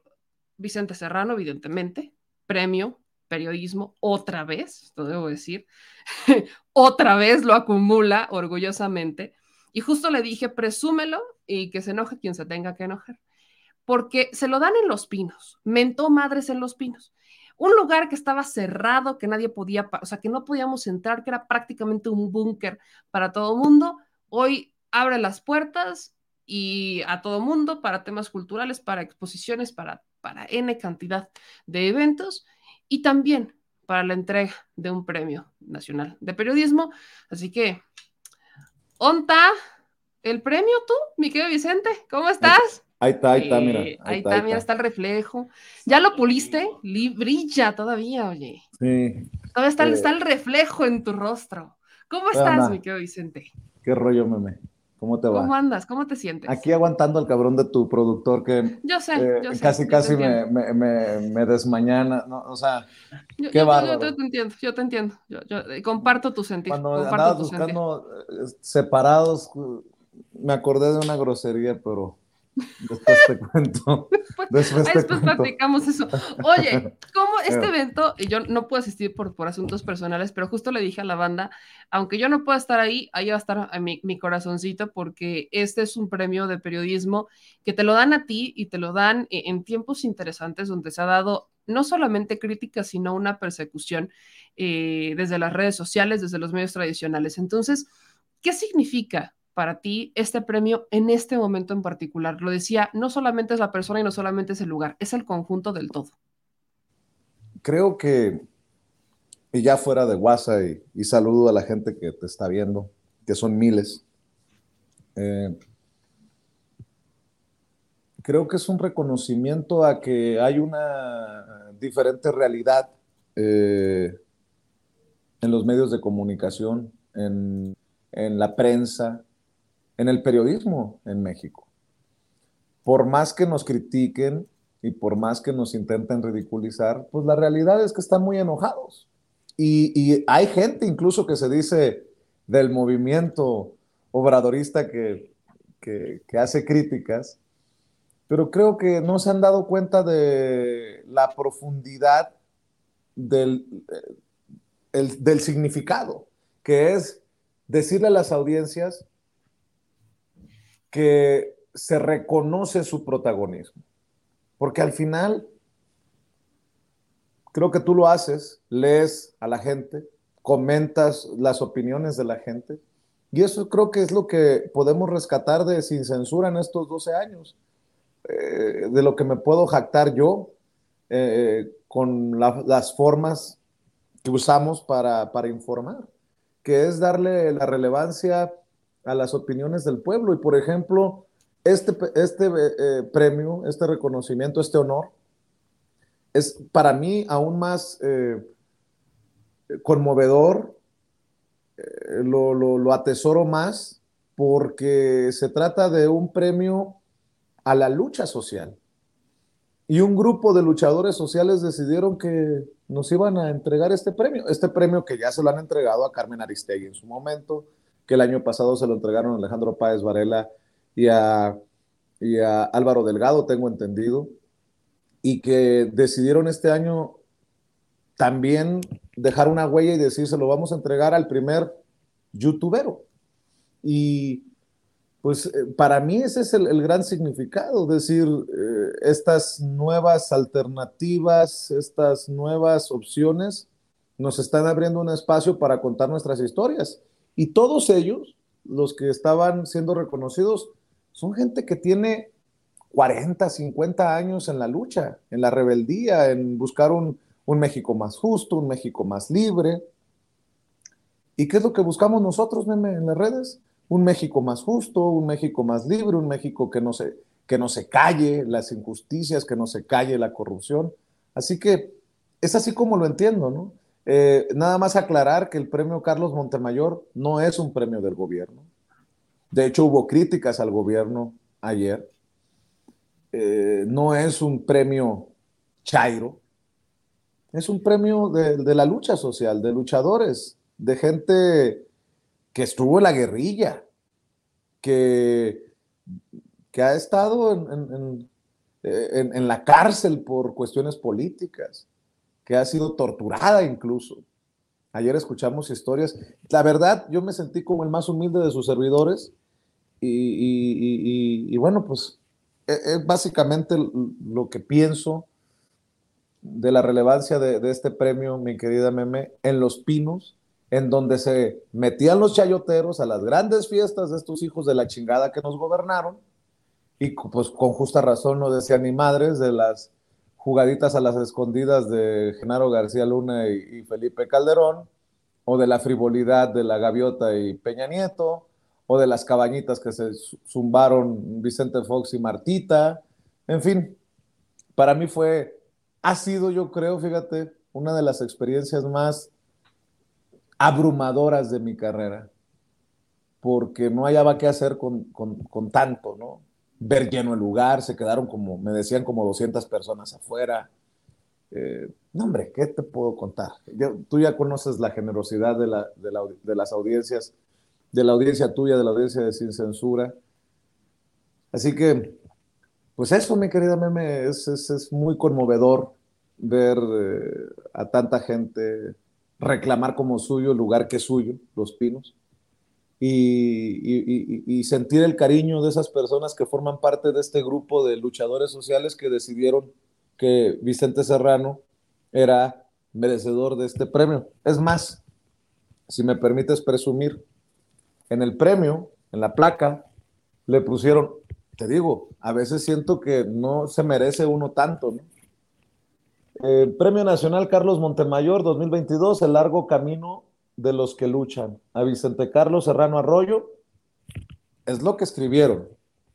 Vicente Serrano, evidentemente, premio, periodismo, otra vez, lo debo decir, otra vez lo acumula orgullosamente. Y justo le dije, presúmelo y que se enoje quien se tenga que enojar, porque se lo dan en los pinos, mentó madres en los pinos un lugar que estaba cerrado, que nadie podía, o sea, que no podíamos entrar, que era prácticamente un búnker para todo el mundo, hoy abre las puertas y a todo mundo para temas culturales, para exposiciones, para, para N cantidad de eventos y también para la entrega de un premio nacional de periodismo. Así que, ¿onta el premio tú, mi querido Vicente? ¿Cómo estás? Ahí está, ahí está, mira. Ahí, está, mira, está el reflejo. ¿Ya lo puliste? brilla todavía, oye. Sí. Todavía está, está, el reflejo en tu rostro. ¿Cómo estás, mi querido Vicente? ¿Qué rollo, meme? ¿Cómo te va? ¿Cómo andas? ¿Cómo te sientes? Aquí aguantando al cabrón de tu productor que yo sé, eh, yo sé, casi, casi me, me, me, desmañana, ¿no? O sea, yo, qué bárbaro. Yo, te entiendo, yo te entiendo. Yo, eh, comparto tu sentido. Cuando comparto andabas buscando eh, separados, me acordé de una grosería, pero Después te cuento. Después, después, platicamos eso. Oye, como este evento, y yo no puedo asistir por, por asuntos personales, pero justo le dije a la banda, aunque yo no pueda estar ahí, ahí va a estar mi, mi corazoncito, porque este es un premio de periodismo que te lo dan a ti y te lo dan e, en tiempos interesantes donde se ha dado no solamente crítica, sino una persecución eh, desde las redes sociales, desde los medios tradicionales. Entonces, ¿qué significa para ti este premio en este momento en particular? Lo decía, no solamente es la persona y no solamente es el lugar, es el conjunto del todo. Creo que, y ya fuera de WhatsApp, y, saludo a la gente que te está viendo, que son miles, eh, creo que es un reconocimiento a que hay una diferente realidad eh, en los medios de comunicación, en, en la prensa, en el periodismo en México. Por más que nos critiquen y por más que nos intenten ridiculizar, pues la realidad es que están muy enojados. Y, hay gente incluso que se dice del movimiento obradorista que, que, hace críticas, pero creo que no se han dado cuenta de la profundidad del, del significado, que es decirle a las audiencias que se reconoce su protagonismo. Porque al final, creo que tú lo haces, lees a la gente, comentas las opiniones de la gente, y eso creo que es lo que podemos rescatar de Sin Censura en estos 12 años, eh, de lo que me puedo jactar yo eh, con las formas que usamos para, para informar, que es darle la relevancia a las opiniones del pueblo. Y por ejemplo, este, este eh, premio, este reconocimiento, este honor, es para mí aún más eh, conmovedor, eh, lo, lo, atesoro más, porque se trata de un premio a la lucha social. Y un grupo de luchadores sociales decidieron que nos iban a entregar este premio, este premio que ya se lo han entregado a Carmen Aristegui en su momento, que el año pasado se lo entregaron a Alejandro Páez Varela y a, Álvaro Delgado, tengo entendido, y que decidieron este año también dejar una huella y decir, se lo vamos a entregar al primer youtubero. Y pues eh, para mí ese es el, gran significado, decir, eh, estas nuevas alternativas, estas nuevas opciones nos están abriendo un espacio para contar nuestras historias. Y todos ellos, los que estaban siendo reconocidos, son gente que tiene 40, 50 años en la lucha, en la rebeldía, en buscar un, un México más justo, un México más libre. ¿Y qué es lo que buscamos nosotros, meme, en las redes? Un México más justo, un México más libre, un México que no se, que no se calle las injusticias, que no se calle la corrupción. Así que es así como lo entiendo, ¿no? Eh, nada más aclarar que el premio Carlos Montemayor no es un premio del gobierno. De hecho, hubo críticas al gobierno ayer. Eh, no es un premio Chairo, es un premio de, la lucha social, de luchadores, de gente que estuvo en la guerrilla, que, ha estado en, en, la cárcel por cuestiones políticas, que ha sido torturada incluso. Ayer escuchamos historias. La verdad, yo me sentí como el más humilde de sus servidores y, bueno, pues es e, básicamente lo que pienso de la relevancia de, de, este premio, mi querida Meme, en Los Pinos, en donde se metían los chayoteros a las grandes fiestas de estos hijos de la chingada que nos gobernaron, y pues con justa razón no decían ni madres de las jugaditas a las escondidas de Genaro García Luna y, Felipe Calderón, o de la frivolidad de la Gaviota y Peña Nieto, o de las cabañitas que se zumbaron Vicente Fox y Martita, en fin, para mí fue ha sido, yo creo, fíjate, una de las experiencias más abrumadoras de mi carrera, porque no hallaba qué hacer con, con, con, tanto, ¿no? Ver lleno el lugar, se quedaron como, me decían, como 200 personas afuera. Eh, no, hombre, ¿qué te puedo contar? Yo, tú ya conoces la generosidad de, la, de, la, de las audiencias, de la audiencia tuya, de la audiencia de Sin Censura. Así que pues eso, mi querida Meme, es, es, es muy conmovedor ver eh, a tanta gente reclamar como suyo el lugar que es suyo, Los Pinos, y, sentir el cariño de esas personas que forman parte de este grupo de luchadores sociales que decidieron que Vicente Serrano era merecedor de este premio. Es más, si me permites presumir, en el premio, en la placa, le pusieron te digo, a veces siento que no se merece uno tanto. ¿no? Eh, Premio Nacional Carlos Montemayor 2022, El largo camino de los que luchan. A Vicente Carlos Serrano Arroyo, es lo que escribieron.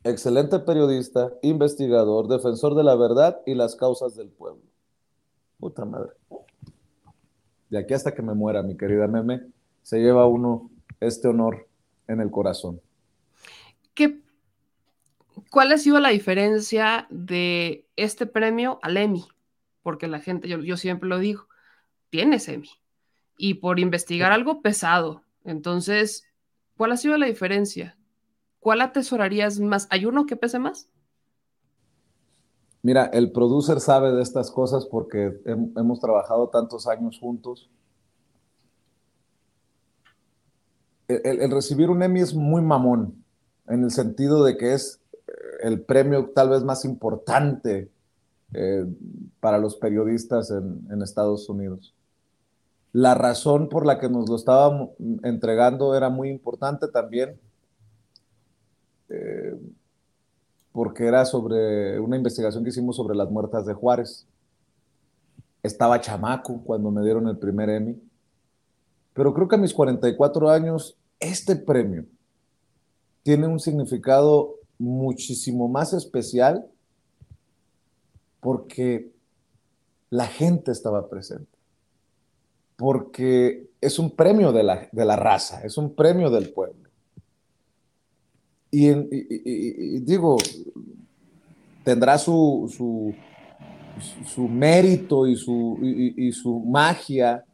Excelente periodista, investigador, defensor de la verdad y las causas del pueblo. Puta madre. De aquí hasta que me muera, mi querida Meme, se lleva uno este honor en el corazón. ¿Qué ¿Cuál ha sido la diferencia de este premio al Emmy? Porque la gente, yo, yo siempre lo digo, tienes Emmy. Y por investigar algo pesado. Entonces, ¿cuál ha sido la diferencia? ¿Cuál atesorarías más? ¿Hay uno que pese más? Mira, el producer sabe de estas cosas porque hemos trabajado tantos años juntos. El, el, el, recibir un Emmy es muy mamón, en el sentido de que es el premio tal vez más importante eh, para los periodistas en, en, Estados Unidos. La razón por la que nos lo estábamos entregando era muy importante también, eh, porque era sobre una investigación que hicimos sobre las muertas de Juárez. Estaba chamaco cuando me dieron el primer Emmy, pero creo que a mis 44 años este premio tiene un significado muchísimo más especial porque la gente estaba presente, porque es un premio de la, de la raza, es un premio del pueblo. Y, digo, tendrá su, su, su mérito y su, y su magia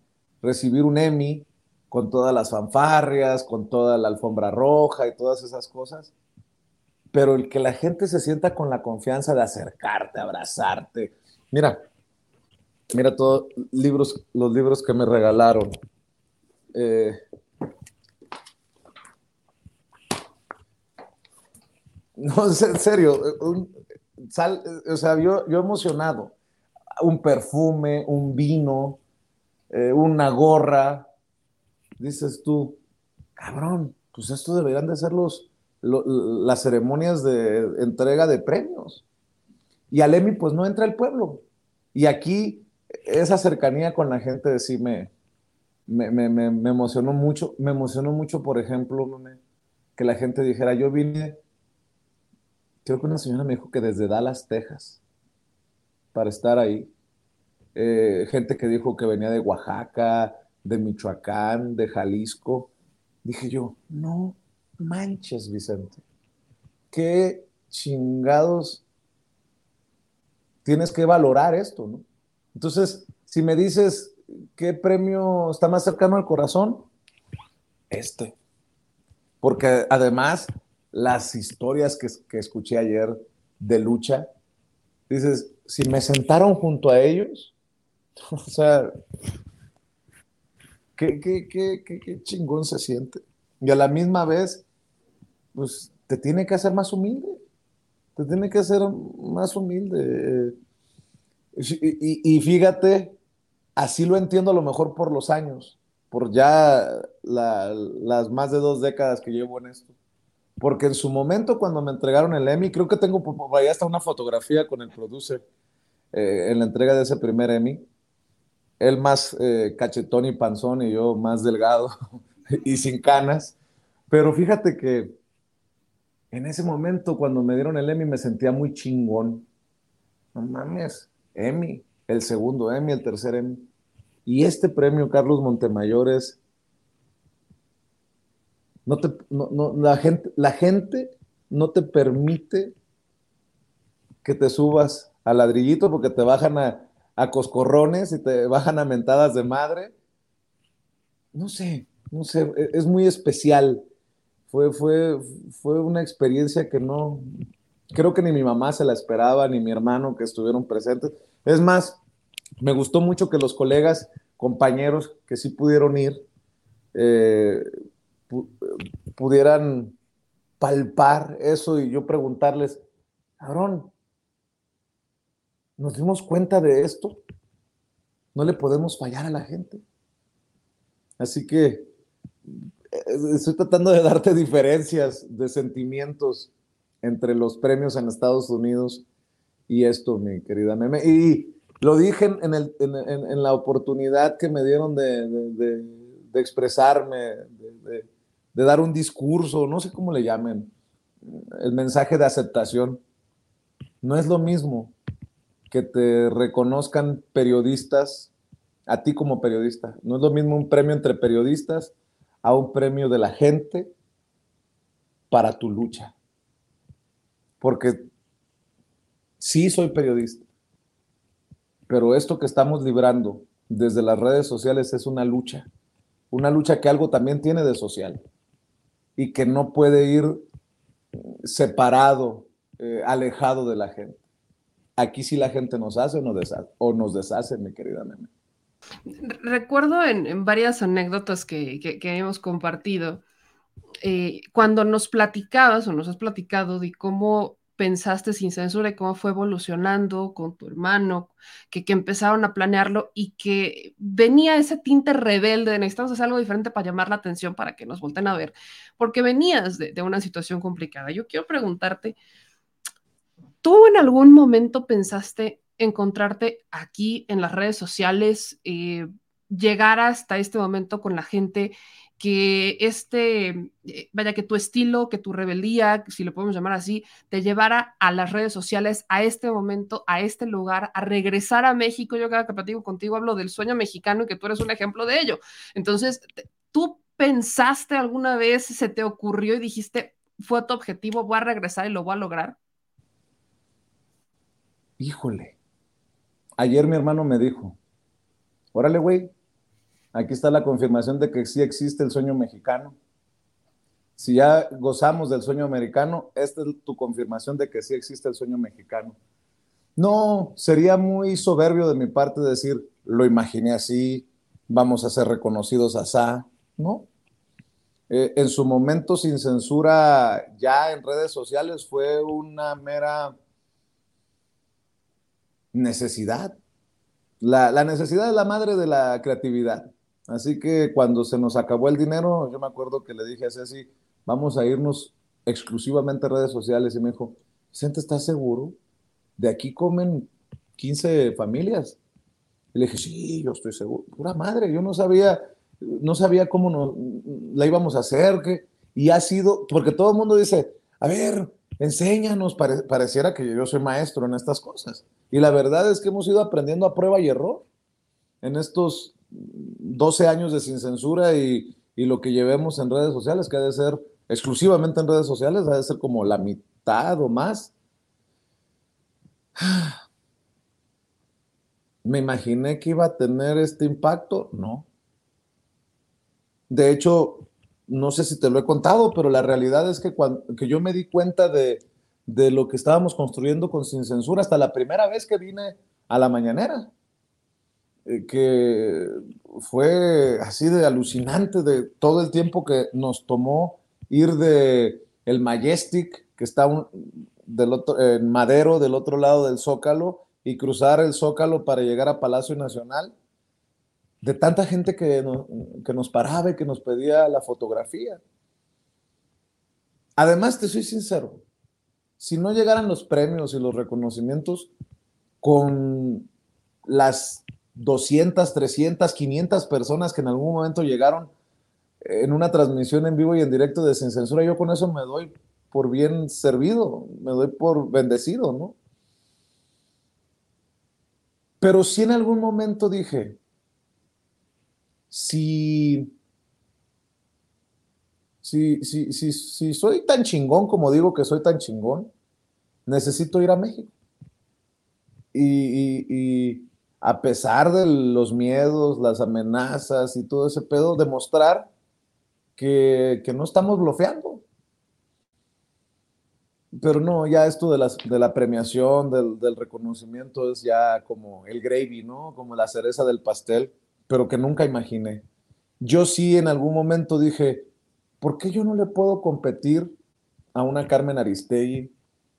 recibir un Emmy con todas las fanfarrias, con toda la alfombra roja y todas esas cosas pero el que la gente se sienta con la confianza de acercarte, abrazarte. Mira, mira todos libros, los libros que me regalaron. Eh, No, en serio, sal, o sea, yo, yo emocionado. Un perfume, un vino, eh, una gorra. Dices tú, cabrón, pues esto deberían de ser los, lo, las ceremonias de entrega de premios. Y al EMI, pues no entra el pueblo. Y aquí, esa cercanía con la gente de sí me, me, me, emocionó mucho. Me emocionó mucho, por ejemplo, que la gente dijera, yo vine creo que una señora me dijo que desde Dallas, Texas, para estar ahí. Eh, gente que dijo que venía de Oaxaca, de Michoacán, de Jalisco. Dije yo, no manches, Vicente. Qué chingados tienes que valorar esto, ¿no? Entonces, si me dices qué premio está más cercano al corazón, este. Porque además las historias que, que escuché ayer de lucha, dices, si me sentaron junto a ellos, o sea, qué, qué, qué, qué, chingón se siente. Y a la misma vez, pues te tiene que hacer más humilde, te tiene que hacer más humilde. Y, y, fíjate, así lo entiendo a lo mejor por los años, por ya las más de dos décadas que llevo en esto. Porque en su momento cuando me entregaron el Emmy, creo que tengo por ahí hasta una fotografía con el producer eh, en la entrega de ese primer Emmy, él más eh, cachetón y panzón y yo más delgado y sin canas, pero fíjate que en ese momento cuando me dieron el Emmy me sentía muy chingón. No mames, Emmy, el segundo Emmy, el tercer Emmy. Y este premio, Carlos Montemayor, es no te, no, la, gente, la gente no te permite que te subas al ladrillito porque te bajan a, coscorrones y te bajan a mentadas de madre. No sé, no sé, e, es muy especial. Fue, fue, fue una experiencia que no, creo que ni mi mamá se la esperaba, ni mi hermano que estuvieron presentes. Es más, me gustó mucho que los colegas, compañeros que sí pudieron ir, eh, pudieran palpar eso y yo preguntarles, cabrón, ¿nos dimos cuenta de esto? No le podemos fallar a la gente. Así que eh, estoy tratando de darte diferencias de sentimientos entre los premios en Estados Unidos y esto, mi querida Meme. Y lo dije en, la oportunidad que me dieron de, expresarme, de dar un discurso, no sé cómo le llamen, el mensaje de aceptación. No es lo mismo que te reconozcan periodistas, a ti como periodista. No es lo mismo un premio entre periodistas a un premio de la gente para tu lucha. Porque sí soy periodista, pero esto que estamos librando desde las redes sociales es una lucha, una lucha que algo también tiene de social y que no puede ir separado, eh, alejado de la gente. Aquí sí la gente nos hace o nos deshace, o mi querida nena. Recuerdo en, varias anécdotas que, hemos compartido, eh, cuando nos platicabas o nos has platicado de cómo pensaste sin censura y cómo fue evolucionando con tu hermano, que, que empezaron a planearlo y que venía ese tinte rebelde de necesitamos hacer algo diferente para llamar la atención, para que nos volten a ver, porque venías de, una situación complicada. Yo quiero preguntarte, ¿tú en algún momento pensaste encontrarte aquí en las redes sociales, eh, llegar hasta este momento con la gente que este, eh, vaya, que tu estilo, que tu rebeldía, si lo podemos llamar así, te llevara a las redes sociales, a este momento, a este lugar, a regresar a México. Yo cada que platico contigo hablo del sueño mexicano y que tú eres un ejemplo de ello. Entonces, ¿tú pensaste alguna vez, se te ocurrió y dijiste, fue tu objetivo, voy a regresar y lo voy a lograr? Híjole. Ayer mi hermano me dijo, órale, güey, Aquí está la confirmación de que sí existe el sueño mexicano. Si ya gozamos del sueño americano, esta es tu confirmación de que sí existe el sueño mexicano. No, sería muy soberbio de mi parte decir, lo imaginé así, vamos a ser reconocidos así, ¿no? eh, en su momento sin censura ya en redes sociales fue una mera necesidad. La, la, necesidad es la madre de la creatividad. Así que cuando se nos acabó el dinero, yo me acuerdo que le dije a Ceci, vamos a irnos exclusivamente a redes sociales. Y me dijo, Vicente, ¿estás seguro? De aquí comen 15 familias. Y le dije, sí, yo estoy seguro. Pura madre, yo no sabía, no sabía cómo la íbamos a hacer. Que, y ha sido, porque todo el mundo dice, a ver, enséñanos, pareciera que yo soy maestro en estas cosas. Y la verdad es que hemos ido aprendiendo a prueba y error en estos 12 años de sin censura y, y lo que llevemos en redes sociales, que ha de ser exclusivamente en redes sociales, ha de ser como la mitad o más. ¿Me imaginé que iba a tener este impacto? No. De hecho, no sé si te lo he contado, pero la realidad es que, cuando, que yo me di cuenta de, de lo que estábamos construyendo con Sin Censura hasta la primera vez que vine a la mañanera, que fue así de alucinante de todo el tiempo que nos tomó ir de el Majestic, que está en Madero, del otro lado del Zócalo, y cruzar el Zócalo para llegar a Palacio Nacional, de tanta gente que, que nos paraba y que nos pedía la fotografía. Además, te soy sincero, si no llegaran los premios y los reconocimientos con las 200, 300, 500 personas que en algún momento llegaron en una transmisión en vivo y en directo de Sin Censura, yo con eso me doy por bien servido, me doy por bendecido, ¿no? Pero sí en algún momento dije, si, si, si, si, si soy tan chingón como digo que soy tan chingón, necesito ir a México. Y, a pesar de los miedos, las amenazas y todo ese pedo, demostrar que, que no estamos bloqueando pero no, ya esto de, las, de la premiación, del, del, reconocimiento es ya como el gravy, ¿no? Como la cereza del pastel, pero que nunca imaginé. Yo sí en algún momento dije, ¿por qué yo no le puedo competir a una Carmen Aristegui?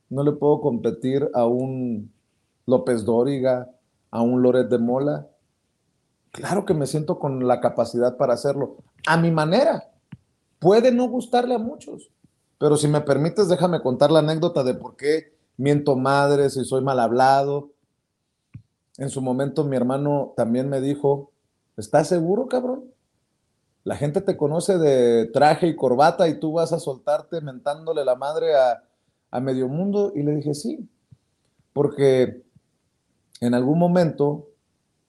No le puedo competir a un López Dóriga, a un Loret de Mola. Claro que me siento con la capacidad para hacerlo, a mi manera. Puede no gustarle a muchos, pero si me permites, déjame contar la anécdota de por qué miento madre, si soy mal hablado. En su momento mi hermano también me dijo, ¿estás seguro, cabrón? La gente te conoce de traje y corbata y tú vas a soltarte mentándole la madre a, a medio mundo. Y le dije, sí, porque en algún momento,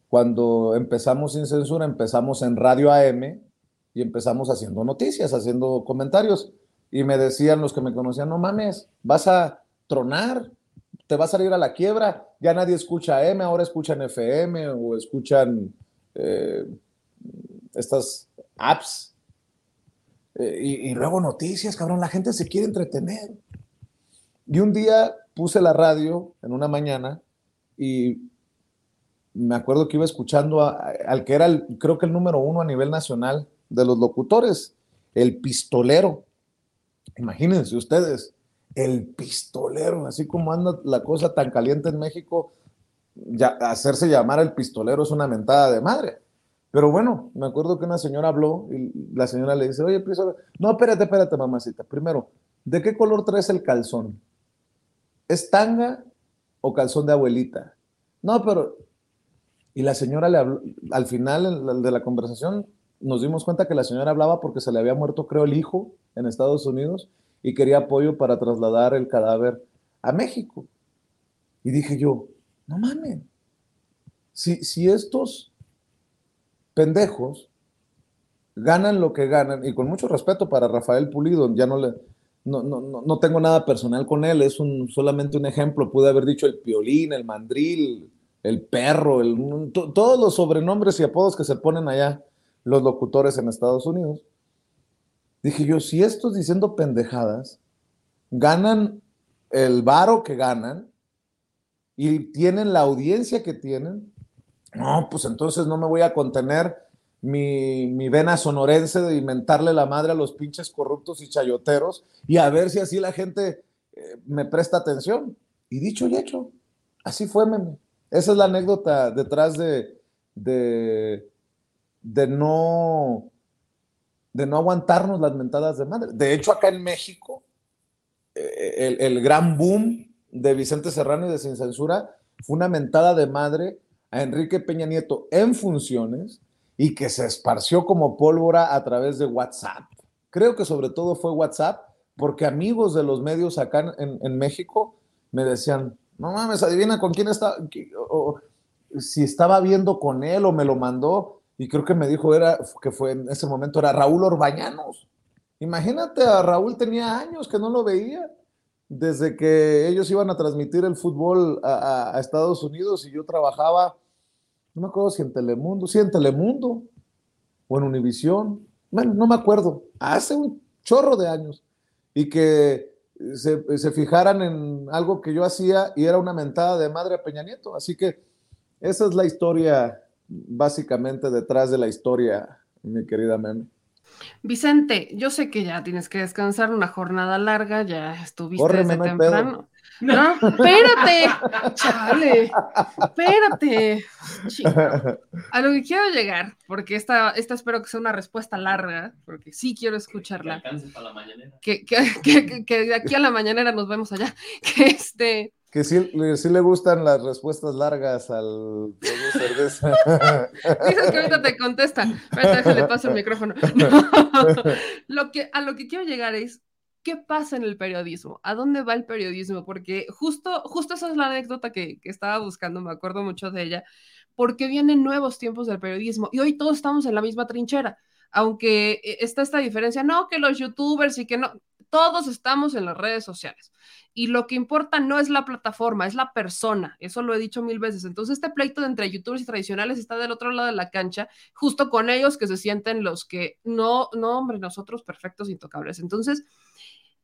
cuando empezamos sin censura, empezamos en Radio AM y empezamos haciendo noticias, haciendo comentarios y me decían los que me conocían, no mames, vas a tronar, te vas a salir a la quiebra, ya nadie escucha M, ahora escuchan FM o escuchan eh, estas apps. Eh, y, y, luego noticias, cabrón, la gente se quiere entretener. Y un día puse la radio en una mañana y me acuerdo que iba escuchando al que era, creo que el número uno a nivel nacional de los locutores, el pistolero. Imagínense ustedes, el pistolero, así como anda la cosa tan caliente en México, hacerse llamar el pistolero es una mentada de madre. Pero bueno, me acuerdo que una señora habló y la señora le dice, oye, pistolero, no, espérate, espérate, mamacita. Primero, ¿de qué color traes el calzón? ¿Es tanga o calzón de abuelita? No, pero... Y la señora le habló, al final de la conversación nos dimos cuenta que la señora hablaba porque se le había muerto, creo, el hijo en Estados Unidos y quería apoyo para trasladar el cadáver a México. Y dije yo, no mames, si, si estos pendejos ganan lo que ganan, y con mucho respeto para Rafael Pulido, ya no le, no, no, no tengo nada personal con él, es un, solamente un ejemplo, pude haber dicho el piolín, el mandril, el perro, todos los sobrenombres y apodos que se ponen allá los locutores en Estados Unidos. Dije yo, si estos diciendo pendejadas ganan el varo que ganan y tienen la audiencia que tienen, no, pues entonces no me voy a contener mi, mi vena sonorense de inventarle la madre a los pinches corruptos y chayoteros y a ver si así la gente eh, me presta atención. Y dicho y hecho, así fue, meme. Esa es la anécdota detrás de, de, no de no aguantarnos las mentadas de madre. De hecho, acá en México, eh, el, el, gran boom de Vicente Serrano y de Sin Censura fue una mentada de madre a Enrique Peña Nieto en funciones y que se esparció como pólvora a través de WhatsApp. Creo que sobre todo fue WhatsApp, porque amigos de los medios acá en, en México me decían, no mames, adivina con quién está, o, si estaba viendo con él o me lo mandó, y creo que me dijo era, que fue en ese momento, era Raúl Orbañanos. Imagínate, a Raúl tenía años que no lo veía, desde que ellos iban a transmitir el fútbol a, Estados Unidos y yo trabajaba no me acuerdo si en Telemundo, sí, en Telemundo o en Univisión, bueno, no me acuerdo, hace un chorro de años, y que se, se, fijaran en algo que yo hacía y era una mentada de madre a Peña Nieto. Así que esa es la historia, básicamente detrás de la historia, mi querida Meme. Vicente, yo sé que ya tienes que descansar una jornada larga, ya estuviste desde no temprano. No, espérate, chale, espérate. A lo que quiero llegar, porque esta, esta espero que sea una respuesta larga, porque sí quiero escucharla. Que, que, que, que, de aquí a la mañanera nos vemos allá. Que este. Que sí, sí le gustan las respuestas largas al cerveza. Dices que ahorita te contestan. Espérate, déjale paso el micrófono. No. Lo que, a lo que quiero llegar es ¿qué pasa en el periodismo? ¿A dónde va el periodismo? Porque justo, justo esa es la anécdota que, que, estaba buscando, me acuerdo mucho de ella, porque vienen nuevos tiempos del periodismo y hoy todos estamos en la misma trinchera, aunque eh, está esta diferencia, no, que los youtubers y que no, todos estamos en las redes sociales. Y lo que importa no es la plataforma, es la persona. Eso lo he dicho mil veces. Entonces, este pleito entre youtubers y tradicionales está del otro lado de la cancha, justo con ellos que se sienten los que no, no, hombre, nosotros perfectos, intocables. Entonces,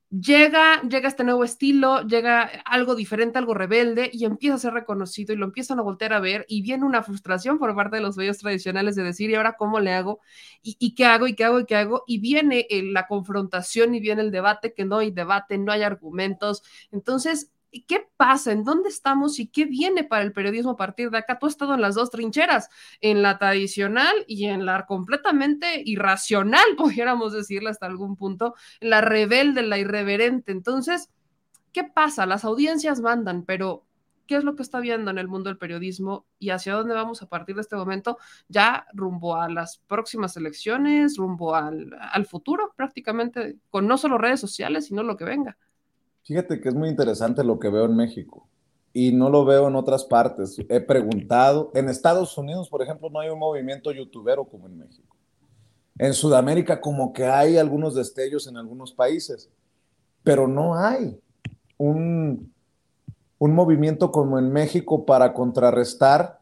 llega, llega este nuevo estilo, llega algo diferente, algo rebelde y empieza a ser reconocido y lo empiezan a voltear a ver y viene una frustración por parte de los medios tradicionales de decir, ¿y ahora cómo le hago? ¿Y, qué hago? ¿Y qué hago? ¿Y qué hago? Y viene eh, la confrontación y viene el debate, que no hay debate, no hay argumentos. Entonces, ¿Qué pasa? ¿En dónde estamos y qué viene para el periodismo a partir de acá? Tú has estado en las dos trincheras, en la tradicional y en la completamente irracional, pudiéramos decirle hasta algún punto, la rebelde, la irreverente. Entonces, ¿qué pasa? Las audiencias mandan, pero ¿qué es lo que está viendo en el mundo del periodismo y hacia dónde vamos a partir de este momento? Ya rumbo a las próximas elecciones, rumbo al futuro prácticamente, con no solo redes sociales, sino lo que venga. Fíjate que es muy interesante lo que veo en México y no lo veo en otras partes. He preguntado, en Estados Unidos, por ejemplo, no hay un movimiento youtubero como en México. En Sudamérica como que hay algunos destellos en algunos países, pero no hay un, un movimiento como en México para contrarrestar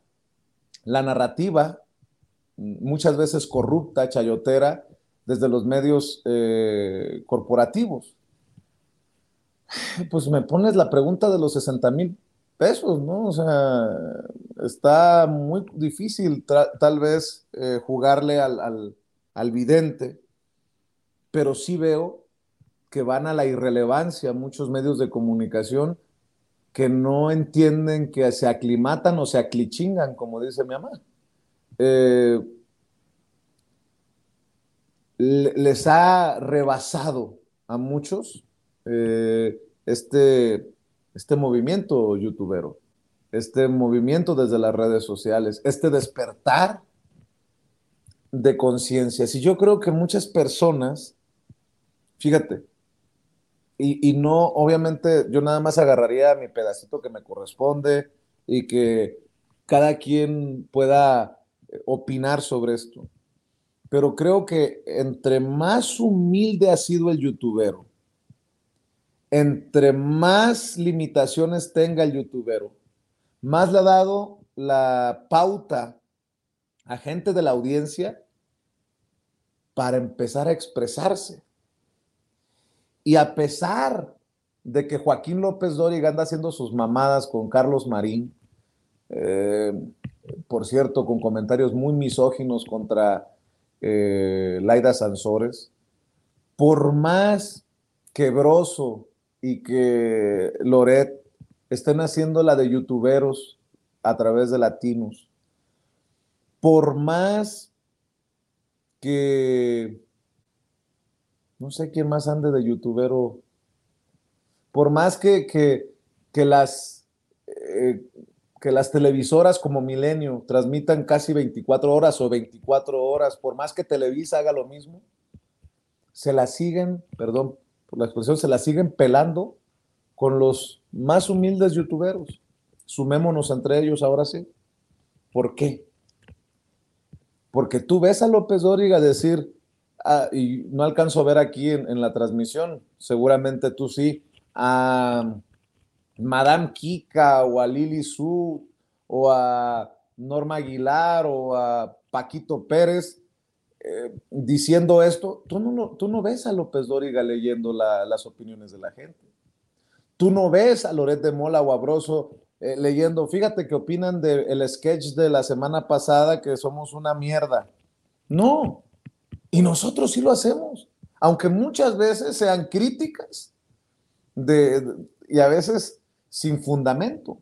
la narrativa, muchas veces corrupta, chayotera, desde los medios eh, corporativos pues me pones la pregunta de los 60 mil pesos, ¿no? O sea, está muy difícil tal vez eh, jugarle al, al, vidente, pero sí veo que van a la irrelevancia muchos medios de comunicación que no entienden que se aclimatan o se aclichingan, como dice mi mamá. Eh, les ha rebasado a muchos eh, este, este movimiento youtubero, este movimiento desde las redes sociales, este despertar de conciencia. Si yo creo que muchas personas, fíjate, y, y, no, obviamente yo nada más agarraría mi pedacito que me corresponde y que cada quien pueda opinar sobre esto. Pero creo que entre más humilde ha sido el youtubero, entre más limitaciones tenga el youtubero, más le ha dado la pauta a gente de la audiencia para empezar a expresarse. Y a pesar de que Joaquín López Dóriga anda haciendo sus mamadas con Carlos Marín, eh, por cierto, con comentarios muy misóginos contra eh, Laida Sansores, por más quebroso y que Loret estén haciendo la de youtuberos a través de latinos, por más que no sé quién más ande de youtubero, por más que, que, que las eh, que las televisoras como Milenio transmitan casi 24 horas o 24 horas, por más que Televisa haga lo mismo, se la siguen, perdón por la expresión, se la siguen pelando con los más humildes youtuberos. Sumémonos entre ellos ahora sí. ¿Por qué? Porque tú ves a López Dóriga decir, ah, y no alcanzo a ver aquí en, la transmisión, seguramente tú sí, a Madame Kika o a Lili Su o a Norma Aguilar o a Paquito Pérez diciendo esto, tú no, tú no ves a López Dóriga leyendo las opiniones de la gente. Tú no ves a Loret de Mola o a eh, leyendo, fíjate que opinan del sketch de la semana pasada que somos una mierda. No, y nosotros sí lo hacemos, aunque muchas veces sean críticas de, y a veces sin fundamento.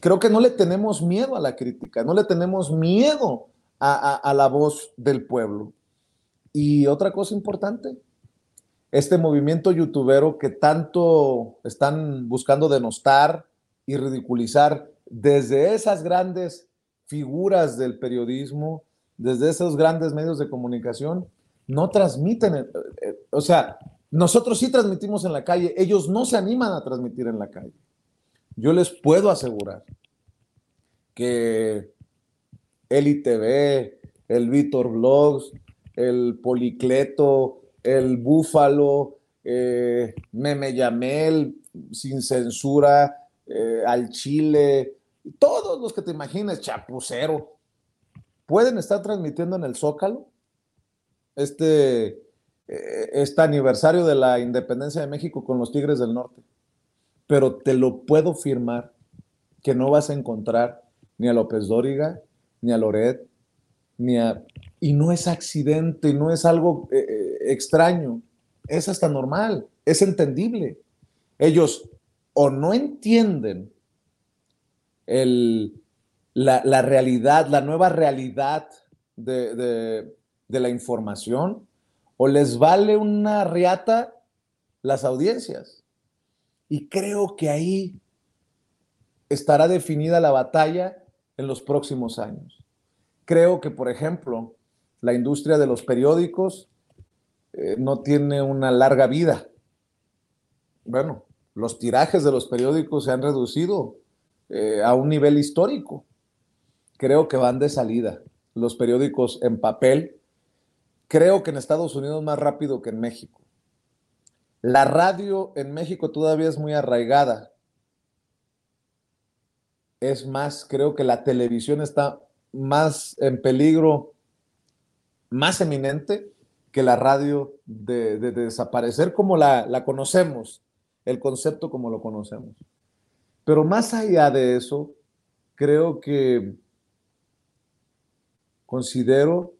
Creo que no le tenemos miedo a la crítica, no le tenemos miedo a, la voz del pueblo. Y otra cosa importante, este movimiento youtubero que tanto están buscando denostar y ridiculizar desde esas grandes figuras del periodismo, desde esos grandes medios de comunicación, no transmiten, eh, eh, o sea, nosotros sí transmitimos en la calle, ellos no se animan a transmitir en la calle. Yo les puedo asegurar que el ITV, el Víctor Blogs, el Policleto, el Búfalo, eh, Meme Yamel, Sin Censura, eh, Al Chile, todos los que te imagines, Chapucero, pueden estar transmitiendo en el Zócalo este eh, este aniversario de la independencia de México con los Tigres del Norte. Pero te lo puedo firmar que no vas a encontrar ni a López Dóriga, ni a Loret, ni a... Y no es accidente, no es algo eh, eh, extraño, es hasta normal, es entendible. Ellos o no entienden la, realidad, la nueva realidad de la información, o les vale una riata las audiencias. Y creo que ahí estará definida la batalla en los próximos años. Creo que, por ejemplo, la industria de los periódicos eh, no tiene una larga vida. Bueno, los tirajes de los periódicos se han reducido eh, a un nivel histórico. Creo que van de salida. Los periódicos en papel creo que en Estados Unidos más rápido que en México. La radio en México todavía es muy arraigada. Es más, creo que la televisión está más en peligro, más eminente que la radio de, desaparecer como la, conocemos, el concepto como lo conocemos. Pero más allá de eso, creo que considero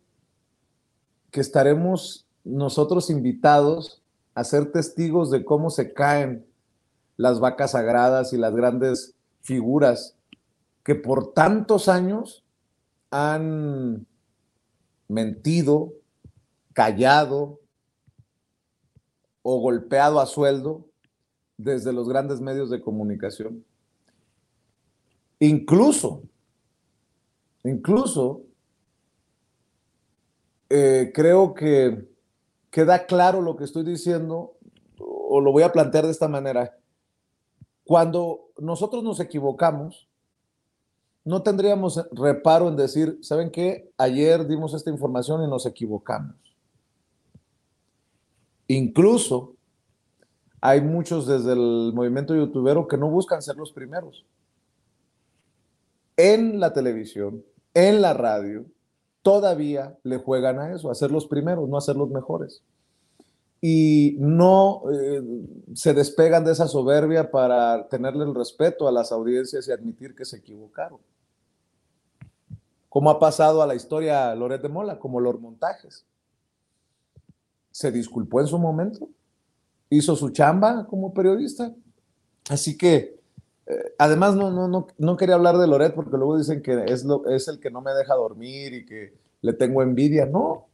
que estaremos nosotros invitados a ser testigos de cómo se caen las vacas sagradas y las grandes figuras que por tantos años han mentido, callado o golpeado a sueldo desde los grandes medios de comunicación. Incluso, incluso eh, creo que queda claro lo que estoy diciendo, o lo voy a plantear de esta manera. Cuando nosotros nos equivocamos, no tendríamos reparo en decir, ¿saben qué? Ayer dimos esta información y nos equivocamos. Incluso hay muchos desde el movimiento youtubero que no buscan ser los primeros. En la televisión, en la radio, todavía le juegan a eso, a ser los primeros, no a ser los mejores. Y no eh, se despegan de esa soberbia para tenerle el respeto a las audiencias y admitir que se equivocaron. Como ha pasado a la historia Loret de Mola, como los montajes. Se disculpó en su momento, hizo su chamba como periodista. Así que, eh, además, no, no, no, no, quería hablar de Loret porque luego dicen que es, lo, es el que no me deja dormir y que le tengo envidia. No,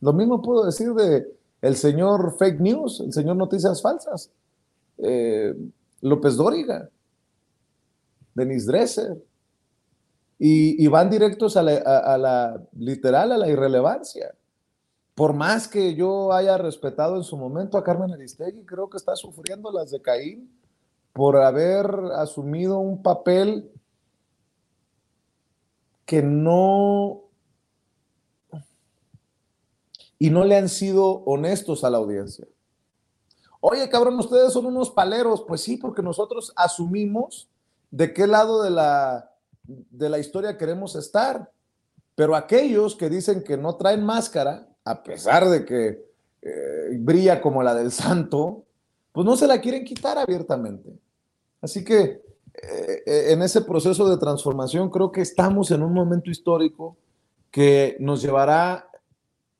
lo mismo puedo decir de el señor fake news, el señor noticias falsas, eh, López Dóriga, Denis Dresser, y, van directos a la, literal, a la irrelevancia. Por más que yo haya respetado en su momento a Carmen Aristegui, creo que está sufriendo las de Caín por haber asumido un papel que no y no le han sido honestos a la audiencia. Oye, cabrón, ustedes son unos paleros. Pues sí, porque nosotros asumimos de qué lado de la, de la historia queremos estar. Pero aquellos que dicen que no traen máscara, a pesar de que eh, brilla como la del santo, pues no se la quieren quitar abiertamente. Así que eh, eh, en ese proceso de transformación creo que estamos en un momento histórico que nos llevará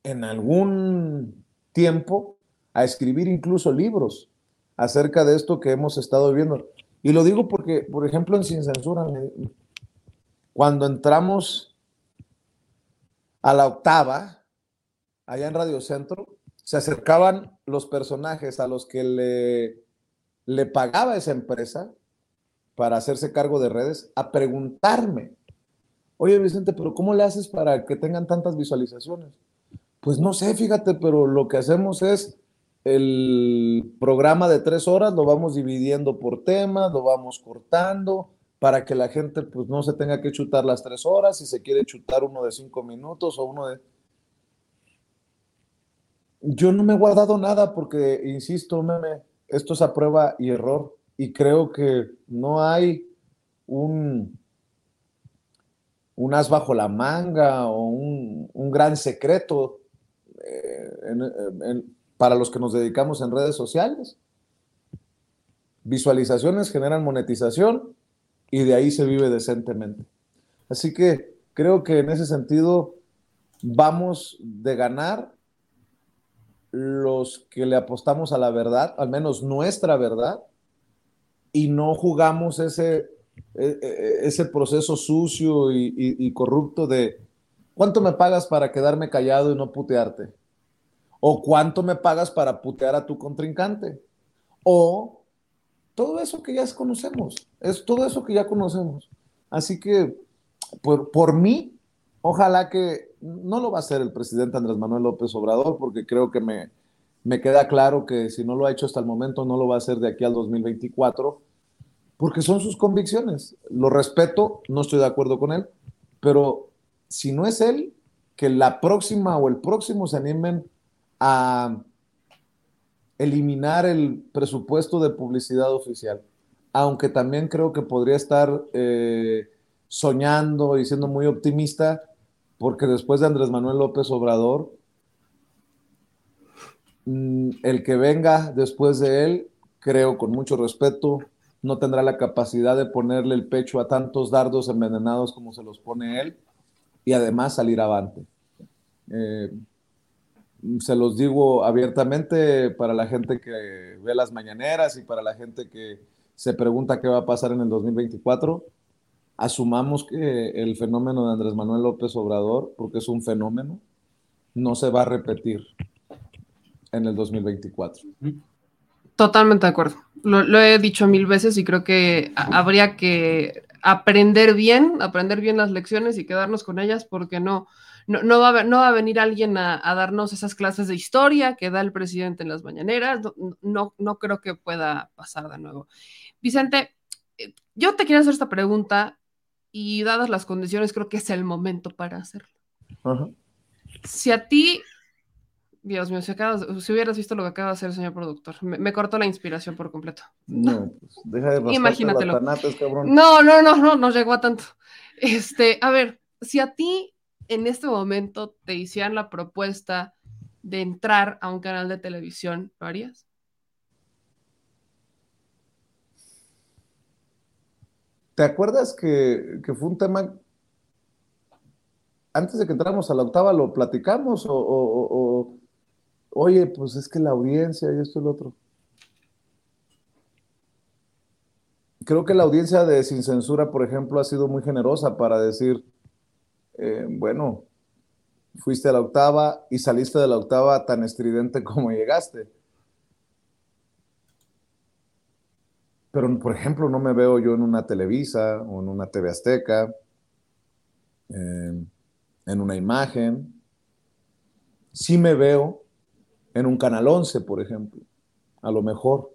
en algún tiempo a escribir incluso libros acerca de esto que hemos estado viendo. Y lo digo porque, por ejemplo, en Sin Censura, cuando entramos a la octava, allá en Radio Centro, se acercaban los personajes a los que le, le pagaba esa empresa para hacerse cargo de redes a preguntarme, oye Vicente, pero ¿cómo le haces para que tengan tantas visualizaciones? Pues no sé, fíjate, pero lo que hacemos es el programa de tres horas lo vamos dividiendo por temas, lo vamos cortando para que la gente pues no se tenga que chutar las tres horas, si se quiere chutar uno de cinco minutos o uno de... Yo no me he guardado nada porque, insisto, meme, esto es a prueba y error y creo que no hay un, un as bajo la manga o un, gran secreto eh, para los que nos dedicamos en redes sociales. Visualizaciones generan monetización y de ahí se vive decentemente. Así que creo que en ese sentido vamos de ganar los que le apostamos a la verdad, al menos nuestra verdad, y no jugamos ese, e, e, ese proceso sucio y, y corrupto de ¿cuánto me pagas para quedarme callado y no putearte? ¿O cuánto me pagas para putear a tu contrincante? O todo eso que ya conocemos, es todo eso que ya conocemos. Así que, por, por mí, ojalá que no lo va a hacer el presidente Andrés Manuel López Obrador, porque creo que me, me queda claro que si no lo ha hecho hasta el momento, no lo va a hacer de aquí al 2024, porque son sus convicciones. Lo respeto, no estoy de acuerdo con él, pero si no es él, que la próxima o el próximo se animen a eliminar el presupuesto de publicidad oficial, aunque también creo que podría estar eh, soñando y siendo muy optimista, porque después de Andrés Manuel López Obrador, mm, el que venga después de él, creo con mucho respeto, no tendrá la capacidad de ponerle el pecho a tantos dardos envenenados como se los pone él y además salir avante. Eh, se los digo abiertamente para la gente que ve las mañaneras y para la gente que se pregunta qué va a pasar en el 2024. Asumamos que el fenómeno de Andrés Manuel López Obrador, porque es un fenómeno, no se va a repetir en el 2024. Totalmente de acuerdo. Lo, he dicho mil veces y creo que habría que aprender bien, aprender bien las lecciones y quedarnos con ellas porque no, no, va, a, no va a venir alguien a, darnos esas clases de historia que da el presidente en las mañaneras. No, no, creo que pueda pasar de nuevo. Vicente, eh, yo te quiero hacer esta pregunta y dadas las condiciones creo que es el momento para hacerlo. Si a ti, Dios mío, si, hubieras visto lo que acaba de hacer el señor productor, me, cortó la inspiración por completo. No, pues deja de Imagínatelo. No, no, no, no, no llegó a tanto. Este, a ver, si a ti en este momento te hicieran la propuesta de entrar a un canal de televisión, ¿lo harías? ¿Te acuerdas que, fue un tema antes de que entráramos a la octava lo platicamos o, o- o- oye, pues es que la audiencia y esto y lo otro. Creo que la audiencia de Sin Censura, por ejemplo, ha sido muy generosa para decir, eh, bueno, fuiste a la octava y saliste de la octava tan estridente como llegaste. Pero, por ejemplo, no me veo yo en una Televisa o en una TV Azteca, en, en una imagen. Sí me veo en un Canal 11, por ejemplo, a lo mejor.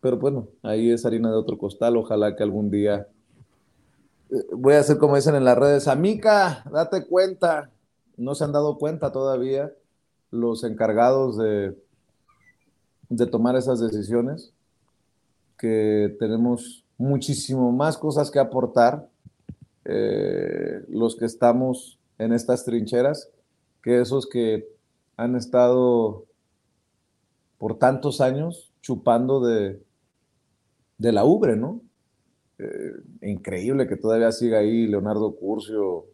Pero bueno, ahí es harina de otro costal. Ojalá que algún día eh, voy a hacer como dicen en las redes, amica, date cuenta. No se han dado cuenta todavía los encargados de, de tomar esas decisiones, que tenemos muchísimo más cosas que aportar eh, los que estamos en estas trincheras que esos que han estado por tantos años chupando de, de la ubre, ¿no? Eh, increíble que todavía siga ahí Leonardo Curcio,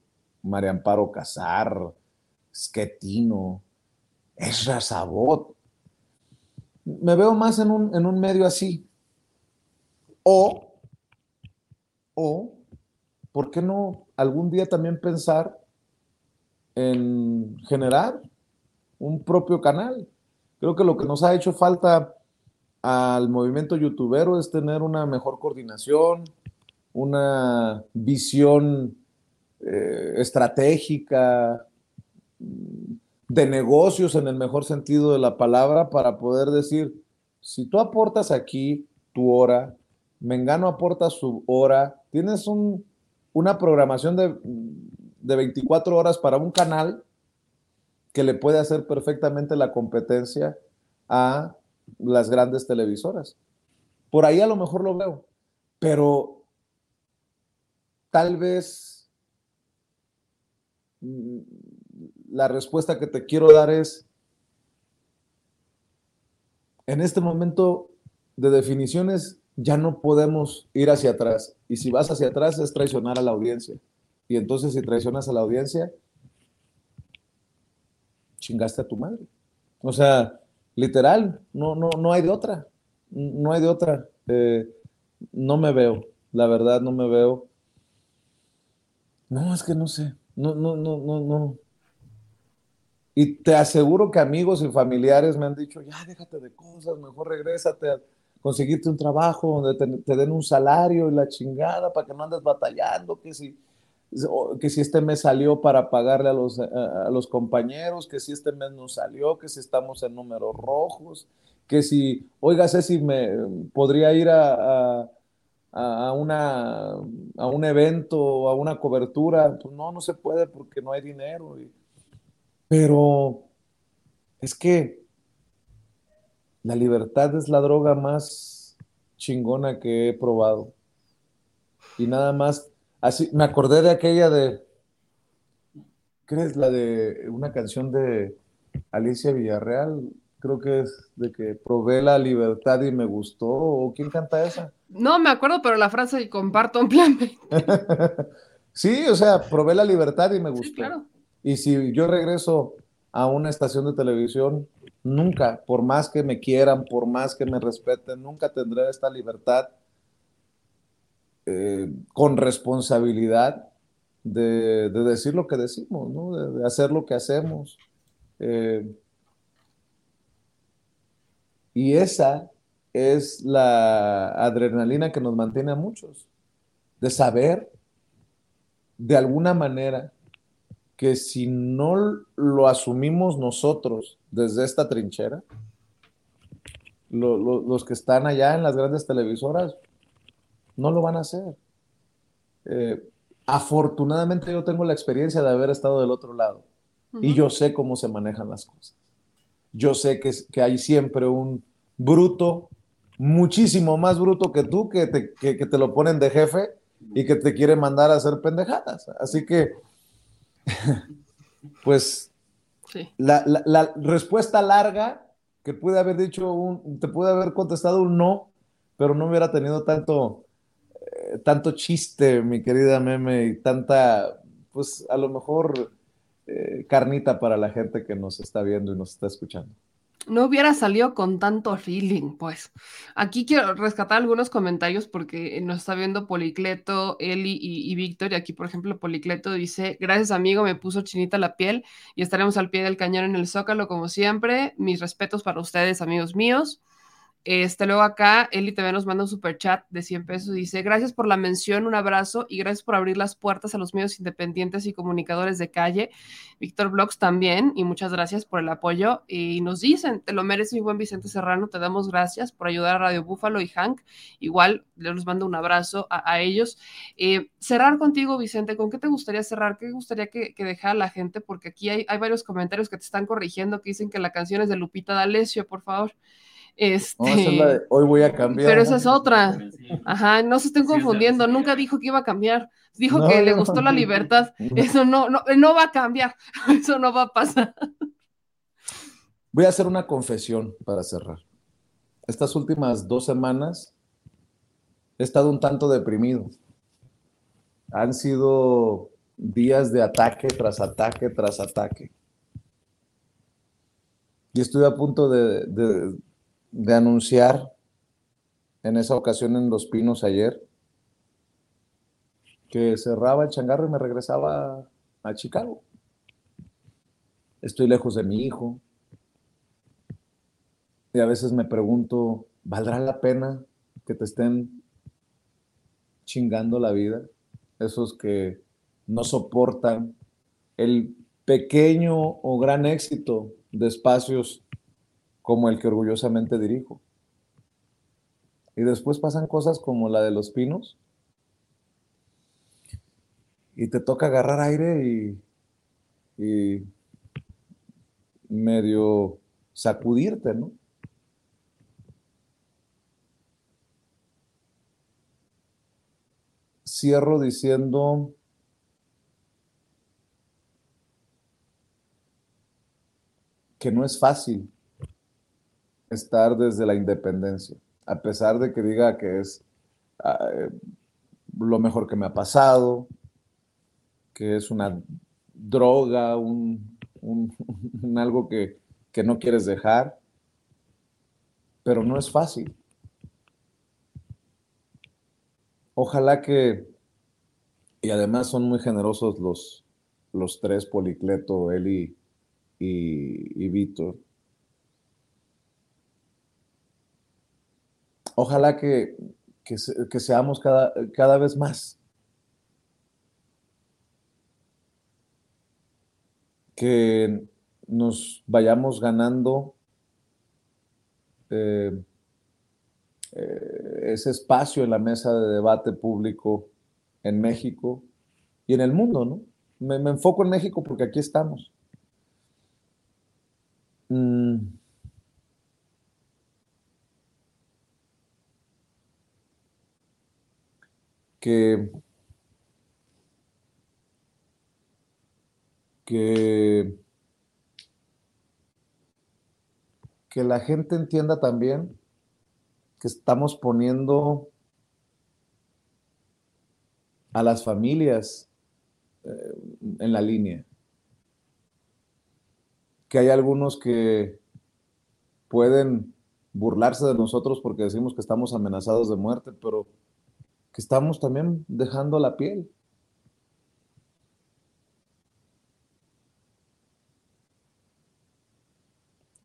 María Amparo Casar, Schettino, Ezra Sabot. Me veo más en un, en un medio así. O, o, ¿por qué no algún día también pensar en generar un propio canal? Creo que lo que nos ha hecho falta al movimiento youtubero es tener una mejor coordinación, una visión eh, estratégica, mm, de negocios en el mejor sentido de la palabra, para poder decir, si tú aportas aquí tu hora, Mengano aporta su hora, tienes un, una programación de, de 24 horas para un canal que le puede hacer perfectamente la competencia a las grandes televisoras. Por ahí a lo mejor lo veo, pero tal vez mm, la respuesta que te quiero dar es, en este momento de definiciones ya no podemos ir hacia atrás. Y si vas hacia atrás es traicionar a la audiencia. Y entonces si traicionas a la audiencia, chingaste a tu madre. O sea, literal, no, no, no hay de otra. No hay de otra. Eh, no me veo, la verdad no me veo. No, es que no sé. No, no, no, no, no. Y te aseguro que amigos y familiares me han dicho, ya déjate de cosas, mejor regrésate a conseguirte un trabajo donde te, te den un salario y la chingada para que no andes batallando, que si, que si este mes salió para pagarle a los, a, los compañeros, que si este mes no salió, que si estamos en números rojos, que si, oiga, si me podría ir a, a, a, una, a un evento a una cobertura. Pues no, no se puede porque no hay dinero. Y, pero es que la libertad es la droga más chingona que he probado. Y nada más, así, me acordé de aquella de, ¿qué es la de una canción de Alicia Villarreal? Creo que es de que probé la libertad y me gustó. ¿O quién canta esa? No me acuerdo, pero la frase comparto ampliamente. sí, o sea, probé la libertad y me gustó. Sí, claro. Y si yo regreso a una estación de televisión, nunca, por más que me quieran, por más que me respeten, nunca tendré esta libertad eh, con responsabilidad de, de, decir lo que decimos, ¿no? de, hacer lo que hacemos. Eh, y esa es la adrenalina que nos mantiene a muchos, de saber de alguna manera que si no lo asumimos nosotros desde esta trinchera, lo, lo, los que están allá en las grandes televisoras no lo van a hacer. Eh, afortunadamente yo tengo la experiencia de haber estado del otro lado uh -huh. y yo sé cómo se manejan las cosas. Yo sé que, que hay siempre un bruto, muchísimo más bruto que tú, que te, que, que te lo ponen de jefe y que te quiere mandar a hacer pendejadas. Así que pues sí. la, la, la, respuesta larga que pude haber dicho, un, te pude haber contestado un no, pero no hubiera tenido tanto, tanto chiste, mi querida meme, y tanta, pues a lo mejor eh, carnita para la gente que nos está viendo y nos está escuchando no hubiera salido con tanto feeling, pues. Aquí quiero rescatar algunos comentarios porque nos está viendo Policleto, Eli y, y Víctor. Y aquí, por ejemplo, Policleto dice: Gracias, amigo, me puso chinita la piel y estaremos al pie del cañón en el Zócalo, como siempre. Mis respetos para ustedes, amigos míos. Este, luego acá, Eli también nos manda un super chat de 100 pesos. Dice: Gracias por la mención, un abrazo y gracias por abrir las puertas a los medios independientes y comunicadores de calle. Víctor Blogs también, y muchas gracias por el apoyo. Y nos dicen: Te lo mereces, mi buen Vicente Serrano. Te damos gracias por ayudar a Radio Búfalo y Hank. Igual les mando un abrazo a, ellos. Eh, cerrar contigo, Vicente, ¿con qué te gustaría cerrar? ¿Qué gustaría que, que dejara la gente? Porque aquí hay, hay varios comentarios que te están corrigiendo que dicen que la canción es de Lupita D'Alessio, por favor. Este, No, esa es la de, hoy voy a cambiar. pero esa es otra. Ajá, no se estén confundiendo. Nunca dijo que iba a cambiar. Dijo No, que le no. gustó la libertad. Eso no, no, no va a cambiar. Eso no va a pasar. Voy a hacer una confesión para cerrar. Estas últimas dos semanas he estado un tanto deprimido. Han sido días de ataque tras ataque tras ataque. Y estuve a punto de, de- de anunciar en esa ocasión en Los Pinos ayer que cerraba el changarro y me regresaba a Chicago. Estoy lejos de mi hijo, y a veces me pregunto, ¿valdrá la pena que te estén chingando la vida? Esos que no soportan el pequeño o gran éxito de espacios como el que orgullosamente dirijo. Y después pasan cosas como la de los pinos y te toca agarrar aire y, y medio sacudirte, ¿no? Cierro diciendo que no es fácil estar desde la independencia, a pesar de que diga que es ah, lo mejor que me ha pasado, que es una droga, un, un- algo que, que no quieres dejar, pero no es fácil. Ojalá que, y además son muy generosos los, los tres, Policleto, Eli y, y. Ojalá que, que, se- que seamos cada, cada vez más. Que nos vayamos ganando eh, eh, ese espacio en la mesa de debate público en México y en el mundo, ¿no? Me, me enfoco en México porque aquí estamos. Mm. Que, que, que la gente entienda también que estamos poniendo a las familias eh, en la línea. Que hay algunos que pueden burlarse de nosotros porque decimos que estamos amenazados de muerte, pero que estamos también dejando la piel.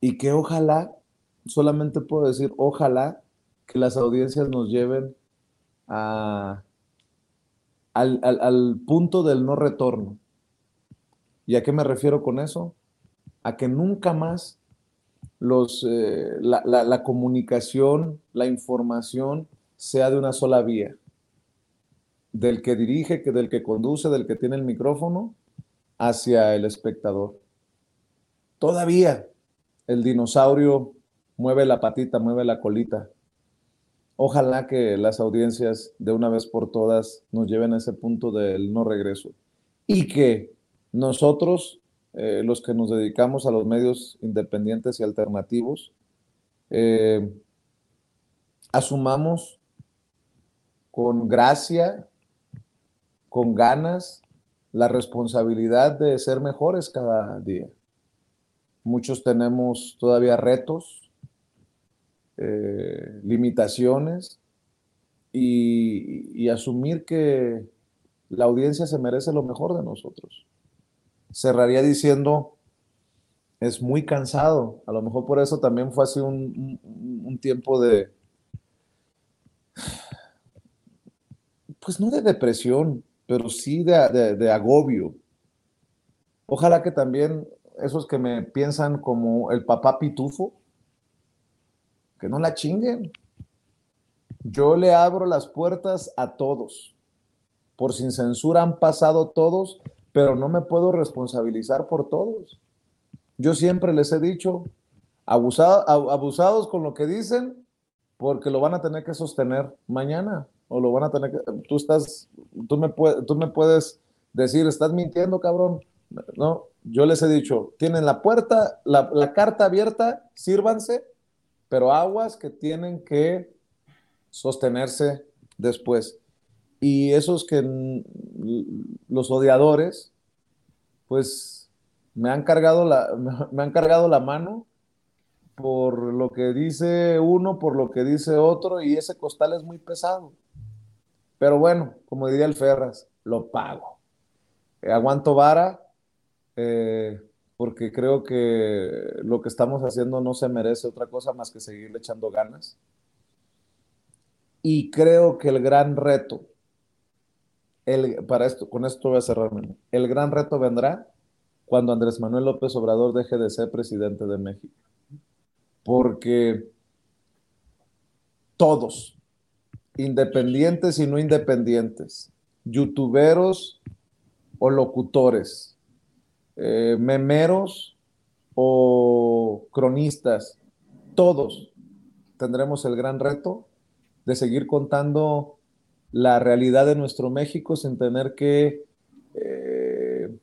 Y que ojalá, solamente puedo decir, ojalá que las audiencias nos lleven a, al, al- punto del no retorno. ¿Y a qué me refiero con eso? A que nunca más los, eh, la- la comunicación, la información sea de una sola vía. Del que dirige, del que conduce, del que tiene el micrófono, hacia el espectador. Todavía el dinosaurio mueve la patita, mueve la colita. Ojalá que las audiencias de una vez por todas nos lleven a ese punto del no regreso y que nosotros, eh, los que nos dedicamos a los medios independientes y alternativos, eh, asumamos con gracia, con ganas la responsabilidad de ser mejores cada día. Muchos tenemos todavía retos, eh, limitaciones y, asumir que la audiencia se merece lo mejor de nosotros. Cerraría diciendo, es muy cansado. A lo mejor por eso también fue así un, un, tiempo de, pues no de depresión, pero sí de, de, agobio. Ojalá que también esos que me piensan como el papá pitufo, que no la chinguen. Yo le abro las puertas a todos. Por sin censura han pasado todos, pero no me puedo responsabilizar por todos. Yo siempre les he dicho, abusados con lo que dicen, porque lo van a tener que sostener mañana o lo van a tener que, tú estás, tú me, tú me puedes decir, estás mintiendo, cabrón. No, yo les he dicho, tienen la puerta, la, la carta abierta, sírvanse, pero aguas que tienen que sostenerse después. Y esos que los odiadores, pues me han cargado la, me han cargado la mano por lo que dice uno, por lo que dice otro, y ese costal es muy pesado. Pero bueno, como diría el Ferras, lo pago. Eh, aguanto vara, eh, porque creo que lo que estamos haciendo no se merece otra cosa más que seguirle echando ganas. Y creo que el gran reto, el, para esto, con esto voy a cerrar, el gran reto vendrá cuando Andrés Manuel López Obrador deje de ser presidente de México porque todos, independientes y no independientes, youtuberos o locutores, eh, memeros o cronistas, todos tendremos el gran reto de seguir contando la realidad de nuestro México sin tener que eh,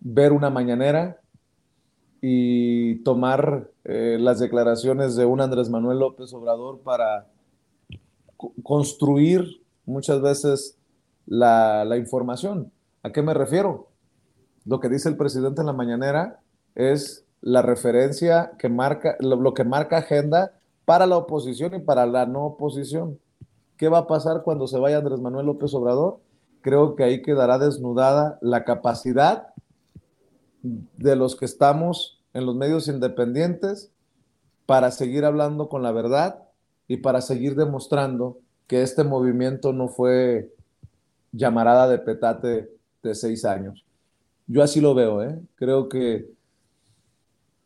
ver una mañanera y tomar eh, las declaraciones de un Andrés Manuel López Obrador para construir muchas veces la, información. ¿A qué me refiero? Lo que dice el presidente en la mañanera es la referencia que marca, lo, que marca agenda para la oposición y para la no oposición. ¿Qué va a pasar cuando se vaya Andrés Manuel López Obrador? Creo que ahí quedará desnudada la capacidad de los que estamos en los medios independientes para seguir hablando con la verdad y para seguir demostrando que este movimiento no fue llamarada de petate de seis años. Yo así lo veo, ¿eh? Creo que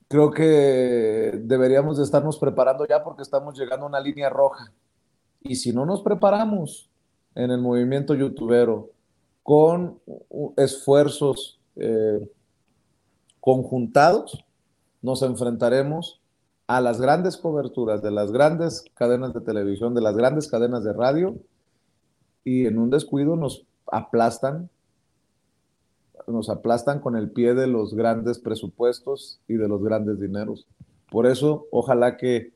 creo que deberíamos de estarnos preparando ya porque estamos llegando a una línea roja. Y si no nos preparamos en el movimiento youtubero con esfuerzos eh, conjuntados, nos enfrentaremos a las grandes coberturas de las grandes cadenas de televisión, de las grandes cadenas de radio, y en un descuido nos aplastan, nos aplastan con el pie de los grandes presupuestos y de los grandes dineros. Por eso, ojalá que,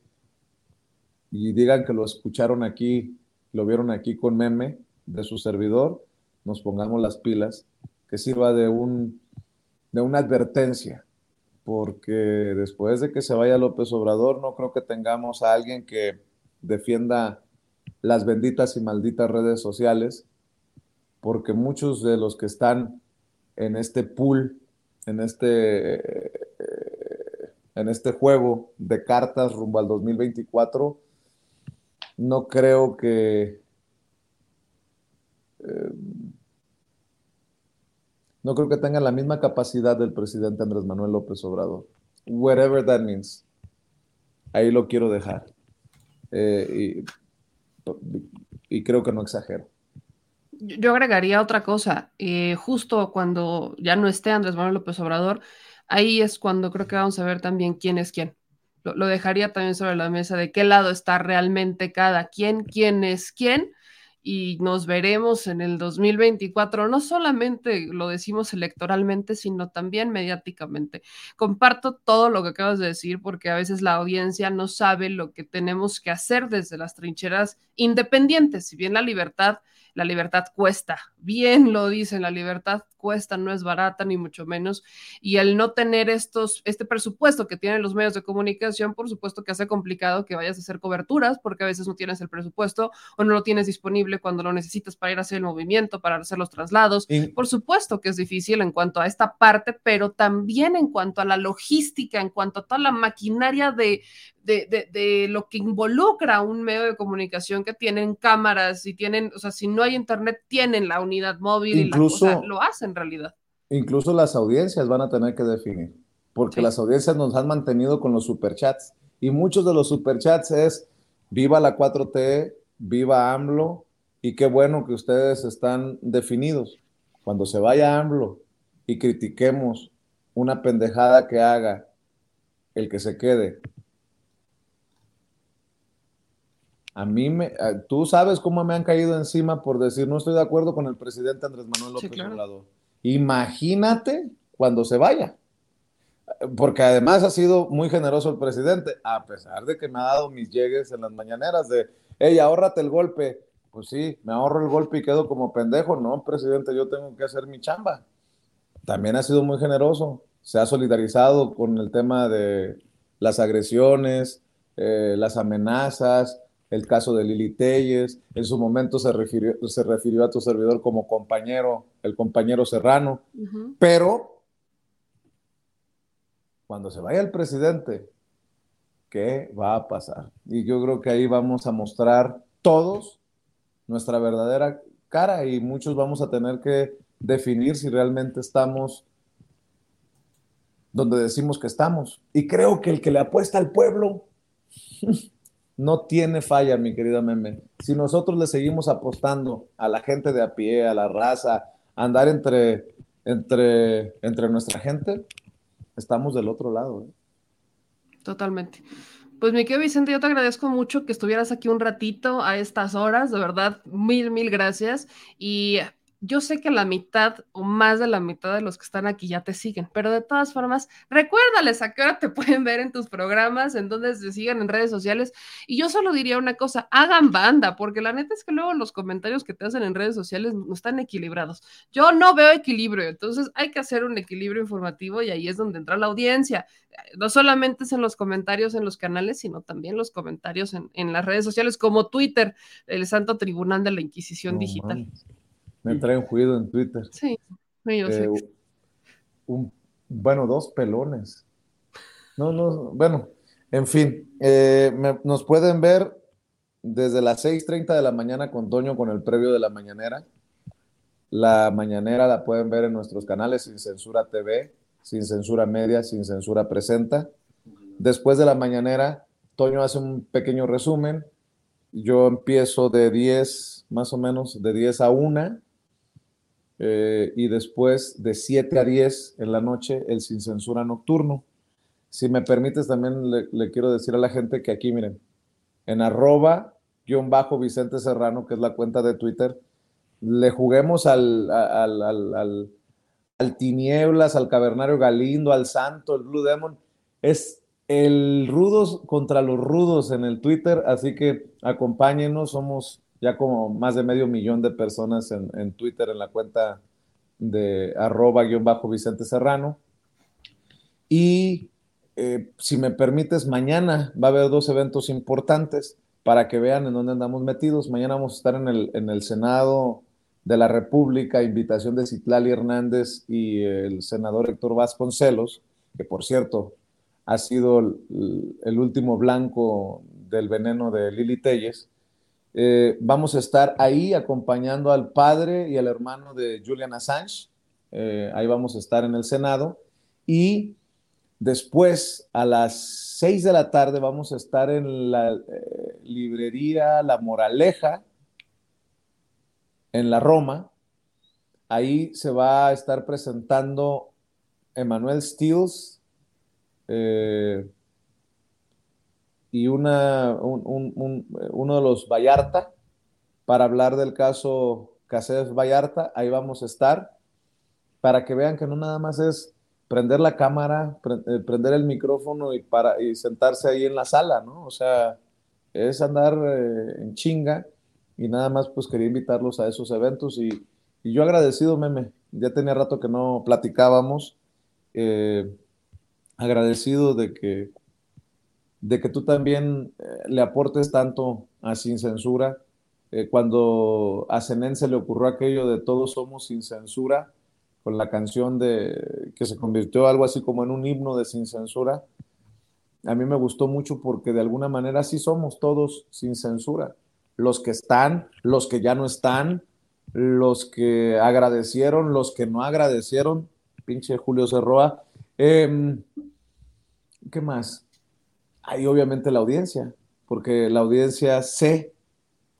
y digan que lo escucharon aquí, lo vieron aquí con meme de su servidor, nos pongamos las pilas, que sirva de, un, de una advertencia porque después de que se vaya López Obrador, no creo que tengamos a alguien que defienda las benditas y malditas redes sociales, porque muchos de los que están en este pool, en este, en este juego de cartas rumbo al 2024, no creo que... Eh, no creo que tengan la misma capacidad del presidente Andrés Manuel López Obrador. Whatever that means. Ahí lo quiero dejar. Eh, y, creo que no exagero. Yo agregaría otra cosa. Eh, justo cuando ya no esté Andrés Manuel López Obrador, ahí es cuando creo que vamos a ver también quién es quién. lo dejaría también sobre la mesa de qué lado está realmente cada quien, quién es quién y nos veremos en el 2024. No solamente lo decimos electoralmente, sino también mediáticamente. Comparto todo lo que acabas de decir porque a veces la audiencia no sabe lo que tenemos que hacer desde las trincheras independientes. Si bien la libertad, la libertad cuesta, bien lo dicen, la libertad cuesta, no es barata, ni mucho menos. Y el no tener estos, este presupuesto que tienen los medios de comunicación, por supuesto que hace complicado que vayas a hacer coberturas, porque a veces no tienes el presupuesto o no lo tienes disponible cuando lo necesitas para ir a hacer el movimiento, para hacer los traslados. Por supuesto que es difícil en cuanto a esta parte, pero también en cuanto a la logística, en cuanto a toda la maquinaria de, de, de, lo que involucra un medio de comunicación que tienen cámaras y tienen, o sea, si no hay internet, tienen la unidad móvil Incluso, y la cosa, lo hacen en realidad. Incluso las audiencias van a tener que definir, porque sí. las audiencias nos han mantenido con los superchats y muchos de los superchats es viva la 4T, viva AMLO y qué bueno que ustedes están definidos. Cuando se vaya AMLO y critiquemos una pendejada que haga el que se quede A mí me, tú sabes cómo me han caído encima por decir no estoy de acuerdo con el presidente Andrés Manuel López sí, claro. Obrador. Imagínate cuando se vaya. Porque además ha sido muy generoso el presidente, a pesar de que me ha dado mis llegues en las mañaneras de, hey, ahórrate el golpe. Pues sí, me ahorro el golpe y quedo como pendejo. No, presidente, yo tengo que hacer mi chamba. También ha sido muy generoso. Se ha solidarizado con el tema de las agresiones, eh, las amenazas, el caso de Lili Telles, en su momento se refirió, se refirió a tu servidor como compañero, el compañero Serrano, uh -huh. pero cuando se vaya el presidente, ¿qué va a pasar? Y yo creo que ahí vamos a mostrar todos nuestra verdadera cara y muchos vamos a tener que definir si realmente estamos donde decimos que estamos. Y creo que el que le apuesta al pueblo no tiene falla, mi querida Meme. Si nosotros le seguimos apostando a la gente de a pie, a la raza, a andar entre, entre, entre nuestra gente, estamos del otro lado. ¿eh? Totalmente. Pues mi querido Vicente, yo te agradezco mucho que estuvieras aquí un ratito a estas horas, de verdad, mil, mil gracias. Y yo sé que la mitad o más de la mitad de los que están aquí ya te siguen, pero de todas formas, recuérdales a qué hora te pueden ver en tus programas, en donde se sigan en redes sociales. Y yo solo diría una cosa, hagan banda, porque la neta es que luego los comentarios que te hacen en redes sociales no están equilibrados. Yo no veo equilibrio, entonces hay que hacer un equilibrio informativo y ahí es donde entra la audiencia. No solamente es en los comentarios en los canales, sino también los comentarios en, en las redes sociales como Twitter, el Santo Tribunal de la Inquisición Digital. Me traen juido en Twitter. Sí, yo sé. Eh, un- bueno, dos pelones. No, no, bueno, en fin, eh, me- nos pueden ver desde las 6.30 de la mañana con Toño con el previo de la mañanera. La mañanera la pueden ver en nuestros canales Sin Censura TV, Sin Censura Media, Sin Censura Presenta. Después de la mañanera, Toño hace un pequeño resumen. Yo empiezo de 10, más o menos, de 10 a 1 eh, y después de 7 a 10 en la noche el sin censura nocturno. Si me permites, también le, quiero decir a la gente que aquí, miren, en arroba guion bajo Vicente Serrano, que es la cuenta de Twitter, le juguemos al, al, al, al, al Tinieblas, al Cavernario Galindo, al Santo, el Blue Demon. Es el rudos contra los rudos en el Twitter, así que acompáñenos, somos ya como más de medio millón de personas en, en Twitter en la cuenta de arroba guion bajo Vicente Serrano. Y eh, si me permites, mañana va a haber dos eventos importantes para que vean en dónde andamos metidos. Mañana vamos a estar en el, en el Senado de la República, invitación de Citlali Hernández y el senador Héctor Vasconcelos, que por cierto ha sido el, el último blanco del veneno de Lili Telles. Eh, vamos a estar ahí acompañando al padre y al hermano de Julian Assange. Eh, ahí vamos a estar en el Senado. Y después, a las seis de la tarde, vamos a estar en la eh, librería La Moraleja, en la Roma. Ahí se va a estar presentando Emanuel Stills eh, y una, un, un, un, uno de los Vallarta para hablar del caso Cáceres Vallarta. Ahí vamos a estar para que vean que no nada más es prender la cámara, eh, prender el micrófono y, para, y sentarse ahí en la sala, ¿no? O sea, es andar eh, en chinga y nada más pues quería invitarlos a esos eventos y, y yo agradecido, Meme, Ya tenía rato que no platicábamos. Eh, agradecido de que, de que tú también eh, le aportes tanto a Sin Censura. Eh, cuando a Zenén se le ocurrió aquello de Todos somos sin censura, con la canción de que se convirtió algo así como en un himno de Sin Censura, a mí me gustó mucho porque de alguna manera sí somos todos sin censura. Los que están, los que ya no están, los que agradecieron, los que no agradecieron, pinche Julio Cerroa. Em, ¿Qué más? Hay obviamente la audiencia, porque la audiencia sé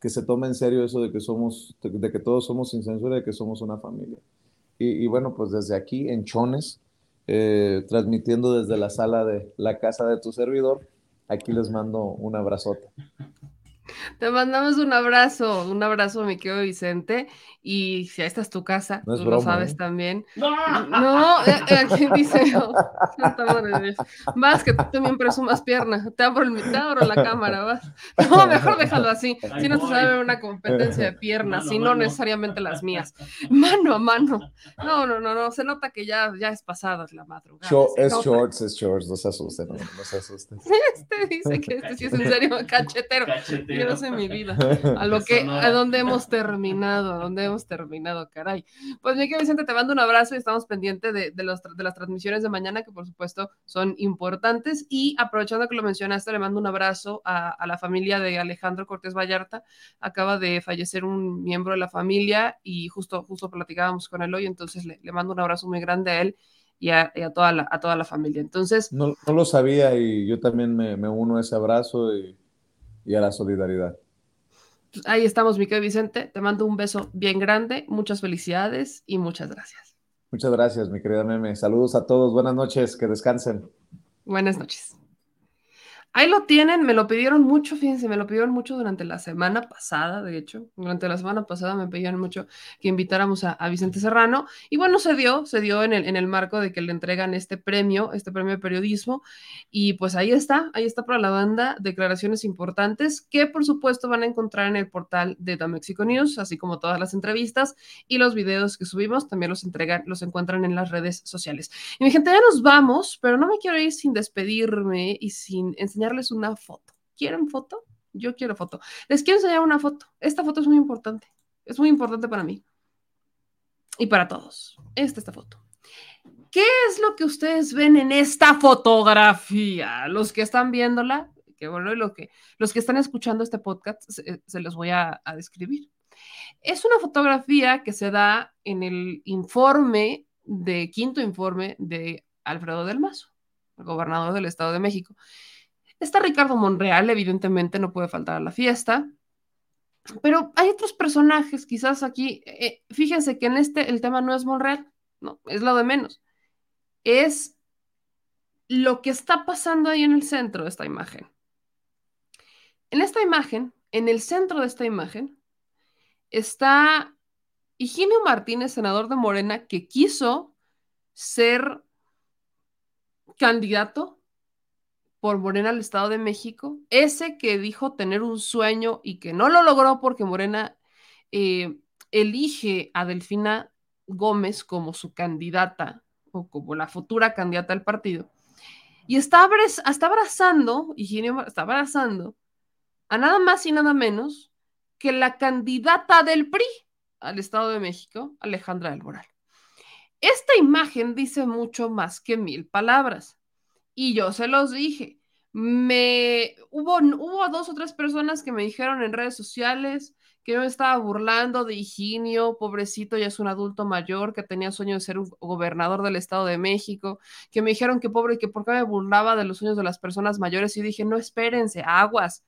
que se toma en serio eso de que somos, de que todos somos sin censura, de que somos una familia. Y, y bueno, pues desde aquí, en Chones, eh, transmitiendo desde la sala de la casa de tu servidor, aquí les mando un abrazote. Te mandamos un abrazo, un abrazo, mi querido Vicente. Y si esta es tu casa, No es tú lo broma, sabes ¿eh? también. No, eh, eh, aquí dice, santa madre de Dios. Vas, que tú también presumas pierna. Te abro, el, te abro la cámara, vas. No, mejor déjalo así. Si no te sabe una competencia de piernas, si no necesariamente las mías. Mano a mano. No, no, no, no. Se nota que ya, ya es pasada la madrugada. Es nota. shorts, es shorts, no se asusten, no, no se asusten. Este dice que este sí es en serio cachetero. Cachetero. Yo no sé mi vida. A lo que, a dónde hemos terminado, a dónde hemos terminado, caray. Pues mi querido Vicente, te mando un abrazo y estamos pendientes de, de, de las transmisiones de mañana, que por supuesto son importantes. Y aprovechando que lo mencionaste, le mando un abrazo a, a la familia de Alejandro Cortés Vallarta. Acaba de fallecer un miembro de la familia y justo, justo platicábamos con él hoy, entonces le, le mando un abrazo muy grande a él y a, a toda, la, a toda la familia. Entonces, No, no lo sabía y yo también me, me uno a ese abrazo y, y a la solidaridad. Pues ahí estamos, mi querido Vicente. Te mando un beso bien grande, muchas felicidades y muchas gracias. Muchas gracias, mi querida Meme. Saludos a todos, buenas noches, que descansen. Buenas noches. Ahí lo tienen, me lo pidieron mucho, fíjense, me lo pidieron mucho durante la semana pasada, de hecho, durante la semana pasada me pidieron mucho que invitáramos a, a Vicente Serrano y bueno, se dio, se dio en el, en el marco de que le entregan este premio, este premio de periodismo y pues ahí está, ahí está para la banda, declaraciones importantes que por supuesto van a encontrar en el portal de The Mexico News, así como todas las entrevistas y los videos que subimos también los entregan, los encuentran en las redes sociales. Y mi gente, ya nos vamos, pero no me quiero ir sin despedirme y sin enseñarles una foto. ¿Quieren foto? Yo quiero foto. Les quiero enseñar una foto. Esta foto es muy importante. Es muy importante para mí. Y para todos. Esta esta foto. ¿Qué es lo que ustedes ven en esta fotografía? Los que están viéndola, que bueno, y lo que, los que están escuchando este podcast, se, se los voy a, a describir. Es una fotografía que se da en el informe de quinto informe de Alfredo del Mazo, gobernador del Estado de México. Está Ricardo Monreal, evidentemente no puede faltar a la fiesta, pero hay otros personajes, quizás aquí, eh, fíjense que en este el tema no es Monreal, no, es lo de menos, es lo que está pasando ahí en el centro de esta imagen. En esta imagen, en el centro de esta imagen, está Higinio Martínez, senador de Morena, que quiso ser candidato por Morena al Estado de México, ese que dijo tener un sueño y que no lo logró porque Morena eh, elige a Delfina Gómez como su candidata o como la futura candidata del partido. Y está, está abrazando, Higinio está abrazando a nada más y nada menos que la candidata del PRI al Estado de México, Alejandra del Moral. Esta imagen dice mucho más que mil palabras. Y yo se los dije. Me hubo, hubo dos o tres personas que me dijeron en redes sociales que yo me estaba burlando de Higinio, pobrecito, ya es un adulto mayor que tenía sueño de ser gobernador del Estado de México, que me dijeron que pobre, que por qué me burlaba de los sueños de las personas mayores y dije, no, espérense, aguas.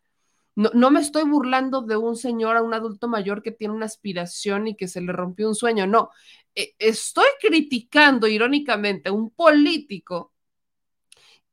No, no, me estoy burlando de un señor, a un adulto mayor que tiene una aspiración y que se le rompió un sueño, no. Eh, estoy criticando irónicamente a un político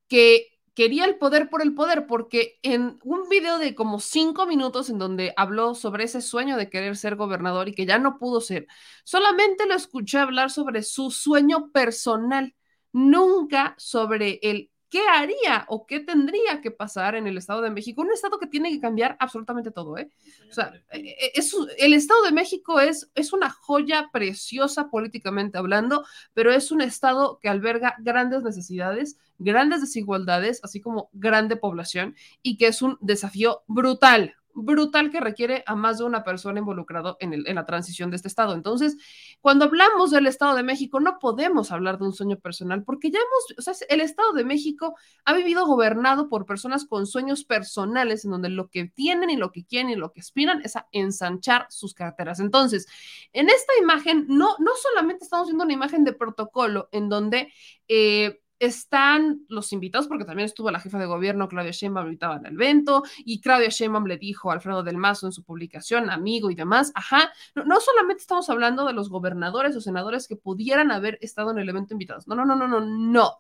que quería el poder por el poder, porque en un video de como cinco minutos en donde habló sobre ese sueño de querer ser gobernador y que ya no pudo ser, solamente lo escuché hablar sobre su sueño personal, nunca sobre el ¿qué haría o qué tendría que pasar en el Estado de México? Un Estado que tiene que cambiar absolutamente todo, ¿eh? O sea, eh, eh, es, el Estado de México es, es una joya preciosa políticamente hablando, pero es un Estado que alberga grandes necesidades, grandes desigualdades, así como grande población, y que es un desafío brutal brutal que requiere a más de una persona involucrado en, en, la transición de este Estado. Entonces, cuando hablamos del Estado de México, no podemos hablar de un sueño personal, porque ya hemos, o sea, el Estado de México ha vivido gobernado por personas con sueños personales, en donde lo que tienen y lo que quieren y lo que aspiran es a ensanchar sus carteras. Entonces, en esta imagen, no, no solamente estamos viendo una imagen de protocolo en donde... Eh, están los invitados, porque también estuvo la jefa de gobierno, Claudia Sheinbaum, invitaba en el evento, y Claudia Sheinbaum le dijo a Alfredo del Mazo en su publicación, amigo y demás, ajá, no, no, solamente estamos hablando de los gobernadores o senadores que pudieran haber estado en el evento invitados, no, no, no, no, no, no.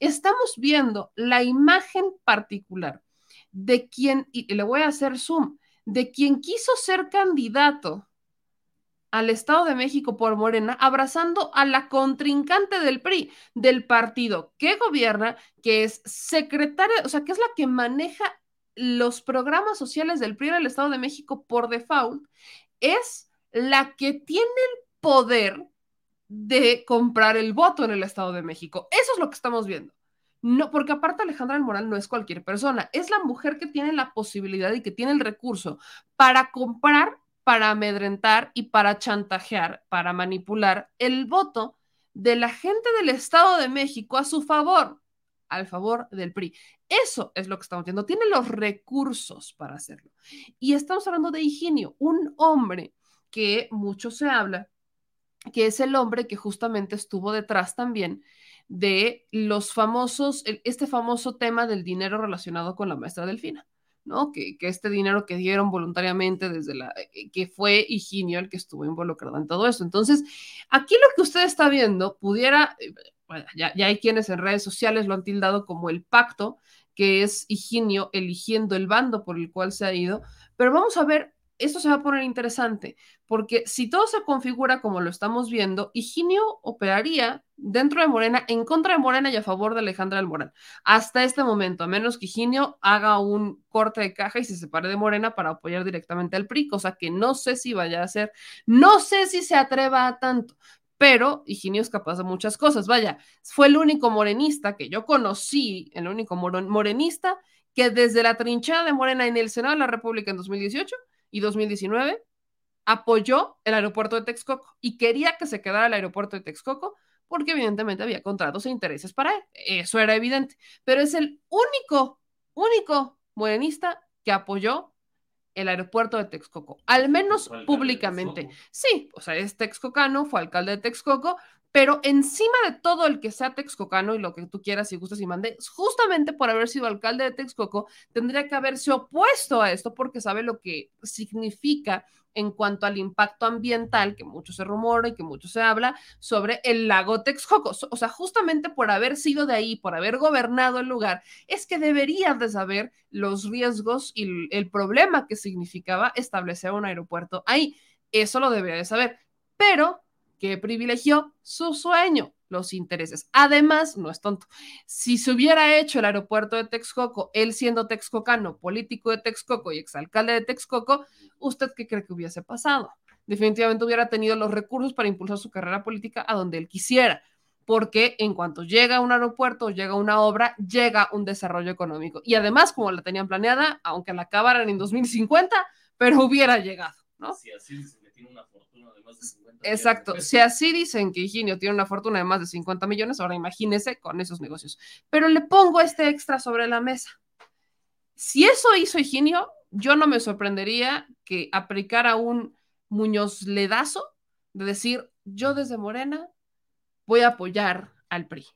Estamos viendo la imagen particular de quien, y le voy a hacer zoom, de quien quiso ser candidato al Estado de México por Morena, abrazando a la contrincante del PRI, del partido que gobierna, que es secretaria, o sea, que es la que maneja los programas sociales del PRI en el Estado de México por default, es la que tiene el poder de comprar el voto en el Estado de México. Eso es lo que estamos viendo. No, porque aparte Alejandra del Moral no es cualquier persona, es la mujer que tiene la posibilidad y que tiene el recurso para comprar para amedrentar y para chantajear, para manipular el voto de la gente del Estado de México a su favor, al favor del PRI. Eso es lo que estamos viendo. Tiene los recursos para hacerlo. Y estamos hablando de Higinio, un hombre que mucho se habla, que es el hombre que justamente estuvo detrás también de los famosos, este famoso tema del dinero relacionado con la maestra Delfina. ¿No? Que, este dinero que dieron voluntariamente desde la, eh, que fue Higinio el que estuvo involucrado en todo eso. Entonces, aquí lo que usted está viendo pudiera, eh, ya, ya, hay quienes en redes sociales lo han tildado como el pacto, que es Higinio eligiendo el bando por el cual se ha ido, pero vamos a ver esto se va a poner interesante, porque si todo se configura como lo estamos viendo, Higinio operaría dentro de Morena en contra de Morena y a favor de Alejandra del Moral. Hasta este momento, a menos que Higinio haga un corte de caja y se separe de Morena para apoyar directamente al PRI, cosa que no sé si vaya a hacer, no sé si se atreva a tanto, pero Higinio es capaz de muchas cosas. Vaya, fue el único morenista que yo conocí, el único morenista que desde la trinchera de Morena en el Senado de la República en 2018 y 2019 apoyó el aeropuerto de Texcoco y quería que se quedara el aeropuerto de Texcoco porque evidentemente había contratos e intereses para él. Eso era evidente. Pero es el único, único morenista que apoyó el aeropuerto de Texcoco, al menos públicamente. Sí, o sea, es texcocano, fue alcalde de Texcoco, pero encima de todo el que sea texcocano y lo que tú quieras y gustes y mandes, justamente por haber sido alcalde de Texcoco, tendría que haberse opuesto a esto porque sabe lo que significa en cuanto al impacto ambiental, que mucho se rumora y que mucho se habla, sobre el lago Texcoco. O sea, justamente por haber sido de ahí, por haber gobernado el lugar, es que deberías de saber los riesgos y el problema que significaba establecer un aeropuerto ahí. Eso lo debería de saber. Pero que privilegió su sueño, los intereses. Además, no es tonto, si se hubiera hecho el aeropuerto de Texcoco, él siendo texcocano, político de Texcoco y exalcalde de Texcoco, ¿usted qué cree que hubiese pasado? Definitivamente hubiera tenido los recursos para impulsar su carrera política a donde él quisiera, porque en cuanto llega un aeropuerto, llega una obra, llega un desarrollo económico. Y además, como la tenían planeada, aunque la acabaran en 2050, pero hubiera llegado, ¿no? Si así tiene una fortuna de más de 50 Exacto. Si así dicen que Higinio tiene una fortuna de más de 50 millones, ahora imagínese con esos negocios. Pero le pongo este extra sobre la mesa. Si eso hizo Higinio, yo no me sorprendería que aplicara un Muñoz Ledazo de decir, yo desde Morena voy a apoyar al PRI.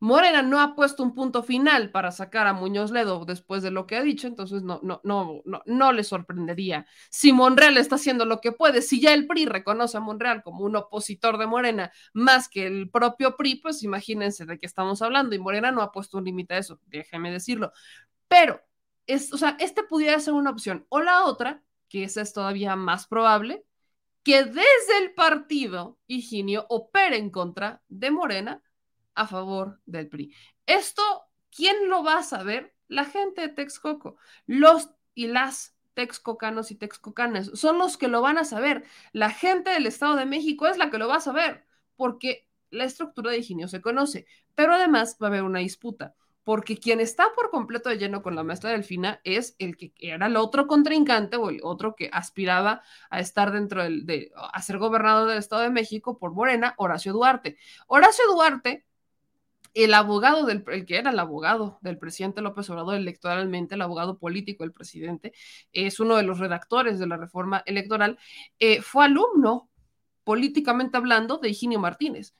Morena no ha puesto un punto final para sacar a Muñoz Ledo después de lo que ha dicho, entonces no, no, no, no, no le sorprendería. Si Monreal está haciendo lo que puede, si ya el PRI reconoce a Monreal como un opositor de Morena más que el propio PRI, pues imagínense de qué estamos hablando. Y Morena no ha puesto un límite a eso, déjeme decirlo. Pero, es, o sea, este pudiera ser una opción. O la otra, que esa es todavía más probable, que desde el partido Higinio opere en contra de Morena a favor del PRI. Esto ¿quién lo va a saber? La gente de Texcoco, los y las texcocanos y texcocanas son los que lo van a saber. La gente del Estado de México es la que lo va a saber, porque la estructura de Higinio se conoce, pero además va a haber una disputa porque quien está por completo de lleno con la maestra Delfina es el que era el otro contrincante o el otro que aspiraba a estar dentro del, de, a ser gobernador del Estado de México por Morena, Horacio Duarte. Horacio Duarte, el abogado del, el que era el abogado del presidente López Obrador electoralmente, el abogado político del presidente, es uno de los redactores de la reforma electoral, eh, fue alumno políticamente hablando de Higinio Martínez.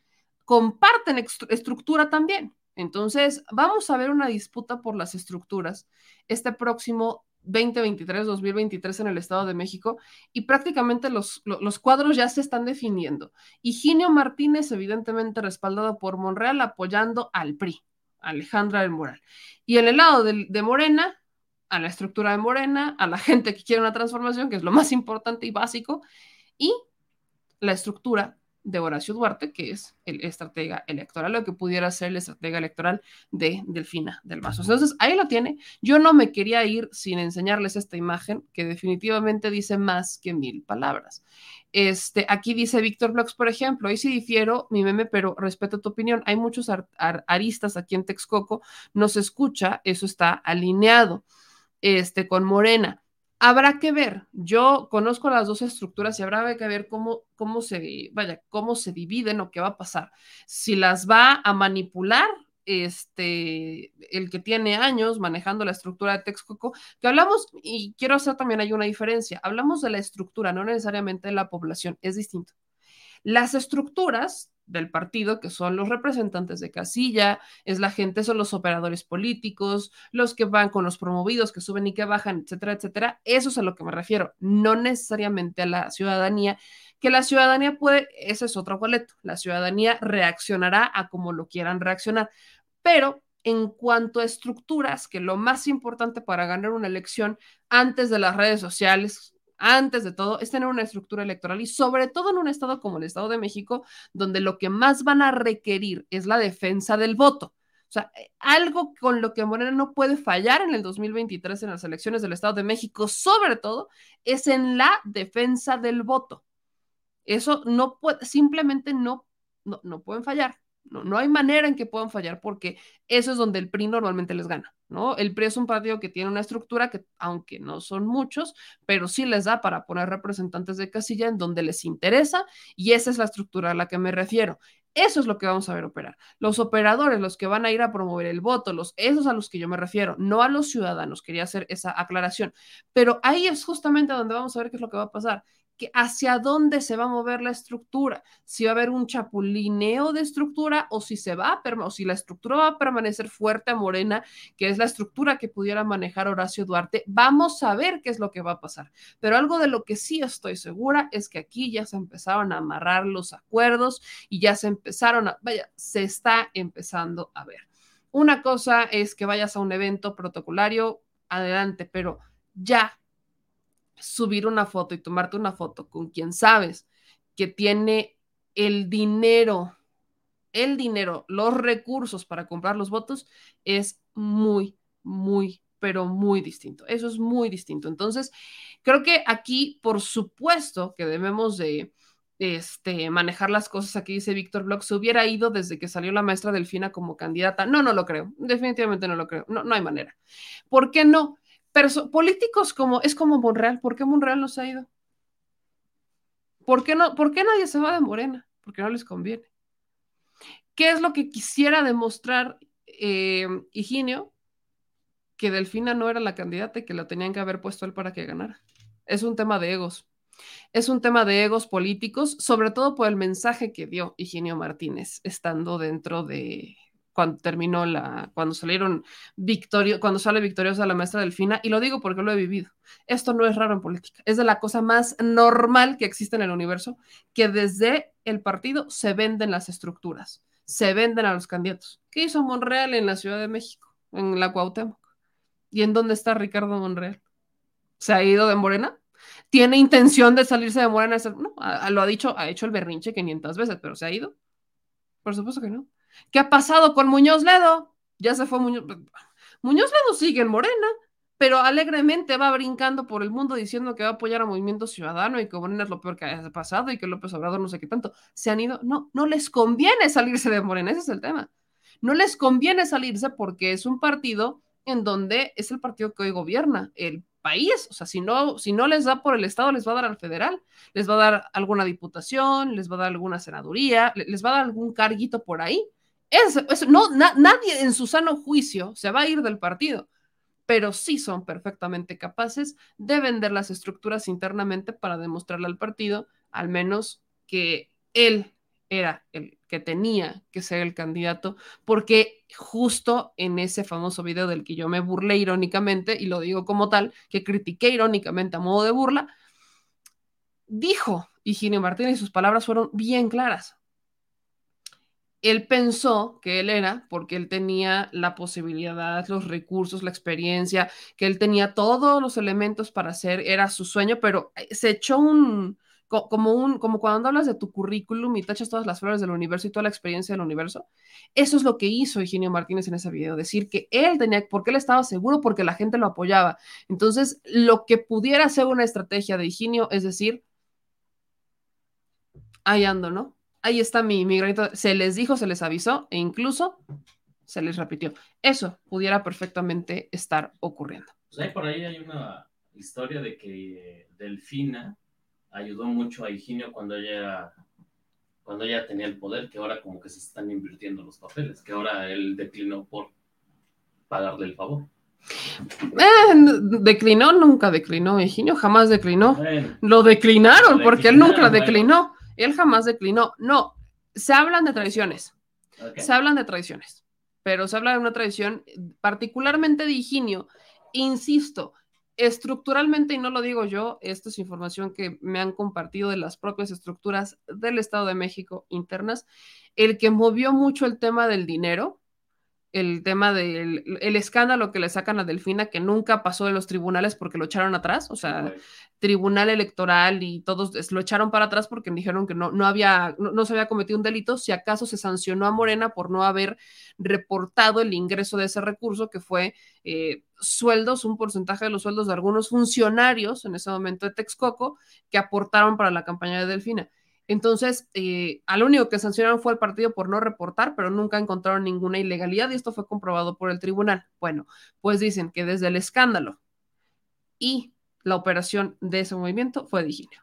Comparten estructura también. Entonces, vamos a ver una disputa por las estructuras este próximo 2023-2023 en el Estado de México y prácticamente los, los, cuadros ya se están definiendo. Higinio Martínez, evidentemente respaldado por Monreal, apoyando al PRI, Alejandra del Moral. Y en el lado de, de Morena, a la estructura de Morena, a la gente que quiere una transformación, que es lo más importante y básico, y la estructura de Horacio Duarte, que es el estratega electoral, lo que pudiera ser el estratega electoral de Delfina del Mazo. Entonces, ahí lo tiene. Yo no me quería ir sin enseñarles esta imagen, que definitivamente dice más que mil palabras. Este, aquí dice Víctor Blox, por ejemplo, ahí sí difiero mi meme, pero respeto tu opinión. Hay muchos aristas aquí en Texcoco, no se escucha, eso está alineado este, con Morena habrá que ver. Yo conozco las dos estructuras y habrá que ver cómo, cómo se, vaya, cómo se dividen o qué va a pasar. Si las va a manipular este, el que tiene años manejando la estructura de Texcoco, que hablamos, y quiero hacer también hay una diferencia, hablamos de la estructura, no necesariamente de la población, es distinto. Las estructuras del partido, que son los representantes de casilla, es la gente, son los operadores políticos, los que van con los promovidos, que suben y que bajan, etcétera, etcétera. Eso es a lo que me refiero, no necesariamente a la ciudadanía, que la ciudadanía puede, ese es otro boleto, la ciudadanía reaccionará a como lo quieran reaccionar, pero en cuanto a estructuras, que lo más importante para ganar una elección antes de las redes sociales, antes de todo, es tener una estructura electoral y sobre todo en un estado como el Estado de México, donde lo que más van a requerir es la defensa del voto. O sea, eh, algo con lo que Morena no puede fallar en el 2023 en las elecciones del Estado de México, sobre todo, es en la defensa del voto. Eso no puede, simplemente no, no, no pueden fallar. No, no hay manera en que puedan fallar porque eso es donde el PRI normalmente les gana, ¿no? El PRI es un partido que tiene una estructura que, aunque no son muchos, pero sí les da para poner representantes de casilla en donde les interesa y esa es la estructura a la que me refiero. Eso es lo que vamos a ver operar. Los operadores, los que van a ir a promover el voto, los, esos a los que yo me refiero, no a los ciudadanos, quería hacer esa aclaración. Pero ahí es justamente donde vamos a ver qué es lo que va a pasar hacia dónde se va a mover la estructura, si va a haber un chapulineo de estructura o si se va a o si la estructura va a permanecer fuerte a Morena, que es la estructura que pudiera manejar Horacio Duarte, vamos a ver qué es lo que va a pasar. Pero algo de lo que sí estoy segura es que aquí ya se empezaron a amarrar los acuerdos y ya se empezaron a, vaya, se está empezando a ver. Una cosa es que vayas a un evento protocolario, adelante, pero ya subir una foto y tomarte una foto con quien sabes que tiene el dinero, el dinero, los recursos para comprar los votos, es muy, muy, pero muy distinto. Eso es muy distinto. Entonces, creo que aquí, por supuesto, que debemos de este, manejar las cosas. Aquí dice Víctor Bloch, se hubiera ido desde que salió la maestra Delfina como candidata. No, no lo creo. Definitivamente no lo creo. No, no hay manera. ¿Por qué no? Políticos como, es como Monreal, ¿por qué Monreal no se ha ido? ¿Por qué, no, ¿Por qué nadie se va de Morena? Porque no les conviene. ¿Qué es lo que quisiera demostrar eh, Higinio? Que Delfina no era la candidata y que lo tenían que haber puesto él para que ganara. Es un tema de egos. Es un tema de egos políticos, sobre todo por el mensaje que dio Higinio Martínez estando dentro de, cuando terminó la, cuando salieron victorio, cuando sale victoriosa la maestra Delfina, y lo digo porque lo he vivido. Esto no es raro en política, es de la cosa más normal que existe en el universo, que desde el partido se venden las estructuras, se venden a los candidatos. ¿Qué hizo Monreal en la Ciudad de México, en la Cuauhtémoc? ¿Y en dónde está Ricardo Monreal? ¿Se ha ido de Morena? ¿Tiene intención de salirse de Morena? No, lo ha dicho, ha hecho el berrinche 500 veces, pero ¿se ha ido? Por supuesto que no. ¿Qué ha pasado con Muñoz Ledo? Ya se fue Muñoz. Muñoz Ledo sigue en Morena, pero alegremente va brincando por el mundo diciendo que va a apoyar a Movimiento Ciudadano y que Morena es lo peor que haya pasado y que López Obrador no sé qué tanto. Se han ido. No, no les conviene salirse de Morena, ese es el tema. No les conviene salirse porque es un partido en donde es el partido que hoy gobierna el país. O sea, si no, si no les da por el Estado, les va a dar al federal, les va a dar alguna diputación, les va a dar alguna senaduría, les va a dar algún carguito por ahí. Eso no, na, nadie en su sano juicio se va a ir del partido, pero sí son perfectamente capaces de vender las estructuras internamente para demostrarle al partido, al menos que él era el que tenía que ser el candidato, porque justo en ese famoso video del que yo me burlé irónicamente, y lo digo como tal, que critiqué irónicamente a modo de burla, dijo Higinio Martínez y sus palabras fueron bien claras. Él pensó que él era, porque él tenía la posibilidad, los recursos, la experiencia, que él tenía todos los elementos para hacer, era su sueño, pero eh, se echó un, como, un, como cuando hablas de tu currículum y tachas todas las flores del universo y toda la experiencia del universo. Eso es lo que hizo Eugenio Martínez en ese video, decir que él tenía, porque él estaba seguro, porque la gente lo apoyaba. Entonces, lo que pudiera ser una estrategia de Eugenio es decir, ahí ando, ¿no? Ahí está mi, mi granito. Se les dijo, se les avisó e incluso se les repitió. Eso pudiera perfectamente estar ocurriendo. Pues ahí por ahí hay una historia de que Delfina ayudó mucho a Higinio cuando ella, cuando ella tenía el poder, que ahora como que se están invirtiendo los papeles, que ahora él declinó por pagarle el favor. Eh, declinó, nunca declinó, Higinio jamás declinó. Bueno, Lo declinaron porque él nunca declinó. Él jamás declinó. No, se hablan de tradiciones. ok. Se hablan de tradiciones, pero se habla de una tradición particularmente de Higinio. Insisto, estructuralmente, y no lo digo yo, esta es información que me han compartido de las propias estructuras del Estado de México internas, el que movió mucho el tema del dinero, el tema del el escándalo que le sacan a Delfina, que nunca pasó de los tribunales porque lo echaron atrás, o sea, tribunal electoral y todos lo echaron para atrás porque dijeron que no, no había, no, no se había cometido un delito, si acaso se sancionó a Morena por no haber reportado el ingreso de ese recurso, que fue eh, sueldos, un porcentaje de los sueldos de algunos funcionarios en ese momento de Texcoco que aportaron para la campaña de Delfina. Entonces, eh, al único que sancionaron fue el partido por no reportar, pero nunca encontraron ninguna ilegalidad y esto fue comprobado por el tribunal. Bueno, pues dicen que desde el escándalo y la operación de ese movimiento fue de Higinio.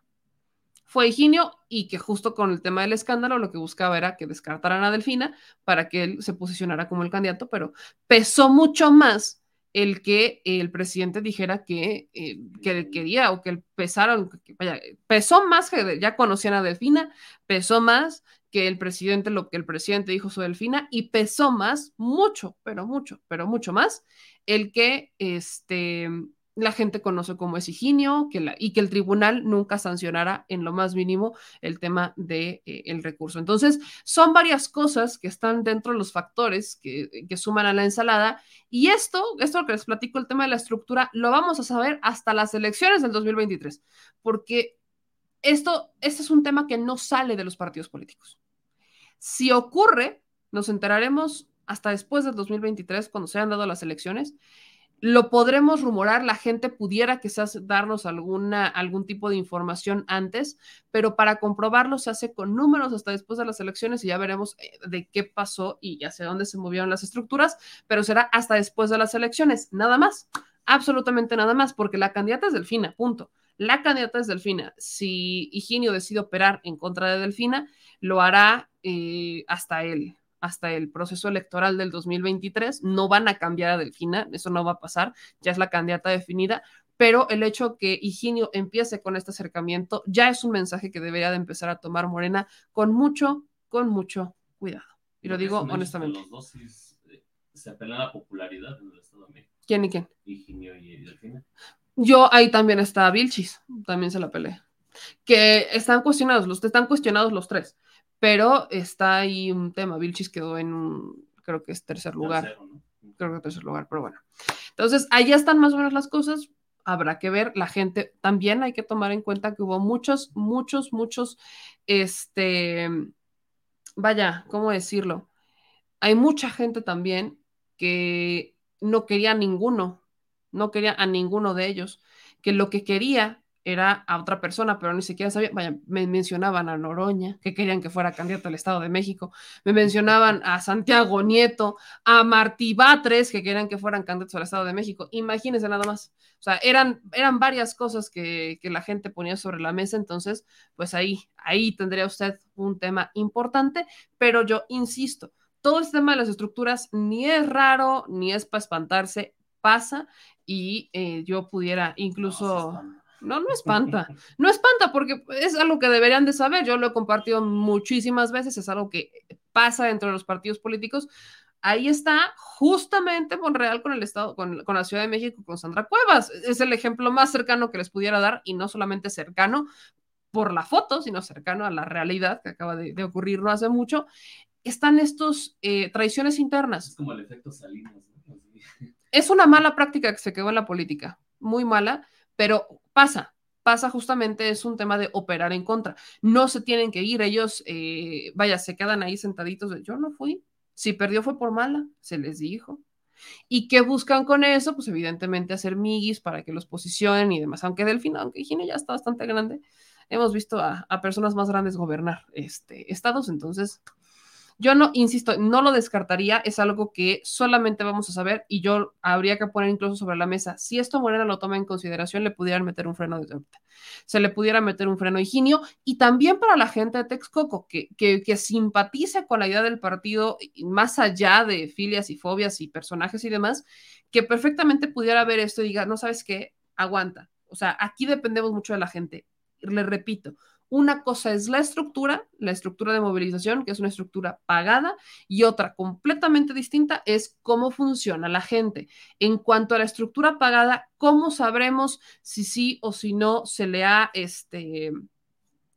Fue Higinio y que justo con el tema del escándalo lo que buscaba era que descartaran a Delfina para que él se posicionara como el candidato, pero pesó mucho más el que el presidente dijera que, eh, que quería o que él pesara, que, vaya, pesó más que ya conocían a Delfina, pesó más que el presidente, lo que el presidente dijo sobre Delfina, y pesó más, mucho, pero mucho, pero mucho más, el que este, la gente conoce como es Higinio que la, y que el tribunal nunca sancionara en lo más mínimo el tema del de, eh, el recurso. Entonces, son varias cosas que están dentro de los factores que, que, suman a la ensalada y esto, esto que les platico, el tema de la estructura, lo vamos a saber hasta las elecciones del 2023, porque esto, este es un tema que no sale de los partidos políticos. Si ocurre, nos enteraremos hasta después del 2023, cuando se hayan dado las elecciones, lo podremos rumorar, la gente pudiera quizás darnos alguna, algún tipo de información antes, pero para comprobarlo se hace con números hasta después de las elecciones y ya veremos eh, de qué pasó y hacia dónde se movieron las estructuras, pero será hasta después de las elecciones, nada más, absolutamente nada más, porque la candidata es Delfina, punto. La candidata es Delfina. Si Higinio decide operar en contra de Delfina, lo hará eh, hasta él, hasta el proceso electoral del 2023. No van a cambiar a Delfina, eso no va a pasar, ya es la candidata definida, pero el hecho que Higinio empiece con este acercamiento ya es un mensaje que debería de empezar a tomar Morena con mucho, con mucho cuidado. Y lo, digo honestamente. Los dos eh, se apelan a la popularidad en el Estado de México. ¿Quién y quién? Higinio y Delfina. Yo ahí también está Vilchis, también se la peleé. Que están cuestionados, los están cuestionados los tres pero está ahí un tema. Vilchis quedó en un, creo que es tercer lugar. Tercero, ¿no? Creo que tercer lugar, pero bueno. Entonces, allá están más o menos las cosas. Habrá que ver, la gente también hay que tomar en cuenta que hubo muchos, muchos, muchos, este, vaya, ¿cómo decirlo? Hay mucha gente también que no quería a ninguno, no quería a ninguno de ellos, que lo que quería era a otra persona, pero ni siquiera sabía, vaya, me mencionaban a Noroña, que querían que fuera candidato al Estado de México, me mencionaban a Santiago Nieto, a Martí Batres, que querían que fueran candidatos al Estado de México, imagínense nada más, o sea, eran, eran varias cosas que, que la gente ponía sobre la mesa, entonces, pues ahí, ahí tendría usted un tema importante, pero yo insisto, todo este tema de las estructuras ni es raro, ni es para espantarse, pasa y eh, yo pudiera incluso... No, no espanta, no espanta porque es algo que deberían de saber. Yo lo he compartido muchísimas veces, es algo que pasa dentro de los partidos políticos. Ahí está justamente Monreal con el Estado, con, con, la Ciudad de México, con Sandra Cuevas. Es el ejemplo más cercano que les pudiera dar y no solamente cercano por la foto, sino cercano a la realidad que acaba de, de ocurrir no hace mucho. Están estos eh, traiciones internas. Es como el efecto Salinas. ¿no? Es una mala práctica que se quedó en la política, muy mala, pero pasa, pasa justamente, es un tema de operar en contra. No se tienen que ir, ellos, eh, vaya, se quedan ahí sentaditos. Yo no fui, si perdió fue por mala, se les dijo. ¿Y qué buscan con eso? Pues evidentemente hacer miguis para que los posicionen y demás. Aunque Delfín, aunque Gine ya está bastante grande, hemos visto a, a personas más grandes gobernar este, estados, entonces yo no, insisto, no lo descartaría, es algo que solamente vamos a saber y yo habría que poner incluso sobre la mesa, si esto Morena lo toma en consideración, le pudieran meter un freno de ahorita, se le pudiera meter un freno higinio y también para la gente de Texcoco, que, que, que simpatice con la idea del partido más allá de filias y fobias y personajes y demás, que perfectamente pudiera ver esto y diga, no sabes qué, aguanta. O sea, aquí dependemos mucho de la gente. Le repito, una cosa es la estructura, la estructura de movilización, que es una estructura pagada, y otra completamente distinta es cómo funciona la gente. En cuanto a la estructura pagada, ¿cómo sabremos si sí o si no se le ha este,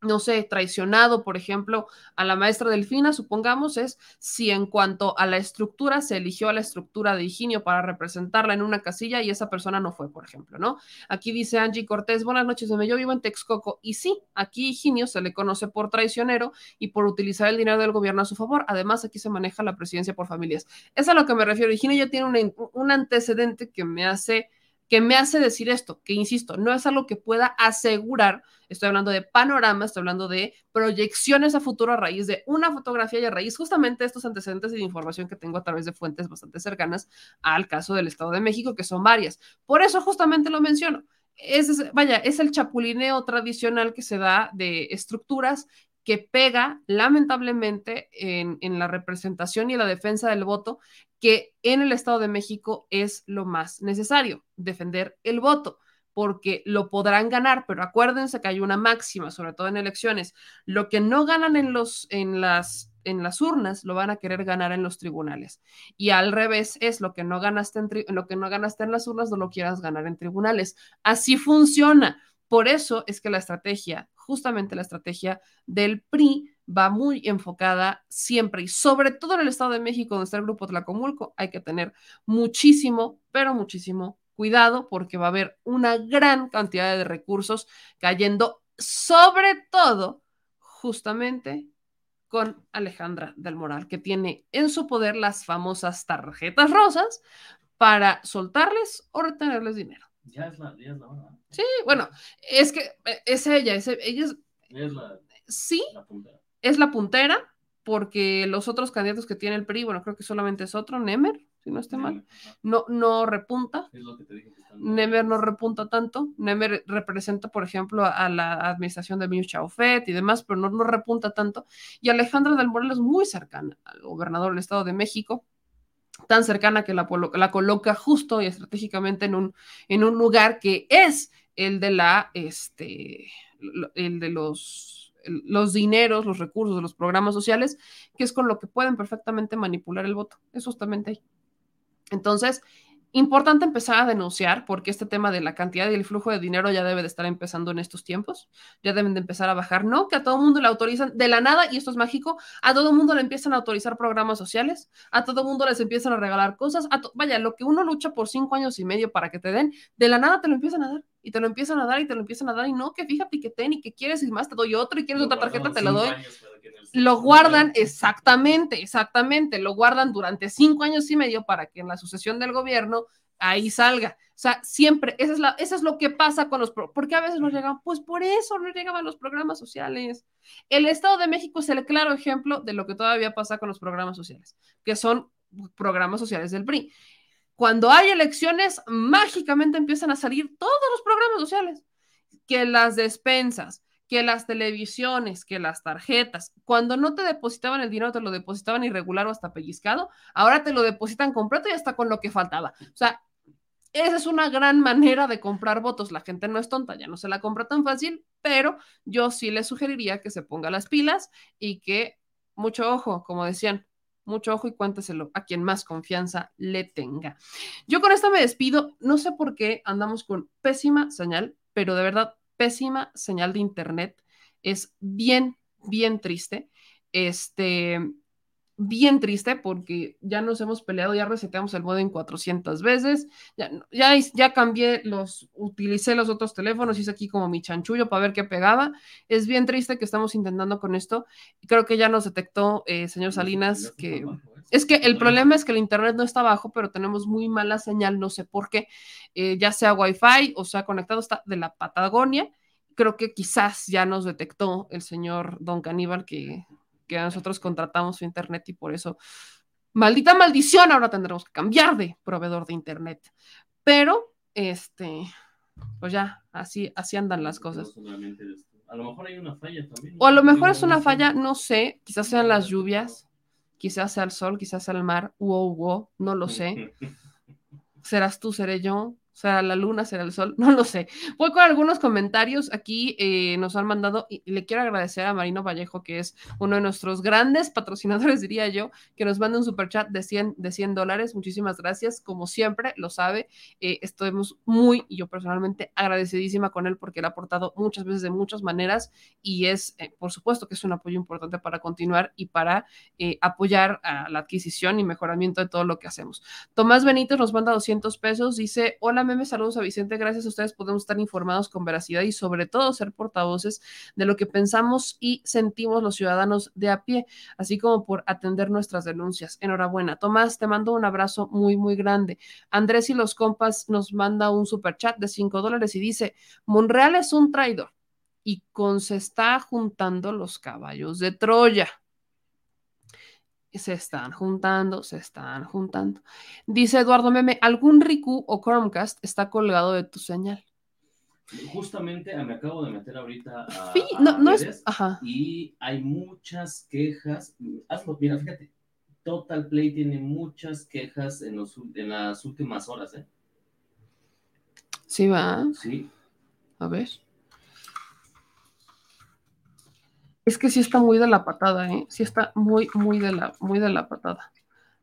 no sé, traicionado, por ejemplo, a la maestra Delfina, supongamos, es si en cuanto a la estructura se eligió a la estructura de Higinio para representarla en una casilla y esa persona no fue, por ejemplo, ¿no? Aquí dice Angie Cortés, buenas noches, yo vivo en Texcoco y sí, aquí Higinio se le conoce por traicionero y por utilizar el dinero del gobierno a su favor. Además, aquí se maneja la presidencia por familias. Es a lo que me refiero. Higinio ya tiene un, un antecedente que me hace que me hace decir esto, que insisto, no es algo que pueda asegurar, estoy hablando de panorama, estoy hablando de proyecciones a futuro a raíz de una fotografía y a raíz justamente de estos antecedentes y de información que tengo a través de fuentes bastante cercanas al caso del Estado de México, que son varias. Por eso justamente lo menciono. Es, vaya, es el chapulineo tradicional que se da de estructuras que pega lamentablemente en, la representación y la defensa del voto, que en el Estado de México es lo más necesario, defender el voto, porque lo podrán ganar, pero acuérdense que hay una máxima, sobre todo en elecciones, lo que no ganan en, los, en, las, en las urnas lo van a querer ganar en los tribunales. Y al revés es lo que no ganaste en, lo que no ganaste en las urnas, no lo quieras ganar en tribunales. Así funciona. Por eso es que la estrategia justamente la estrategia del PRI va muy enfocada siempre y sobre todo en el Estado de México, donde está el grupo Tlacomulco, hay que tener muchísimo, pero muchísimo cuidado porque va a haber una gran cantidad de recursos cayendo sobre todo justamente con Alejandra del Moral, que tiene en su poder las famosas tarjetas rosas para soltarles o retenerles dinero. Ya es la, ya es la hora. Sí, bueno, es que eh, es ella, es, ella es, Es la, sí, la puntera. es la puntera, porque los otros candidatos que tiene el PRI, bueno, creo que solamente es otro, Nemer, si no estoy mal, no, no repunta. Es lo que te dije que Nemer no repunta tanto. Nemer representa, por ejemplo, a, la administración de Miu Chaufet y demás, pero no, no repunta tanto. Y Alejandra del Moral es muy cercana al gobernador del Estado de México, tan cercana que la, coloca justo y estratégicamente en un, en un lugar que es el de la, este, el de los, los dineros, los recursos los programas sociales, que es con lo que pueden perfectamente manipular el voto. Es justamente ahí. Entonces, importante empezar a denunciar porque este tema de la cantidad y el flujo de dinero ya debe de estar empezando en estos tiempos, ya deben de empezar a bajar, no que a todo mundo le autorizan de la nada, y esto es mágico, a todo mundo le empiezan a autorizar programas sociales, a todo mundo les empiezan a regalar cosas, a vaya, lo que uno lucha por cinco años y medio para que te den, de la nada te lo empiezan a dar. Y te lo empiezan a dar y te lo empiezan a dar y no, que fíjate que ten y que quieres y más te doy otro y quieres otra tarjeta, te lo doy. Lo guardan exactamente, exactamente, lo guardan durante cinco años y medio para que en la sucesión del gobierno ahí salga. O sea, siempre, eso es, la, eso es lo que pasa con los, porque a veces no llegan, pues por eso no llegaban los programas sociales. El Estado de México es el claro ejemplo de lo que todavía pasa con los programas sociales, que son programas sociales del PRI. Cuando hay elecciones, mágicamente empiezan a salir todos los programas sociales, que las despensas, que las televisiones, que las tarjetas. Cuando no te depositaban el dinero, te lo depositaban irregular o hasta pellizcado, ahora te lo depositan completo y hasta con lo que faltaba. O sea, esa es una gran manera de comprar votos. La gente no es tonta, ya no se la compra tan fácil, pero yo sí le sugeriría que se ponga las pilas y que mucho ojo, como decían, mucho ojo y cuénteselo a quien más confianza le tenga. Yo con esto me despido. No sé por qué andamos con pésima señal, pero de verdad, pésima señal de internet. Es bien, bien triste. Este, bien triste porque ya nos hemos peleado, ya reseteamos el modem 400 veces, ya, ya, ya cambié los, utilicé los otros teléfonos, hice aquí como mi chanchullo para ver qué pegaba. Es bien triste que estamos intentando con esto. Creo que ya nos detectó, eh, señor Salinas, que es que el problema es que el internet no está bajo, pero tenemos muy mala señal, no sé por qué, eh, ya sea Wi-Fi o sea conectado está de la Patagonia. Creo que quizás ya nos detectó el señor Don Caníbal que que nosotros contratamos su internet y por eso, maldita maldición, ahora tendremos que cambiar de proveedor de internet. Pero, este, pues ya, así, así andan las cosas. A lo mejor hay una falla también. O a lo mejor es una falla, no sé, quizás sean las lluvias, quizás sea el sol, quizás sea el mar, wow, wow, no lo sé. Serás tú, seré yo, sea, la luna, será el sol, no lo sé. Voy con algunos comentarios. Aquí eh, nos han mandado, y le quiero agradecer a Marino Vallejo, que es uno de nuestros grandes patrocinadores, diría yo, que nos manda un super chat de 100, de 100 dólares. Muchísimas gracias. Como siempre, lo sabe, eh, estamos muy, yo personalmente, agradecidísima con él porque él ha aportado muchas veces de muchas maneras y es, eh, por supuesto, que es un apoyo importante para continuar y para apoyar a la adquisición y mejoramiento de todo lo que hacemos. Tomás Benítez nos manda 200 pesos, dice, hola, meme, saludos a Vicente. Gracias a ustedes podemos estar informados con veracidad y sobre todo ser portavoces de lo que pensamos y sentimos los ciudadanos de a pie, así como por atender nuestras denuncias. Enhorabuena. Tomás, te mando un abrazo muy, muy grande. Andrés y los compas nos manda un super chat de 5 dólares y dice, Monreal es un traidor y con se está juntando los caballos de Troya se están juntando, se están juntando. Dice Eduardo Meme, ¿algún Riku o Chromecast está colgado de tu señal? Justamente me acabo de meter ahorita a, sí, no, no es, ajá. y hay muchas quejas. Hazlo, mira, fíjate, Total Play tiene muchas quejas en, los, en las últimas horas, ¿eh? Sí, va. Sí. A ver. Es que sí está muy de la patada, ¿eh? Sí está muy, muy de la, muy de la patada.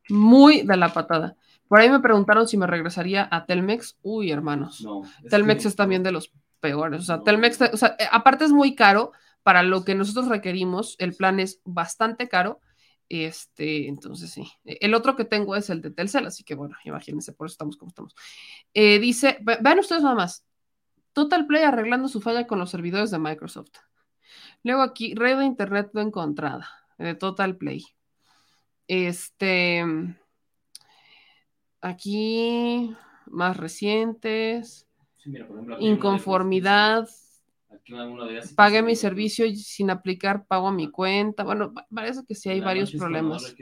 Muy de la patada. Por ahí me preguntaron si me regresaría a Telmex. Uy, hermanos. Telmex es también de los peores. O sea, Telmex, o sea, eh, aparte es muy caro para lo que nosotros requerimos. El plan es bastante caro. Este, entonces sí. El otro que tengo es el de Telcel, así que bueno, imagínense, por eso estamos como estamos. Eh, dice, vean ustedes nada más. Total Play arreglando su falla con los servidores de Microsoft. Luego aquí, red de internet no encontrada, de Total Play. Este, aquí, más recientes. inconformidad. Pagué mi servicio sin aplicar pago a mi cuenta. Bueno, parece que sí hay varios problemas.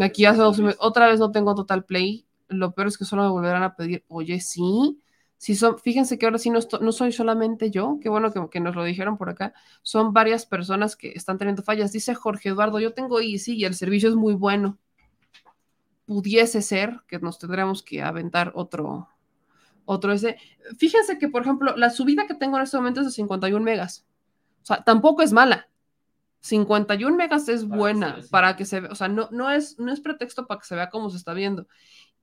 Aquí ya otra vez no tengo Total Play. Lo peor es que solo me volverán a pedir, oye, sí, si son, fíjense que ahora sí no, no soy solamente yo, qué bueno que, que, nos lo dijeron por acá, son varias personas que están teniendo fallas. Dice Jorge Eduardo, yo tengo Easy y el servicio es muy bueno. Pudiese ser que nos tendremos que aventar otro, otro ese. Fíjense que, por ejemplo, la subida que tengo en este momento es de 51 megas. O sea, tampoco es mala. 51 megas es buena para que se vea, o sea, no, no, es, no es pretexto para que se vea cómo se está viendo.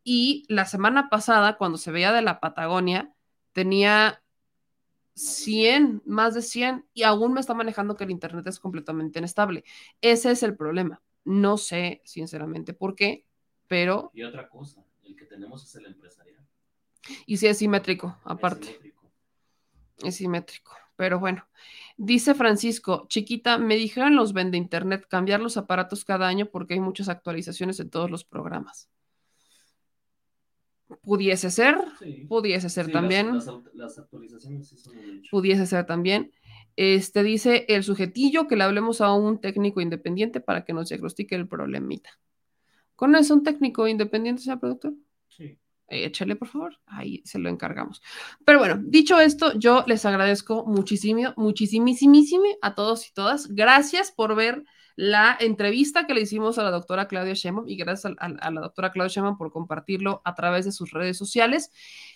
Y la semana pasada, cuando se veía de la Patagonia, tenía 100, más de 100, y aún me está manejando que el Internet es completamente inestable. Ese es el problema. No sé, sinceramente, por qué, pero... Y otra cosa, el que tenemos es el empresarial. Y sí es simétrico, aparte. Es simétrico. Pero bueno, dice Francisco, chiquita, me dijeron los vende internet cambiar los aparatos cada año porque hay muchas actualizaciones en todos los programas. Pudiese ser, pudiese ser Sí, también. Las, las aut- las actualizaciones sí son un hecho. pudiese ser también. Este dice el sujetillo que le hablemos a un técnico independiente para que nos diagnostique el problemita. ¿Conoce un técnico independiente, señor productor? Sí. Échale, por favor. Ahí se lo encargamos. Pero bueno, dicho esto, yo les agradezco muchísimo, muchísimísimo a todos y todas. Gracias por ver la entrevista que le hicimos a la doctora Claudia Sheinbaum y gracias a, la doctora Claudia Sheinbaum por compartirlo a través de sus redes sociales.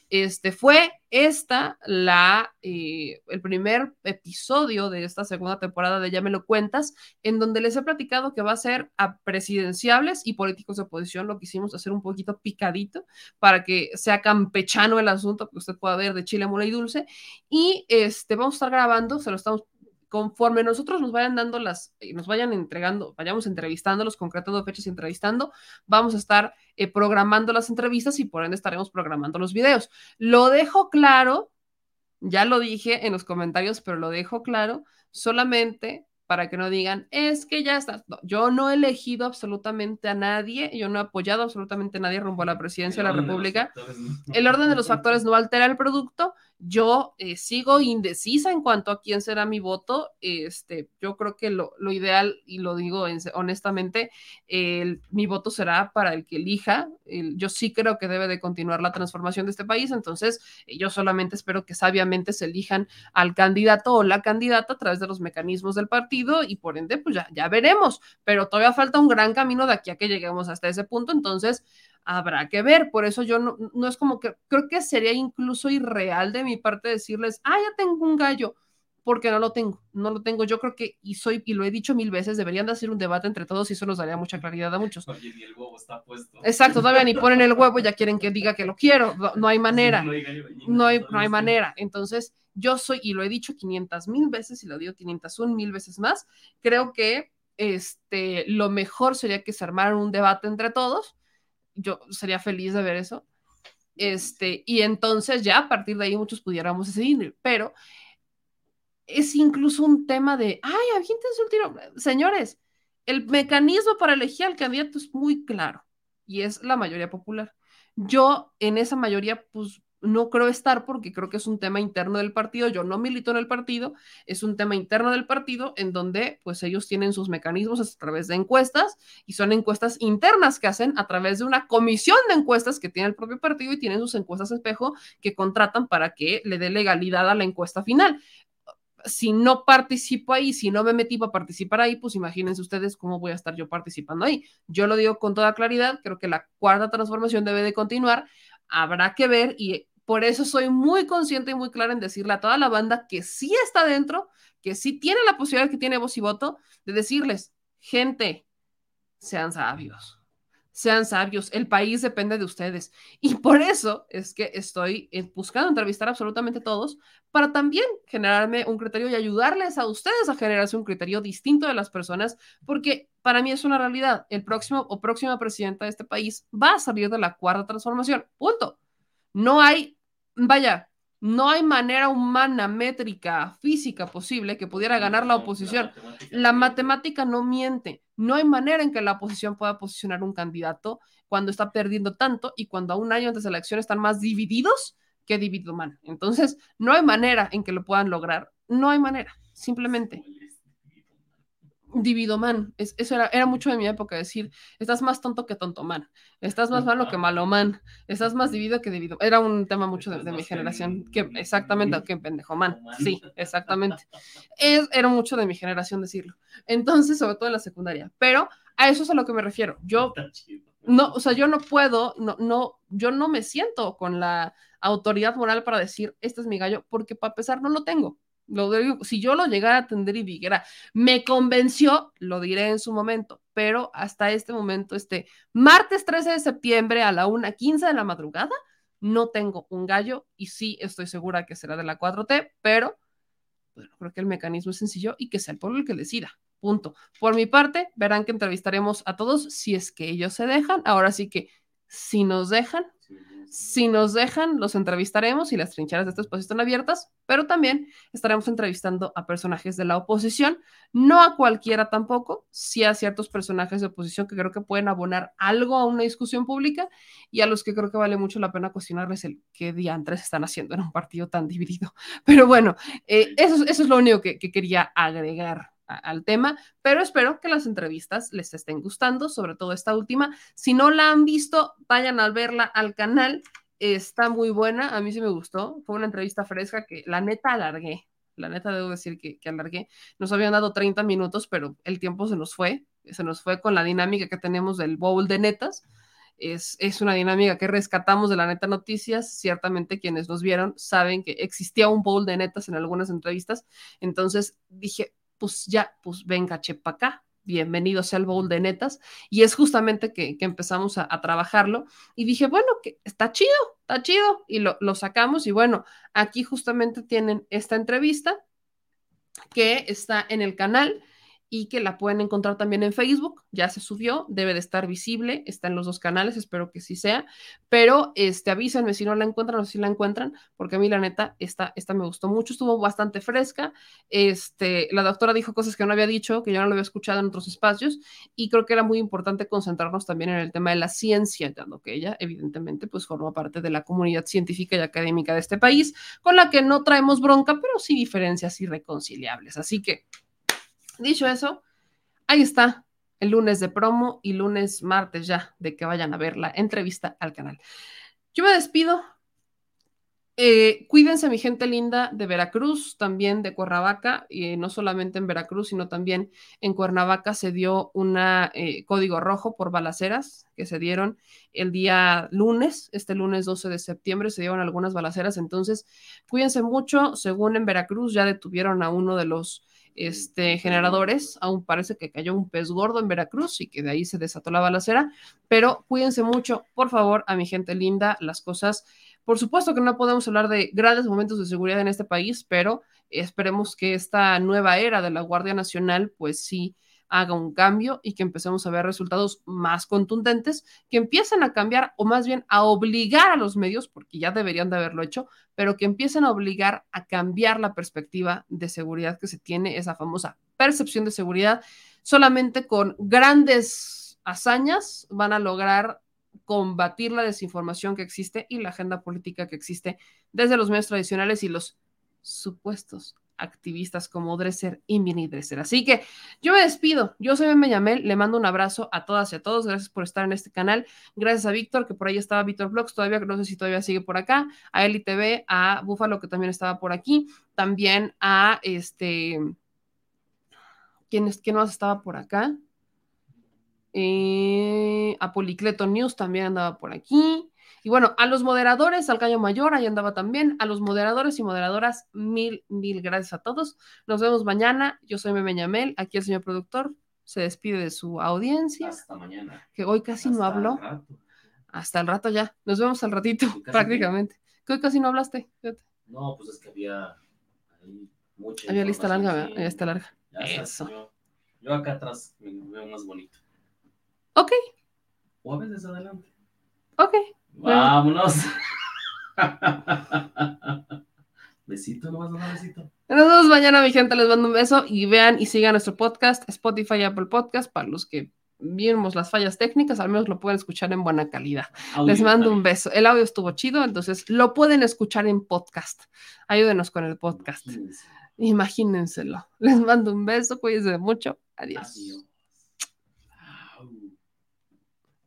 Este fue esta la eh, el primer episodio de esta segunda temporada de Ya me lo cuentas, en donde les he platicado que va a ser a presidenciables y políticos de oposición. Lo quisimos hacer un poquito picadito para que sea campechano el asunto, que usted pueda ver de chile, mole y dulce. Y este vamos a estar grabando, se lo estamos conforme nosotros nos vayan dando las, eh, nos vayan entregando, vayamos entrevistándolos, concretando fechas y entrevistando, vamos a estar eh, programando las entrevistas y por ende estaremos programando los videos. Lo dejo claro, ya lo dije en los comentarios, pero lo dejo claro solamente para que no digan, es que ya está. No, yo no he elegido absolutamente a nadie, yo no he apoyado absolutamente a nadie rumbo a la presidencia de la El de República. El orden de los factores no altera el producto. Yo eh, sigo indecisa en cuanto a quién será mi voto. Este, yo creo que lo, ideal, y lo digo en- honestamente, el- mi voto será para el que elija. El- yo sí creo que debe de continuar la transformación de este país. Entonces, eh, yo solamente espero que sabiamente se elijan al candidato o la candidata a través de los mecanismos del partido y por ende, pues ya, ya veremos. Pero todavía falta un gran camino de aquí a que lleguemos hasta ese punto. Entonces, habrá que ver. Por eso yo no, no es como que creo que sería incluso irreal de mi parte decirles, ah, ya tengo un gallo, porque no lo tengo, no lo tengo. Yo creo que, y soy, y lo he dicho mil veces, deberían de hacer un debate entre todos y eso nos daría mucha claridad a muchos. Oye, ni el huevo está puesto. Exacto, todavía ni ponen el huevo, ya quieren que diga que lo quiero. No, no hay manera. No hay gallina, No hay, no hay manera. Entonces, yo soy, y lo he dicho 500 mil veces y lo digo 501 mil veces más, creo que este, lo mejor sería que se armaran un debate entre todos. Yo sería feliz de ver eso. Este, y entonces ya a partir de ahí muchos pudiéramos decidir, pero es incluso un tema de, ay, aviéntense un tiro. Señores, el mecanismo para elegir al candidato es muy claro y es la mayoría popular. Yo en esa mayoría, pues no creo estar porque creo que es un tema interno del partido. Yo no milito en el partido, es un tema interno del partido en donde pues ellos tienen sus mecanismos a través de encuestas y son encuestas internas que hacen a través de una comisión de encuestas que tiene el propio partido y tienen sus encuestas espejo que contratan para que le dé legalidad a la encuesta final si no participo ahí, si no me metí para participar ahí, pues imagínense ustedes cómo voy a estar yo participando ahí. Yo lo digo con toda claridad, creo que la cuarta transformación debe de continuar, habrá que ver y por eso soy muy consciente y muy clara en decirle a toda la banda que sí está dentro, que sí tiene la posibilidad que tiene voz y voto, de decirles, gente, sean sabios sean sabios, el país depende de ustedes. Y por eso es que estoy eh, buscando entrevistar absolutamente a todos para también generarme un criterio y ayudarles a ustedes a generarse un criterio distinto de las personas, porque para mí es una realidad. El próximo o próxima presidenta de este país va a salir de la cuarta transformación. Punto. No hay, vaya, no hay manera humana, métrica, física posible que pudiera ganar la oposición. La matemática no miente. No hay manera en que la oposición pueda posicionar un candidato cuando está perdiendo tanto y cuando a un año antes de la elección están más divididos que dividido. Entonces, no hay manera en que lo puedan lograr. No hay manera, simplemente. Divido man. Es, eso era, era mucho de mi época decir, estás más tonto que tonto man. Estás más malo que malo man. Estás más dividido que dividido. Era un tema mucho de, de mi generación. Que, exactamente, que pendejo man. Sí, exactamente. Es, era mucho de mi generación decirlo. Entonces, sobre todo en la secundaria. Pero a eso es a lo que me refiero. Yo no, o sea, yo no puedo, no, no, yo no me siento con la autoridad moral para decir, este es mi gallo, porque para pesar no lo tengo. Lo digo, si yo lo llegara a atender y dijera, me convenció, lo diré en su momento, pero hasta este momento, este martes 13 de septiembre a la 1.15 de la madrugada, no tengo un gallo y sí estoy segura que será de la 4T, pero bueno, creo que el mecanismo es sencillo y que sea el pueblo el que decida. Punto. Por mi parte, verán que entrevistaremos a todos si es que ellos se dejan. Ahora sí que, si nos dejan, Si nos dejan, los entrevistaremos y las trincheras de este espacio están abiertas, pero también estaremos entrevistando a personajes de la oposición, no a cualquiera tampoco, sí a ciertos personajes de oposición que creo que pueden abonar algo a una discusión pública y a los que creo que vale mucho la pena cuestionarles el qué diantres están haciendo en un partido tan dividido. Pero bueno, eh, eso, es lo único que quería agregar al tema, pero espero que las entrevistas les estén gustando, sobre todo esta última. Si no la han visto, vayan a verla al canal. Está muy buena, a mí sí me gustó. Fue una entrevista fresca que la neta alargué. La neta debo decir que, que alargué. Nos habían dado 30 minutos, pero el tiempo se nos fue. Se nos fue con la dinámica que tenemos del bowl de netas. Es, es, una dinámica que rescatamos de la neta noticias. Ciertamente quienes nos vieron saben que existía un bowl de netas en algunas entrevistas. Entonces dije, pues ya, pues venga, chepa acá, bienvenido sea el bowl de netas. Y es justamente que, que empezamos a, a, trabajarlo. Y dije, bueno, que está chido, está chido. Y lo, lo, sacamos. Y bueno, aquí justamente tienen esta entrevista que está en el canal y que la pueden encontrar también en Facebook, ya se subió, debe de estar visible, está en los dos canales, espero que sí sea, pero este, avísenme si no la encuentran o si la encuentran, porque a mí la neta, esta, esta me gustó mucho, estuvo bastante fresca, este, la doctora dijo cosas que no había dicho, que yo no lo había escuchado en otros espacios, y creo que era muy importante concentrarnos también en el tema de la ciencia, dado que ella evidentemente pues forma parte de la comunidad científica y académica de este país, con la que no traemos bronca, pero sí diferencias irreconciliables, así que Dicho eso, ahí está el lunes de promo y lunes, martes ya, de que vayan a ver la entrevista al canal. Yo me despido. Eh, cuídense, mi gente linda de Veracruz, también de Cuernavaca, y no solamente en Veracruz, sino también en Cuernavaca se dio un eh, código rojo por balaceras que se dieron el día lunes, este lunes 12 de septiembre, se dieron algunas balaceras, entonces cuídense mucho, según en Veracruz ya detuvieron a uno de los este, generadores. Aún parece que cayó un pez gordo en Veracruz y que de ahí se desató la balacera. Pero cuídense mucho, por favor, a mi gente linda, las cosas. Por supuesto que no podemos hablar de grandes momentos de seguridad en este país, pero esperemos que esta nueva era de la Guardia Nacional, pues sí haga un cambio y que empecemos a ver resultados más contundentes, que empiecen a cambiar o más bien a obligar a los medios, porque ya deberían de haberlo hecho, pero que empiecen a obligar a cambiar la perspectiva de seguridad que se tiene, esa famosa percepción de seguridad. Solamente con grandes hazañas van a lograr combatir la desinformación que existe y la agenda política que existe desde los medios tradicionales y los supuestos activistas como Dresser y Mini Dresser. Así que yo me despido. Yo soy Ben Beñamel. Le mando un abrazo a todas y a todos. Gracias por estar en este canal. Gracias a Víctor, que por ahí estaba Víctor Vlogs. Todavía no sé si todavía sigue por acá. A Eli TV, a Búfalo, que también estaba por aquí. También a este. ¿Quién, es, quién más estaba por acá? Eh, a Policleto News también andaba por aquí. Y bueno, a los moderadores, al Gallo Mayor, ahí andaba también. A los moderadores y moderadoras, mil, mil gracias a todos. Nos vemos mañana. Yo soy Meme Ñamel, aquí el señor productor se despide de su audiencia. Hasta mañana. Que hoy casi Hasta no habló. el. Hasta el rato ya. Nos vemos al ratito, prácticamente. Que hoy casi no hablaste. Fíjate. No, pues es que había ahí mucha Había lista larga, ¿verdad? Había lista larga. Ya sabes, Eso. Yo, yo acá atrás me veo más bonito. Ok, O a veces adelante. ok. Vámonos. besito, ¿no vas a dar besito? Nos vemos mañana, mi gente. Les mando un beso y vean y sigan nuestro podcast, Spotify y Apple Podcast, para los que vimos las fallas técnicas, al menos lo pueden escuchar en buena calidad. Audio Les mando también. un beso. El audio estuvo chido, entonces lo pueden escuchar en podcast. Ayúdenos con el podcast. Imagínenselo. Les mando un beso, cuídense mucho. Adiós.